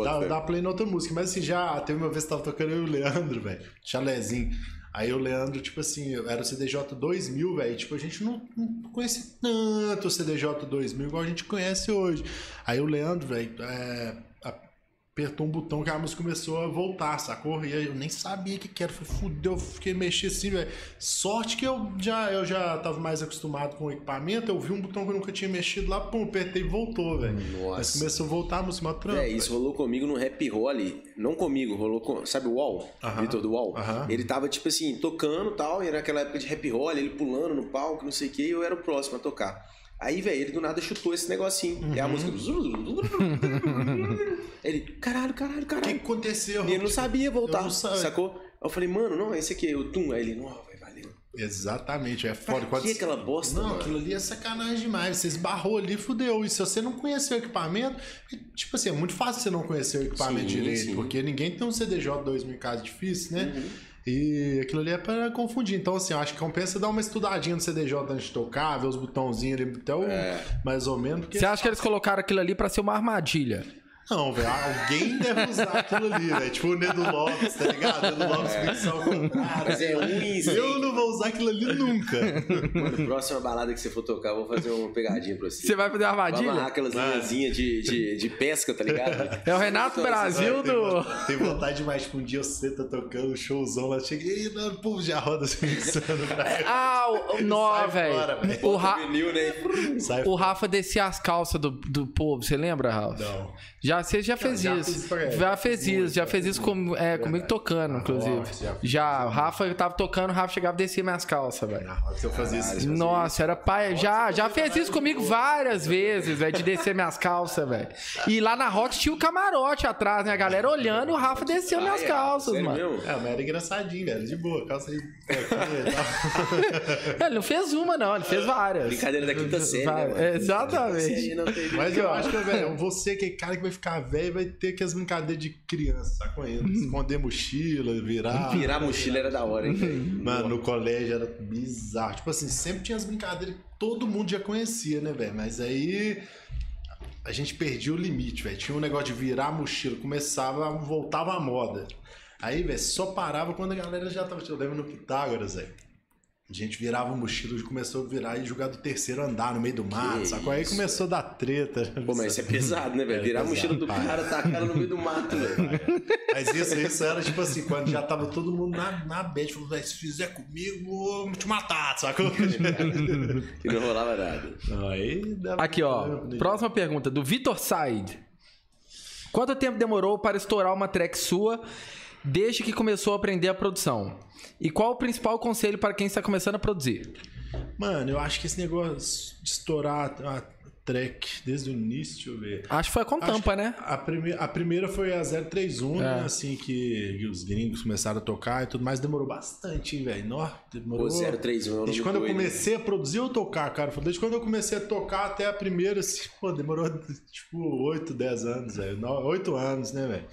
Dá, dá play na outra música. Mas assim, já teve uma vez que tava tocando eu e o Leandro, velho. Chalézinho. Aí o Leandro, tipo assim, era o CDJ 2000, velho. Tipo, a gente não, não conhecia tanto o CDJ 2000 igual a gente conhece hoje. Aí o Leandro, velho, é, apertou um botão que a música começou a voltar, sacou? E aí eu nem sabia o que, que era. Falei, fudeu, fiquei mexendo assim, velho. Sorte que eu já, eu já tava mais acostumado com o equipamento. Eu vi um botão que eu nunca tinha mexido lá, pum, apertei e voltou, velho. Nossa. Mas começou a voltar a música, trampa. É, isso rolou comigo no Happy Holly. Não comigo, rolou com. Sabe o Wall? Aham. Vitor do Wall? Aham. Ele tava, tipo assim, tocando e tal, e era aquela época de Happy Holly, ele pulando no palco, não sei o que, e eu era o próximo a tocar. Aí, velho, ele do nada chutou esse negocinho. E a Uhum. música. ele, caralho, caralho, O que caralho. aconteceu? E ele não sabia voltar, não sacou? Aí eu falei, mano, não, esse aqui é o Tum. Aí ele, não, vai, valeu. Exatamente, é foda. Pra que você- aquela bosta, Não, mano? aquilo ali é sacanagem demais. Você esbarrou ali, fudeu. E se você não conhecer o equipamento, tipo assim, é muito fácil você não conhecer o equipamento Sim, direito, sim. Uhum. porque ninguém tem um CDJ 2000 em casa difícil, né? E aquilo ali é pra confundir. Então, assim, eu acho que compensa dar uma estudadinha no CDJ antes de tocar, ver os botãozinhos ali, até o É. mais ou menos. Porque... Você acha que eles colocaram aquilo ali pra ser uma armadilha? Não, velho, alguém deve usar aquilo ali, velho. Tipo o Nedo Lopes, tá ligado? Nedo Lopes ficção ao contrário. Mas é ruim. Eu não vou usar aquilo ali nunca. Mano, próxima balada que você for tocar, eu vou fazer uma pegadinha pra você. Você vai fazer uma amarrar armadilha? aquelas linhazinhas de, de, de pesca, tá ligado? É o Renato Brasil do. vontade- Tem vontade demais, tipo, um dia você tá tocando um showzão lá, cheguei e o povo já roda assim, insano pra Ah, o, (laughs) nó, velho. O, Ra- Vinil, né? O Rafa descia as calças do, do povo, você lembra, Rafa? Não. Já, você já fez já isso. fiz pra- Já fez isso, já fez isso com, é, comigo tocando, inclusive. Nossa, já Já, o Rafa eu tava tocando, o Rafa chegava e descia minhas calças, velho. Eu fazer isso. Nossa, era pai. Já, já fez isso comigo várias vezes, velho, de descer minhas calças, velho. E lá na Rox tinha o camarote atrás, né? A galera olhando e o Rafa desceu minhas Ah, é? calças, mano. É, mas era engraçadinho, velho, de boa, calça aí. (laughs) tal. Ele não fez uma, não, ele fez várias. Brincadeira da quinta série, né? Exatamente. Série Mas eu acho que, velho, você que é cara que vai ficar velho vai ter que as brincadeiras de criança, sacou? Esconder mochila, virar. Virar mochila era da hora, hein, velho? Mano, no colégio era bizarro. Tipo assim, sempre tinha as brincadeiras que todo mundo já conhecia, né, velho? Mas aí a gente perdia o limite, velho. Tinha um negócio de virar a mochila, começava, voltava a moda. Aí, velho, só parava quando a galera já tava. Eu lembro no Pitágoras, velho. A gente virava a mochila e começou a virar e jogar do terceiro andar no meio do mato, Que sacou? Aí começou a dar treta. Pô, mas isso é pesado, né, velho? É Virar a pesado, mochila do pai. cara, tacar ela no meio do mato, velho. Mas isso, isso era tipo assim, quando já tava todo mundo na, na bad, falou, "Véi, se fizer comigo, eu vou te matar, sacou? (laughs) Que não rolava nada. Aí, Aqui, ó. Próxima pergunta, do Vitor Said. Quanto tempo demorou para estourar uma track sua desde que começou a aprender a produção? E qual o principal conselho para quem está começando a produzir? Mano, eu acho que esse negócio de estourar a track desde o início, deixa eu ver. Acho que foi com Acho tampa, né? A, prime a primeira foi a 031, É. né? Assim que, os gringos começaram a tocar e tudo mais. Demorou bastante, hein, velho? Nó, Demorou. Pô, 031 é um Desde quando eu doido, comecei a produzir ou tocar, cara. Desde quando eu comecei a tocar até a primeira, assim, (laughs) pô, demorou tipo 8, 10 anos, velho. Nó- 8 anos, né, velho?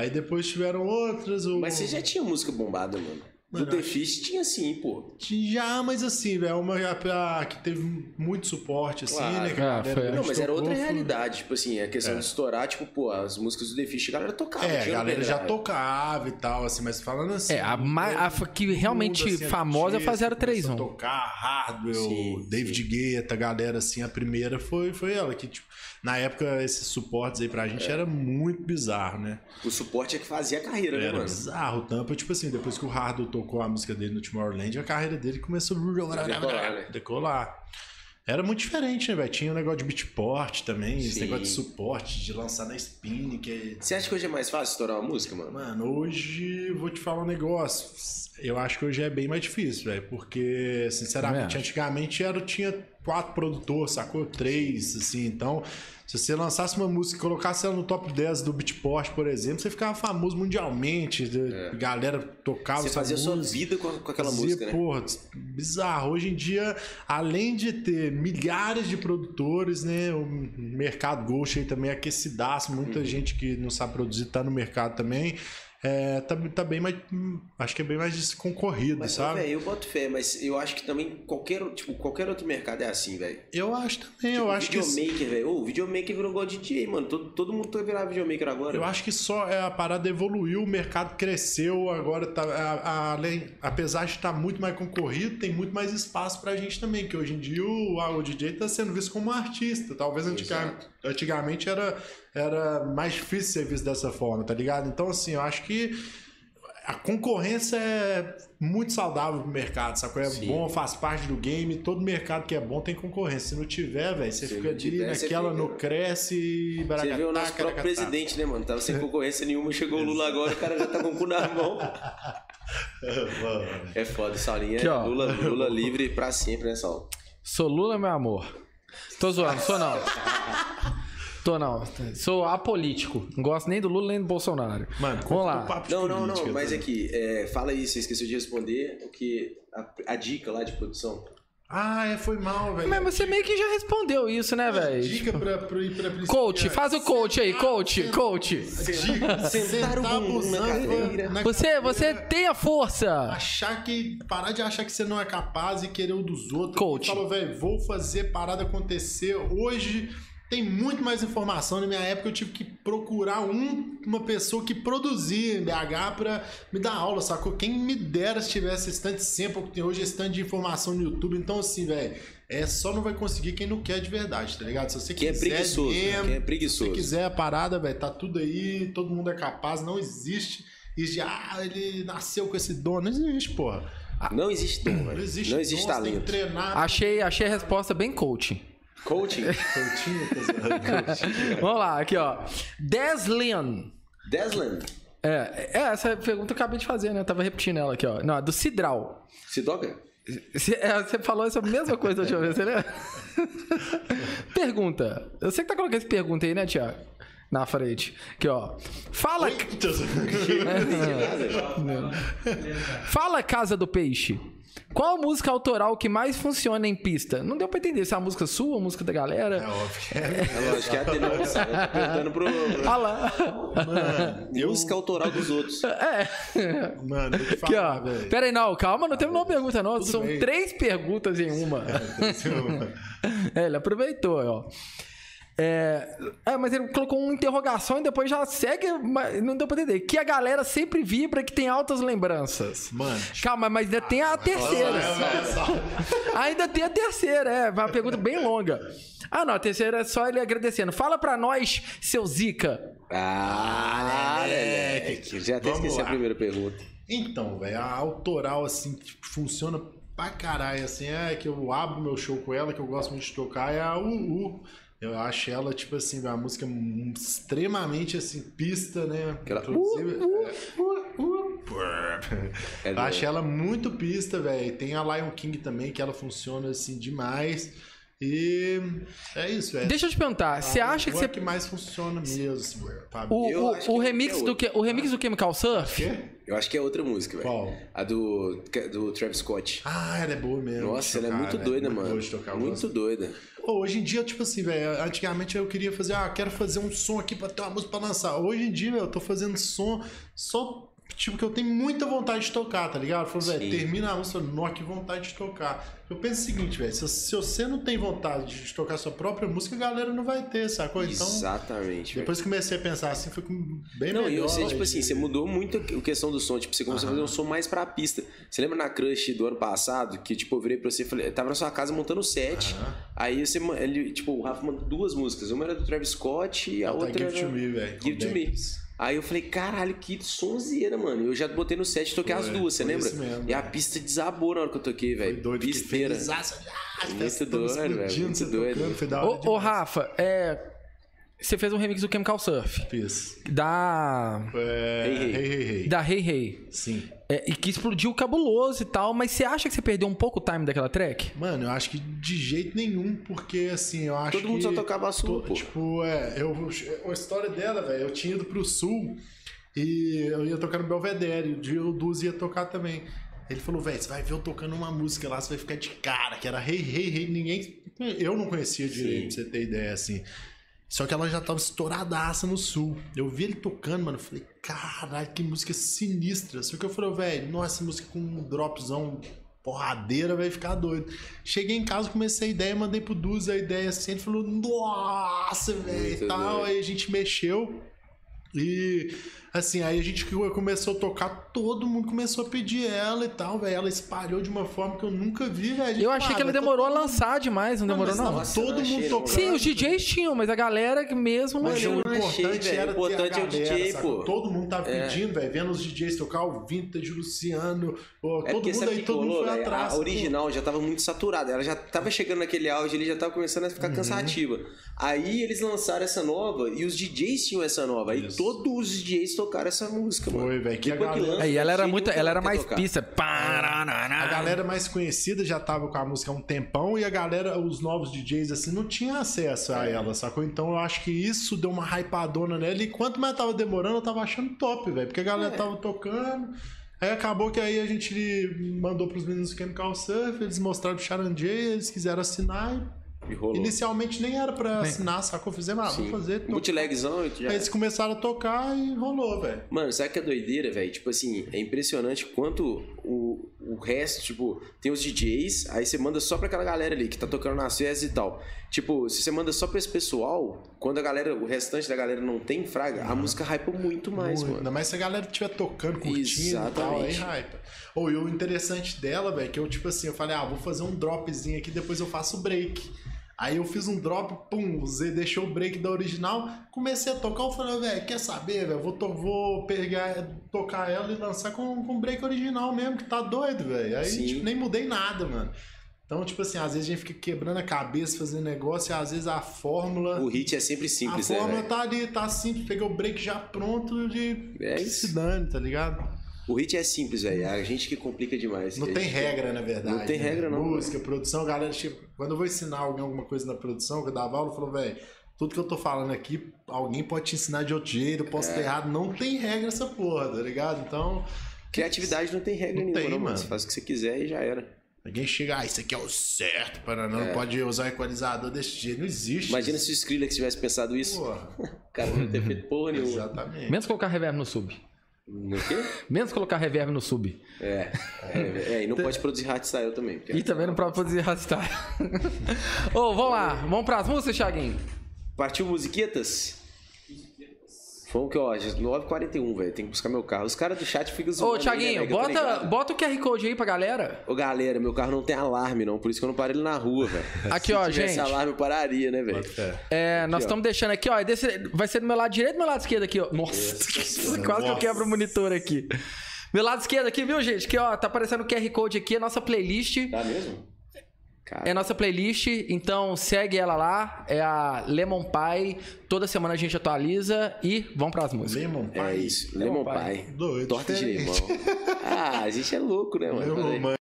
Aí depois tiveram outras. O... Mas você já tinha música bombada, mano. Do Mano, The Fish tinha sim, pô. Já, mas assim, velho, uma a- que teve muito suporte, assim, Claro. né? que a Ah, foi. Não, mas era outra foi- realidade. Tipo assim, a questão de estourar, tipo, pô, as músicas do The Fish, a galera tocava. É, a galera já tocava e tal, assim, mas falando assim. É, a, mais, a f- que realmente mundo, assim, famosa foi a começou a 031. Tocar Hardwell, Sim, David Guetta, a galera assim, a primeira foi, foi ela que, tipo, na época esses suportes aí pra gente era muito bizarro, né? O suporte é que fazia a carreira, né, Era mano? bizarro o tampa, tipo assim, depois que o Hardwell tocou a música dele no Tomorrowland, a carreira dele começou a Decolar, né? decolar. Era muito diferente, né, velho? Tinha o negócio de beatport também, esse Sim. negócio de suporte, de lançar na spin, que é Você acha que hoje é mais fácil estourar uma música, mano? Mano, hoje eu vou te falar um negócio. Eu acho que hoje é bem mais difícil, velho. Porque, sinceramente, antigamente era, tinha quatro produtores, sacou? Três, assim. Então, se você lançasse uma música e colocasse ela no top 10 do Beatport, por exemplo, você ficava famoso mundialmente. A galera tocava É. Você fazia sua música. vida com, com aquela Fazia, música, né? Porra, bizarro. Hoje em dia, além de ter milhares de produtores, né? O mercado Ghost aí também é aquecidaço. Muita Uhum. gente que não sabe produzir tá no mercado também. É, tá, tá bem mais. Acho que é bem mais concorrido, Mas, sabe? velho, eu boto fé, mas eu acho que também qualquer, tipo, qualquer outro mercado é assim, velho. eu acho também. Tipo, eu acho que. videomaker, velho. O videomaker virou igual DJ, mano. Todo, todo mundo tá virar videomaker agora. Eu acho que só é a parada evoluiu, o mercado cresceu, agora tá. a- a- além, apesar de estar muito mais concorrido, tem muito mais espaço pra gente também, que hoje em dia o, a- o DJ tá sendo visto como um artista. Talvez antiga- Exato. antigamente era, era mais difícil ser visto dessa forma, tá ligado? Então, assim, eu acho que a concorrência é muito saudável pro mercado, sacou? É Sim. bom, faz parte do game. Todo mercado que é bom tem concorrência. Se não tiver, velho, você Se fica ali naquela, fica- não cresce e Você vê o nosso próprio presidente, né, mano? Tava sem concorrência nenhuma, chegou o Lula agora, o cara já tá com o cu na mão. (laughs) É foda, Saulinho. Aqui, É ó. Lula, Lula livre pra sempre, né, Saulo? Sou Lula, meu amor. Tô zoando, sou não. (laughs) Tô não. Sou apolítico. Não gosto nem do Lula nem do Bolsonaro. Mano, vamos lá. papo de Não, não, não, mas velho. aqui, é, fala aí, você esqueceu de responder o que. A, a dica lá de produção. Ah, é, foi mal, velho. Mas você meio que já respondeu isso, né, velho? Dica pra, pra, pra, pra Coach, faz o coach aí, coach, coach. Dica, Sentar o bumbum na cadeira. na Você, você tem a força. Achar que. Parar de achar que você não é capaz e querer o dos outros. Coach. Falou, velho, vou fazer parada acontecer. Hoje tem muito mais informação. Na minha época eu tive que procurar um, uma pessoa que produzia em BH pra me dar aula, sacou? Quem me dera se tivesse esse tanto de sample que tem hoje, esse tanto de informação no YouTube. Então, assim, velho, é só não vai conseguir quem não quer de verdade, tá ligado? Se você Quem é quiser preguiçoso, né? mesmo, Quem é se preguiçoso. você quiser a parada, velho, tá tudo aí, todo mundo é capaz, não existe. E já, ah, ele nasceu com esse dom. Não existe, porra. Não existe dom, velho. Não existe, Não existe dom, você tem que talento. treinar. Achei, achei a resposta bem coaching. Coaching. Zoando. (laughs) Vamos lá, aqui, ó. Deslian. Deslan. É, é, essa pergunta eu acabei de fazer, né? Eu tava repetindo ela aqui, ó. Não, é do Cidral. Você, é, você falou essa mesma coisa da última vez, você lembra? (laughs) pergunta. Eu sei que tá colocando essa pergunta aí, né, Tiago? Na frente. Aqui, ó. Fala. (laughs) Fala, Casa do Peixe. Qual a música autoral que mais funciona em pista? Não deu pra entender se é a música sua, a música da galera. É óbvio. É lógico que é a denúncia. (laughs) Eu tô perguntando pro. Ah lá. Música autoral dos outros. É. Mano, te Aqui, falar, ó. velho. Pera aí, não, calma, não teve nenhuma pergunta, não. São bem. três perguntas em uma. É, (laughs) ele aproveitou, ó. É, é, mas ele colocou uma interrogação e depois já segue, mas não deu pra entender. Que a galera sempre vibra que tem altas lembranças. Mano. Calma, mas ainda tem a terceira. (laughs) Ainda tem a terceira, é. Uma pergunta bem longa. Ah, não, a terceira é só ele agradecendo. Fala pra nós, seu Zica. Ah, moleque. Já até Vamos esqueci a lá. primeira pergunta. Então, velho, a autoral, assim, que funciona pra caralho, assim, é que eu abro meu show com ela, que eu gosto muito de tocar, é a UU. Eu acho ela, tipo assim, uma música extremamente, assim, pista, né? Aquela- Inclusive, É eu do- acho ela muito pista, velho. Tem a Lion King também, que ela funciona, assim, demais. E é isso, velho. Deixa eu te perguntar, você acha que você. é que mais funciona mesmo, Fábio? O, o, acho que o é remix outra. do que, o remix do Chemical Surf? Quê? Eu acho que é outra música, velho. Qual? A do, do Travis Scott. Ah, ela é boa mesmo. Nossa, de ela é tocar, muito velho. doida, Muito mano. boa de tocar, muito gosto. doida. Pô, hoje em dia, tipo assim, velho, antigamente eu queria fazer, ah, quero fazer um som aqui pra ter uma música pra lançar. Hoje em dia, velho, eu tô fazendo som só, tipo, que eu tenho muita vontade de tocar, tá ligado? Eu falo, velho, termina a música, eu nó, que vontade de tocar. Eu penso o seguinte, velho, se, se você não tem vontade de tocar sua própria música, a galera não vai ter, sacou? Então, Exatamente. depois que comecei a pensar assim, foi bem Não, melhor. e eu sei, tipo assim, você mudou muito a questão do som. Tipo, você começou a fazer um som mais pra pista. Você lembra na Crush do ano passado, que, tipo, eu virei pra você e falei, eu tava na sua casa montando o set. Aí você, ele, tipo, o Rafa mandou duas músicas. Uma era do Travis Scott e a Tá, outra Give era... to Me, velho. Give to Me. Aí eu falei, caralho, que sonzeira, mano. Eu já botei no set e toquei Foi, as duas, você lembra? isso mesmo, e a pista desabou na hora que eu toquei, Foi velho. doido, que Pisteira. feliz. Ah, as Muito doido, velho, muito doido. tocando, foi da hora Ô, ô. Rafa, é. Você fez um remix do Chemical Surf. Fiz. Da. É, Hey, hey. hey, hey, hey. Da Hey Hey. Sim. É, e que explodiu cabuloso e tal, mas você acha que você perdeu um pouco o time daquela track? Mano, eu acho que de jeito nenhum, porque assim, eu acho Todo mundo que... só tocava sul, to- pô. Tipo, é, eu, a história dela, velho, eu tinha ido pro sul e eu ia tocar no Belvedere, o Duz ia tocar também. Ele falou, velho, você vai ver eu tocando uma música lá, você vai ficar de cara, que era Hey, Hey, Hey, ninguém... Eu não conhecia direito, pra você ter ideia, assim. Só que ela já tava estouradaça no sul. Eu vi ele tocando, mano. Falei, caralho, que música sinistra. Só que eu falei, velho, nossa, música com um dropzão porradeira vai ficar doido. Cheguei em casa, comecei a ideia, mandei pro Duz a ideia assim. Ele falou, nossa, velho, e tal. doido. Aí a gente mexeu. E assim, aí a gente começou a tocar, todo mundo começou a pedir ela e tal, velho. Ela espalhou de uma forma que eu nunca vi, velho. Eu achei que ela vai demorou a todo lançar demais, não demorou, não. Nossa, todo achei, mundo não. tocando. Sim, os DJs tinham, mas a galera que mesmo não Mas o não achei, importante velho. era importante ter a é o galera, DJ, sacou? pô. Todo mundo tava É. pedindo, velho, vendo os DJs tocar o Vintage, o Luciano, ó, É todo mundo sabe aí, todo mundo foi velho? atrás. A sacou? original já tava muito saturada. Ela já tava chegando naquele auge, ele já tava começando a ficar Uhum. cansativa. Aí eles lançaram essa nova e os DJs tinham essa nova. Aí Isso. todos os DJs tocaram essa música, mano. Foi, velho, que a galera- lança, Aí ela era muito, ela era mais tocar. pista. A galera mais conhecida já tava com a música há um tempão e a galera, os novos DJs, assim, não tinha acesso a ela, sacou? Então eu acho que isso deu uma hypadona nela e quanto mais tava demorando, eu tava achando top, velho, porque a galera tava tocando. Aí acabou que aí a gente mandou pros meninos do Chemical Surf, eles mostraram pro Charanjay, eles quiseram assinar e E rolou. Inicialmente nem era pra assinar, sacou? Fizemos, ah, vamos fazer. to- Bootlegzão e já. Aí eles começaram a tocar e rolou, velho. Mano, sabe que é doideira, velho? Tipo assim, é impressionante quanto o, o resto, tipo, tem os DJs, aí você manda só pra aquela galera ali que tá tocando nas festas e tal. Tipo, se você manda só pra esse pessoal, quando a galera, o restante da galera não tem fraga, a música hypa muito mais, Muito. mano. Ainda mais se a galera estiver tocando, curtindo e tal, aí Exatamente. hype. Ou e o interessante dela, velho, que eu, tipo assim, eu falei, ah, vou fazer um dropzinho aqui, depois eu faço o break. Aí eu fiz um drop, pum, o Z deixou o break da original, comecei a tocar, eu falei, velho, quer saber, velho, vou, vou pegar, tocar ela e lançar com, com break original mesmo, que tá doido, velho. Aí, Sim. tipo, nem mudei nada, mano. Então, tipo assim, às vezes a gente fica quebrando a cabeça, fazendo negócio, e às vezes a fórmula... O hit é sempre A simples, né, fórmula velho? tá ali, tá simples, peguei o break já pronto de É se dane, tá ligado? O hit é simples, velho. É a gente que complica demais. Não A tem gente- regra, na verdade. Não tem né? regra, não, Música, produção, galera, tipo, quando eu vou ensinar alguém alguma coisa na produção, que eu dava aula, eu falo, velho, tudo que eu tô falando aqui, alguém pode te ensinar de outro jeito, eu posso É. ter errado, não tem regra essa porra, tá ligado? Então, Criatividade não tem regra Não nenhuma, tem, não, mano. mano. Você faz o que você quiser e já era. alguém chega, ah, isso aqui é o certo, para não, É. pode usar equalizador desse jeito, não existe. Imagina se o Skrillex tivesse pensado isso. Porra, (laughs) O cara não ter feito porra nenhuma. exatamente. Menos colocar reverb no sub. No quê? Menos colocar reverb no sub. É, é, é, e não pode produzir hardstyle também. E também não pode produzir arrastar. (laughs) Ô, vamos lá. Vamos pras músicas, Thiaguinho? Partiu musiquetas? Foi que, ó, 9h41, velho. Tem que buscar meu carro. Os caras do chat ficam zoando. Ô, aí, né, Thiaguinho, eu tô bota, bota o QR Code aí pra galera. Ô, galera, meu carro não tem alarme, não. Por isso que eu não parei ele na rua, velho. (laughs) Aqui, Se ó, tivesse gente. alarme, eu pararia, né, velho? É, nós ó. estamos deixando aqui, ó. desse- vai ser do meu lado direito ou do meu lado esquerdo aqui, ó. Nossa, (laughs) quase que eu quebro o monitor aqui. Meu lado esquerdo aqui, viu, gente? Que, ó, tá aparecendo o QR Code aqui, a nossa playlist. Tá mesmo? Cara, É a nossa playlist, então segue ela lá. É a Lemon Pie. Toda semana a gente atualiza e vamos pras músicas. Lemon é Pie. isso. Lemon Lemon Pie. Doido, Torta de limão. Ah, a gente é louco, né, mano? Lemon.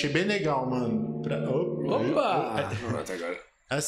Achei bem legal, mano.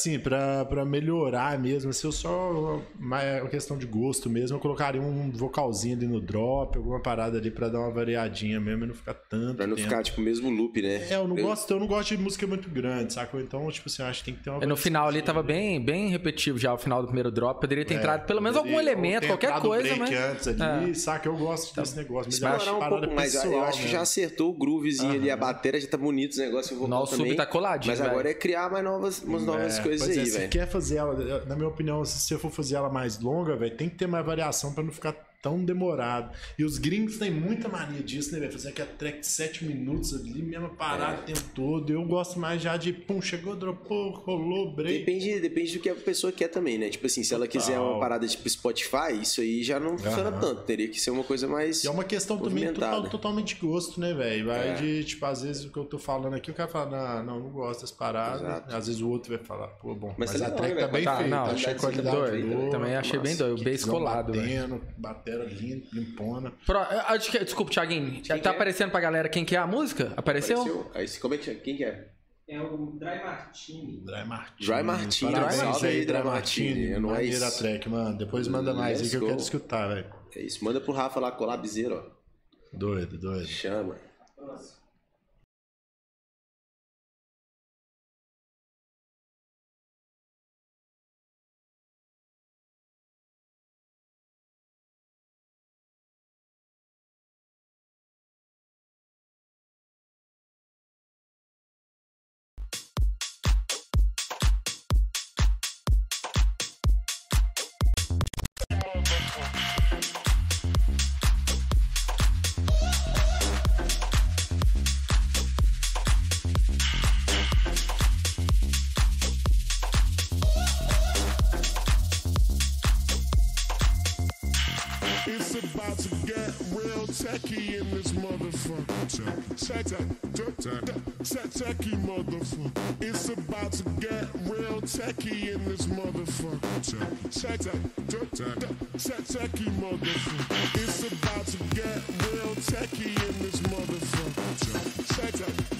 Assim, pra, pra melhorar mesmo, se eu só. Mas é uma questão de gosto mesmo, eu colocaria um vocalzinho ali no drop, alguma parada ali pra dar uma variadinha mesmo e não ficar tanto. Pra não tempo. ficar, tipo, o mesmo loop, né? É, eu não, gosto, eu não gosto de música muito grande, sacou? Então, tipo assim, eu acho que tem que ter uma. E no final ali tava bem, bem repetitivo já, o final do primeiro drop. Poderia ter entrado pelo menos algum É, elemento, qualquer coisa, break mas. antes ali, saca? Eu gosto desse negócio. Mas eu acho um parada pouco mais. Eu acho que já acertou o groovezinho ali, a bateria já tá bonito, os negócios o vocal Nossa, o sub também. tá coladinho, Mas velho. agora é criar mais novas, umas novas É, coisas pois é, aí, se velho. quer fazer ela, na minha opinião, se você for fazer ela mais longa, velho, tem que ter mais variação pra não ficar tão demorado. E os gringos têm muita mania disso, né, velho? Fazer aquela track de 7 minutos ali, mesma parada É. o tempo todo. Eu gosto mais já de, pum, chegou, dropou, rolou, break. Depende, depende do que a pessoa quer também, né? Tipo assim, se ela quiser uma parada tipo Spotify, isso aí já não funciona Aham. tanto. Teria que ser uma coisa mais. E é uma questão também total, totalmente de gosto, né, velho? Vai É. de, tipo, às vezes o que eu tô falando aqui, o cara fala, não, não, não gosto dessa parada. Exato. Às vezes o outro vai falar, pô, bom, Mas mas, tá a track né, tá bem Tá, feita, não, achei a tá qualidade doido. Também achei bem doido, bem Kickzão escolado, velho. batendo, batera limpa, limpona. Pro- acho que- Desculpa, Thiaguinho. Quem tá que é? aparecendo pra galera quem que é a música? Apareceu? Apareceu? Aí, como é que Quem que é? É o Dry Martini. Dry Martini. Dry Martini, Parabéns aí, Dry Martini, Martini. é nóis. Maneira a track, mano. Depois manda mais aí que eu quero escutar, velho. É isso. Manda pro Rafa lá, colabzeiro, ó. Doido, doido. Chama. Nossa. Sataki in this motherfucker. Sataki motherfucker. It's about to get real tacky in this motherfucker. Sataki motherfucker. It's about to get real tacky in this motherfucker.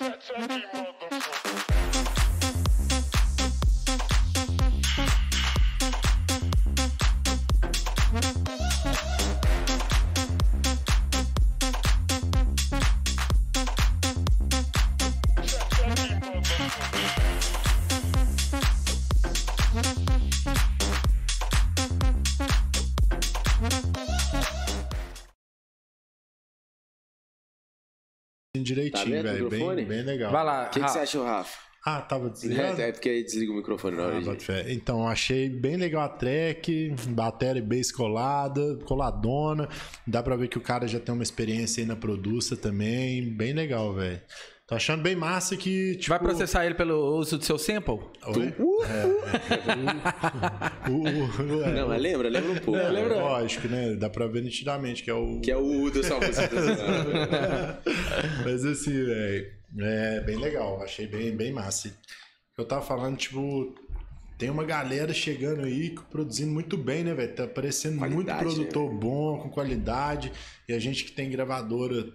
Shut some people. Direitinho, Tá vendo o velho. bem, bem legal. Vai lá. O que, que você achou, Rafa? Ah, tava desligado? É, é porque aí desliga o microfone na hora, Ah, fé. Então, achei bem legal a track, bateria bem colada, coladona. Dá pra ver que o cara já tem uma experiência aí na produça também. Bem legal, velho. Tô achando bem massa que, tipo... Vai processar ele pelo uso do seu sample? Oi? É, é. O- o- o- é, Não, mas lembra? Lembra um pouco. é, né? Lógico, né? Dá pra ver nitidamente que é o... Que é o U do Salmo (laughs) Mas assim, velho, é bem legal. Achei bem, bem massa. Eu tava falando, tipo, tem uma galera chegando aí produzindo muito bem, né, velho? Tá aparecendo muito Qualidade, produtor bom, com qualidade. E a gente que tem gravadora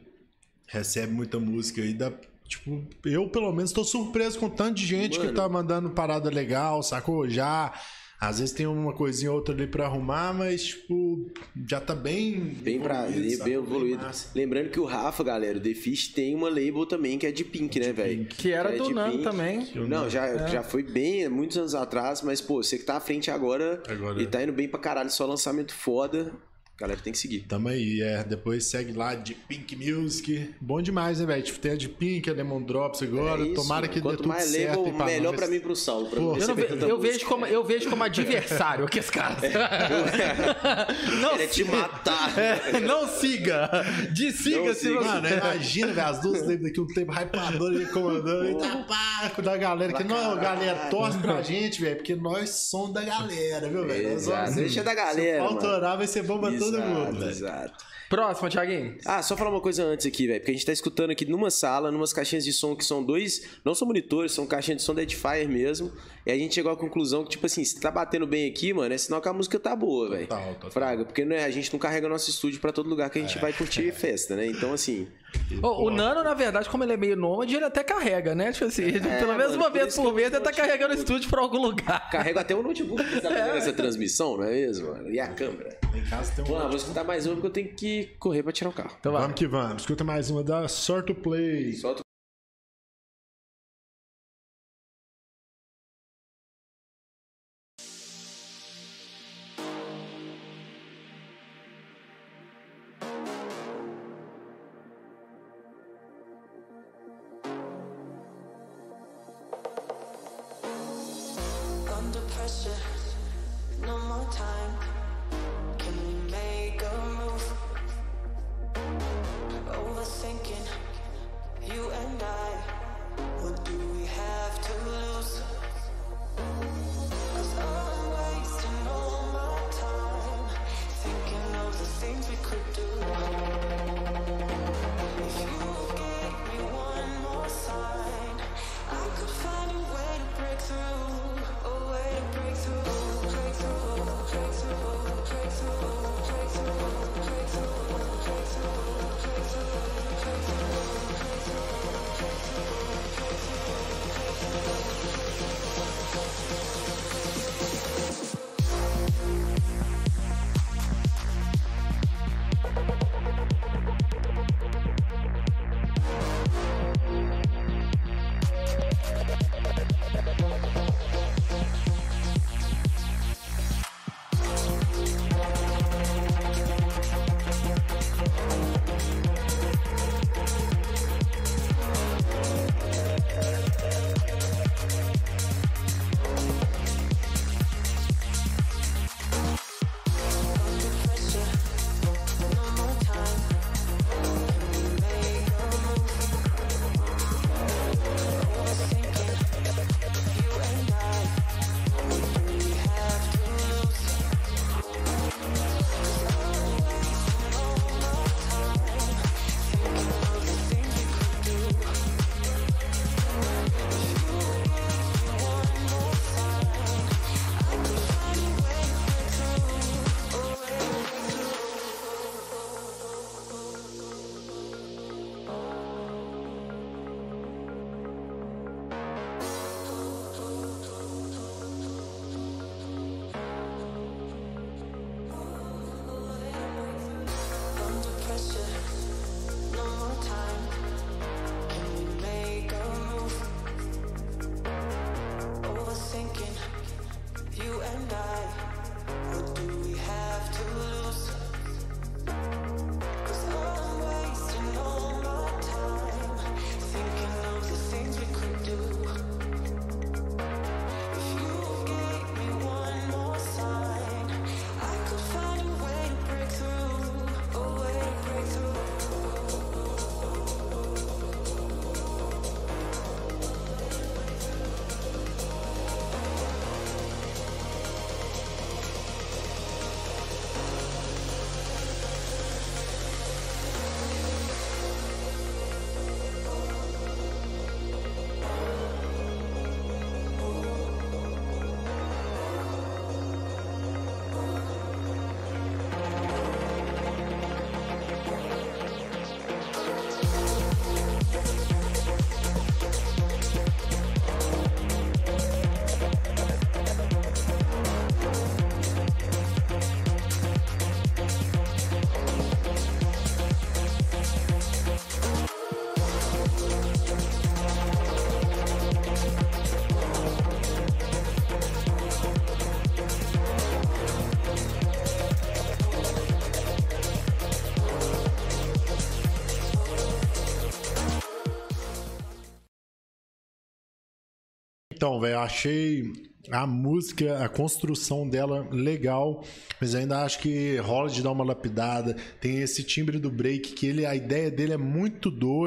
recebe muita música aí. Dá, tipo, eu pelo menos tô surpreso com tanto de gente que Mano. tá mandando parada legal, sacou? Já. Às vezes tem uma coisinha ou outra ali pra arrumar, mas, tipo, já tá bem. Bem, pra, bem, sacou? evoluído. massa. Lembrando que o Rafa, galera, o The Fish tem uma label também que é de Pink, né, velho? Que era é do Nano Pink. também. Não, já, já foi bem, muitos anos atrás, mas, pô, você que tá à frente agora, Agora. e tá indo bem pra caralho, só lançamento foda, galera tem que seguir. Tamo aí, é. Depois segue lá de Pink Music. Bom demais, né, velho? Tipo, tem a de Pink, a Lemon Drops agora. É isso, Tomara que dê tudo mais certo. label, pra melhor nós. pra mim e pro Saulo. Pra Pô, não Eu, não eu vejo como, eu vejo como adversário que esse cara. não, Queria te matar. É, não siga. Desiga Não se siga. você. Mano, imagina, velho, as duas labels daqui um tempo hypador e comandando. E tá pá, da galera. Que não, galera, torce pra gente, velho, porque nós somos da galera, viu, velho? Deixa da Se galera, o mano. torar, vai ser bom pra todo mundo. Exato. Próximo, Thiaguinho. Ah, só falar uma coisa antes aqui, velho. Porque a gente tá escutando aqui numa sala, numas caixinhas de som que são dois. Não são monitores, são caixinhas de som da Edifier mesmo. E a gente chegou à conclusão que, tipo assim, se tá batendo bem aqui, mano, é sinal que a música tá boa, velho. Fraga, porque né, a gente não carrega nosso estúdio pra todo lugar que a É. gente vai curtir (laughs) festa, né? Então, assim. Ô, o Nano, na verdade, como ele é meio nômade, ele até carrega, né? Tipo assim, pelo menos mano, uma vez por mês ele tá carregando o estúdio pra algum lugar. Carrega até o notebook que tá (laughs) fazendo essa transmissão, não é mesmo, mano? E a câmera. Em casa tem um. Vamos escutar mais uma porque eu tenho que correr pra tirar o carro. Então vai. Vamos que vamos. Escuta mais uma da Sort to Play. Solta Então, velho, achei a música, a construção dela legal, mas ainda acho que rola de dar uma lapidada. Tem esse timbre do break que ele, a ideia dele é muito doida.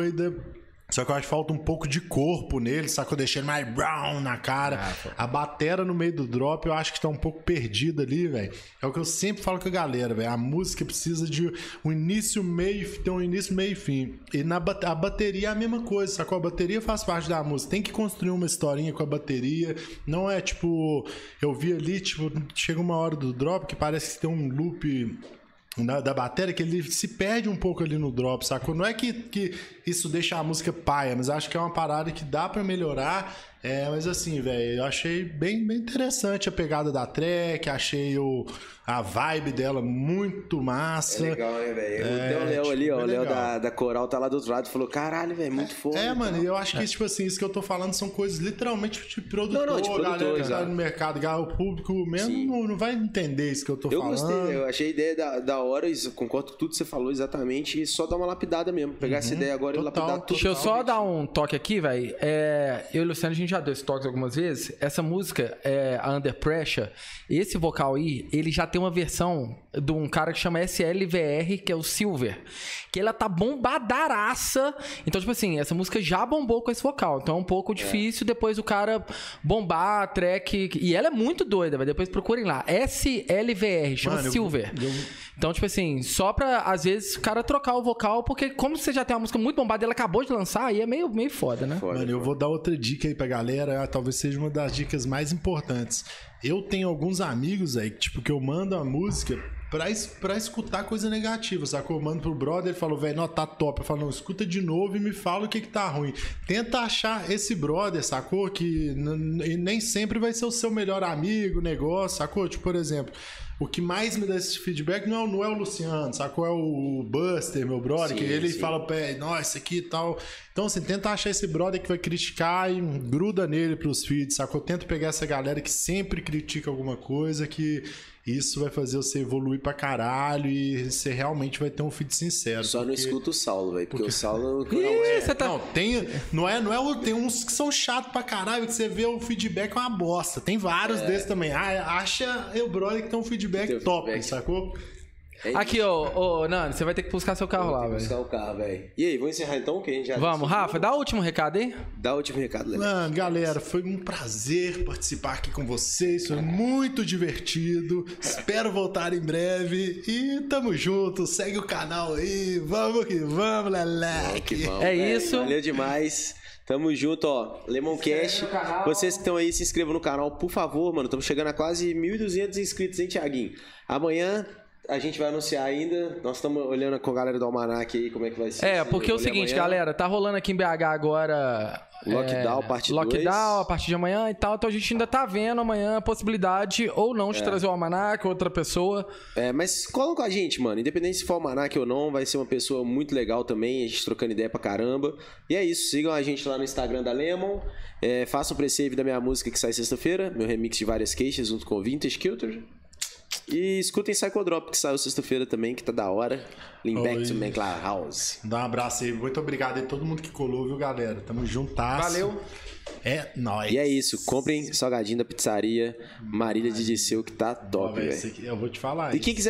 Só que eu acho que falta um pouco de corpo nele, sacou? Deixando mais brown na cara. a batera no meio do drop eu acho que tá um pouco perdida ali, velho. É o que eu sempre falo com a galera, velho. A música precisa de um início, meio, ter um início, meio e fim. E na a bateria é a mesma coisa, sacou? A bateria faz parte da música. Tem que construir uma historinha com a bateria. Não é tipo, eu vi ali, tipo, chega uma hora do drop que parece que tem um loop na- da bateria que ele se perde um pouco ali no drop, sacou? Não é que, que isso deixa a música paia, mas acho que é uma parada que dá pra melhorar. É, mas assim, velho, eu achei bem, bem interessante a pegada da track, achei o, a vibe dela muito massa. É legal, né, velho? É, Tem o Léo tipo, ali, ó. O Léo da, da Coral tá lá do outro lado e falou: caralho, velho, muito foda. É, mano, tal. e eu acho que, tipo assim, isso que eu tô falando são coisas literalmente de produtor, Não, não, de produtor, galera que tá exato. no mercado, galera, o público mesmo não, não vai entender isso que eu tô Eu falando. gostei, eu achei a ideia da, da hora, e concordo com tudo que você falou exatamente, e só dar uma lapidada mesmo. Pegar essa ideia agora Uhum. total, e lapidar tudo. Deixa eu só dar um toque aqui, velho. É, eu e o Luciano, a gente já deu esse toque algumas vezes. Essa música, é, a Under Pressure, esse vocal aí, ele já tem uma versão de um cara que chama SLVR, que é o Silver. Que ela tá bombadaraça. Então, tipo assim, essa música já bombou com esse vocal. Então é um pouco difícil depois o cara bombar a track. E ela é muito doida, velho. Depois procurem lá. SLVR, chama Mano, eu- Silver. eu- Então, tipo assim, só pra, às vezes, o cara trocar o vocal, porque como você já tem uma música muito bombada e ela acabou de lançar, aí é meio, meio foda, né? Foda, Mano, eu vou dar outra dica aí pra galera, talvez seja uma das dicas mais importantes. Eu tenho alguns amigos aí, que, tipo, que eu mando a música pra, es- pra escutar coisa negativa, sacou? Eu mando pro brother, ele falou, velho, não, tá top. Eu falo, não, escuta de novo e me fala o que que tá ruim. Tenta achar esse brother, sacou? Que nem sempre vai ser o seu melhor amigo, negócio, sacou? Tipo, por exemplo... O que mais me dá esse feedback não é, o- não é o Luciano, sacou? É o Buster, meu brother, que Sim, ele sim. fala, pé, nossa, aqui e tal. Então, assim, tenta achar esse brother que vai criticar e gruda nele pros feeds, sacou? Tenta pegar essa galera que sempre critica alguma coisa, que isso vai fazer você evoluir pra caralho e você realmente vai ter um feed sincero. Só não porque- escuta o Saulo, velho, porque, o Saulo. Ih, você tá. Não, tem, não é, não é, tem uns que são chatos pra caralho, que você vê o feedback é uma bosta. Tem vários desses também. Ah, acha o brother que tem um feedback Tem top, feedback. sacou? É Aqui, ô, ô, Nani, você vai ter que buscar seu carro lá, velho. buscar o carro, velho. E aí, vamos encerrar então? Que a gente já. Vamos, Rafa, dá o último recado aí. Dá o último recado, Léo. Mano, galera, foi um prazer participar aqui com vocês. Foi muito divertido. Espero voltar em breve. E tamo junto. Segue o canal aí. Vamos que vamos, Que Leleque. bom, É velho. isso. Valeu demais. Tamo junto, ó. Lemon Cash. no canal. Vocês que estão aí, se inscrevam no canal, por favor, mano. Estamos chegando a quase 1.200 inscritos, hein, Thiaguinho? Amanhã a gente vai anunciar ainda. Nós estamos olhando com a galera do Almanac aí como é que vai ser. É, porque é o seguinte, amanhã. galera, tá rolando aqui em BH agora. Lockdown, é, parte Lockdown dois. a partir de amanhã e tal. Então a gente ainda tá vendo amanhã a possibilidade ou não de trazer o Almanac, outra pessoa. É, mas colam com a gente, mano. Independente se for Almanac ou não, vai ser uma pessoa muito legal também. A gente trocando ideia pra caramba. E é isso. Sigam a gente lá no Instagram da Lemon. É, façam o pre-save da minha música que sai sexta-feira. Meu remix de várias queixas junto com o Vintage Kilter. E escutem Psychodrop, que saiu sexta-feira também, que tá da hora. Lean Back to McLaren House. Dá um abraço aí. Muito obrigado aí a todo mundo que colou, viu, galera? Tamo juntasso. Valeu. É nóis. E é isso. Comprem salgadinho da pizzaria Marília de Disseu, que tá top, velho, eu vou te falar. E quem quiser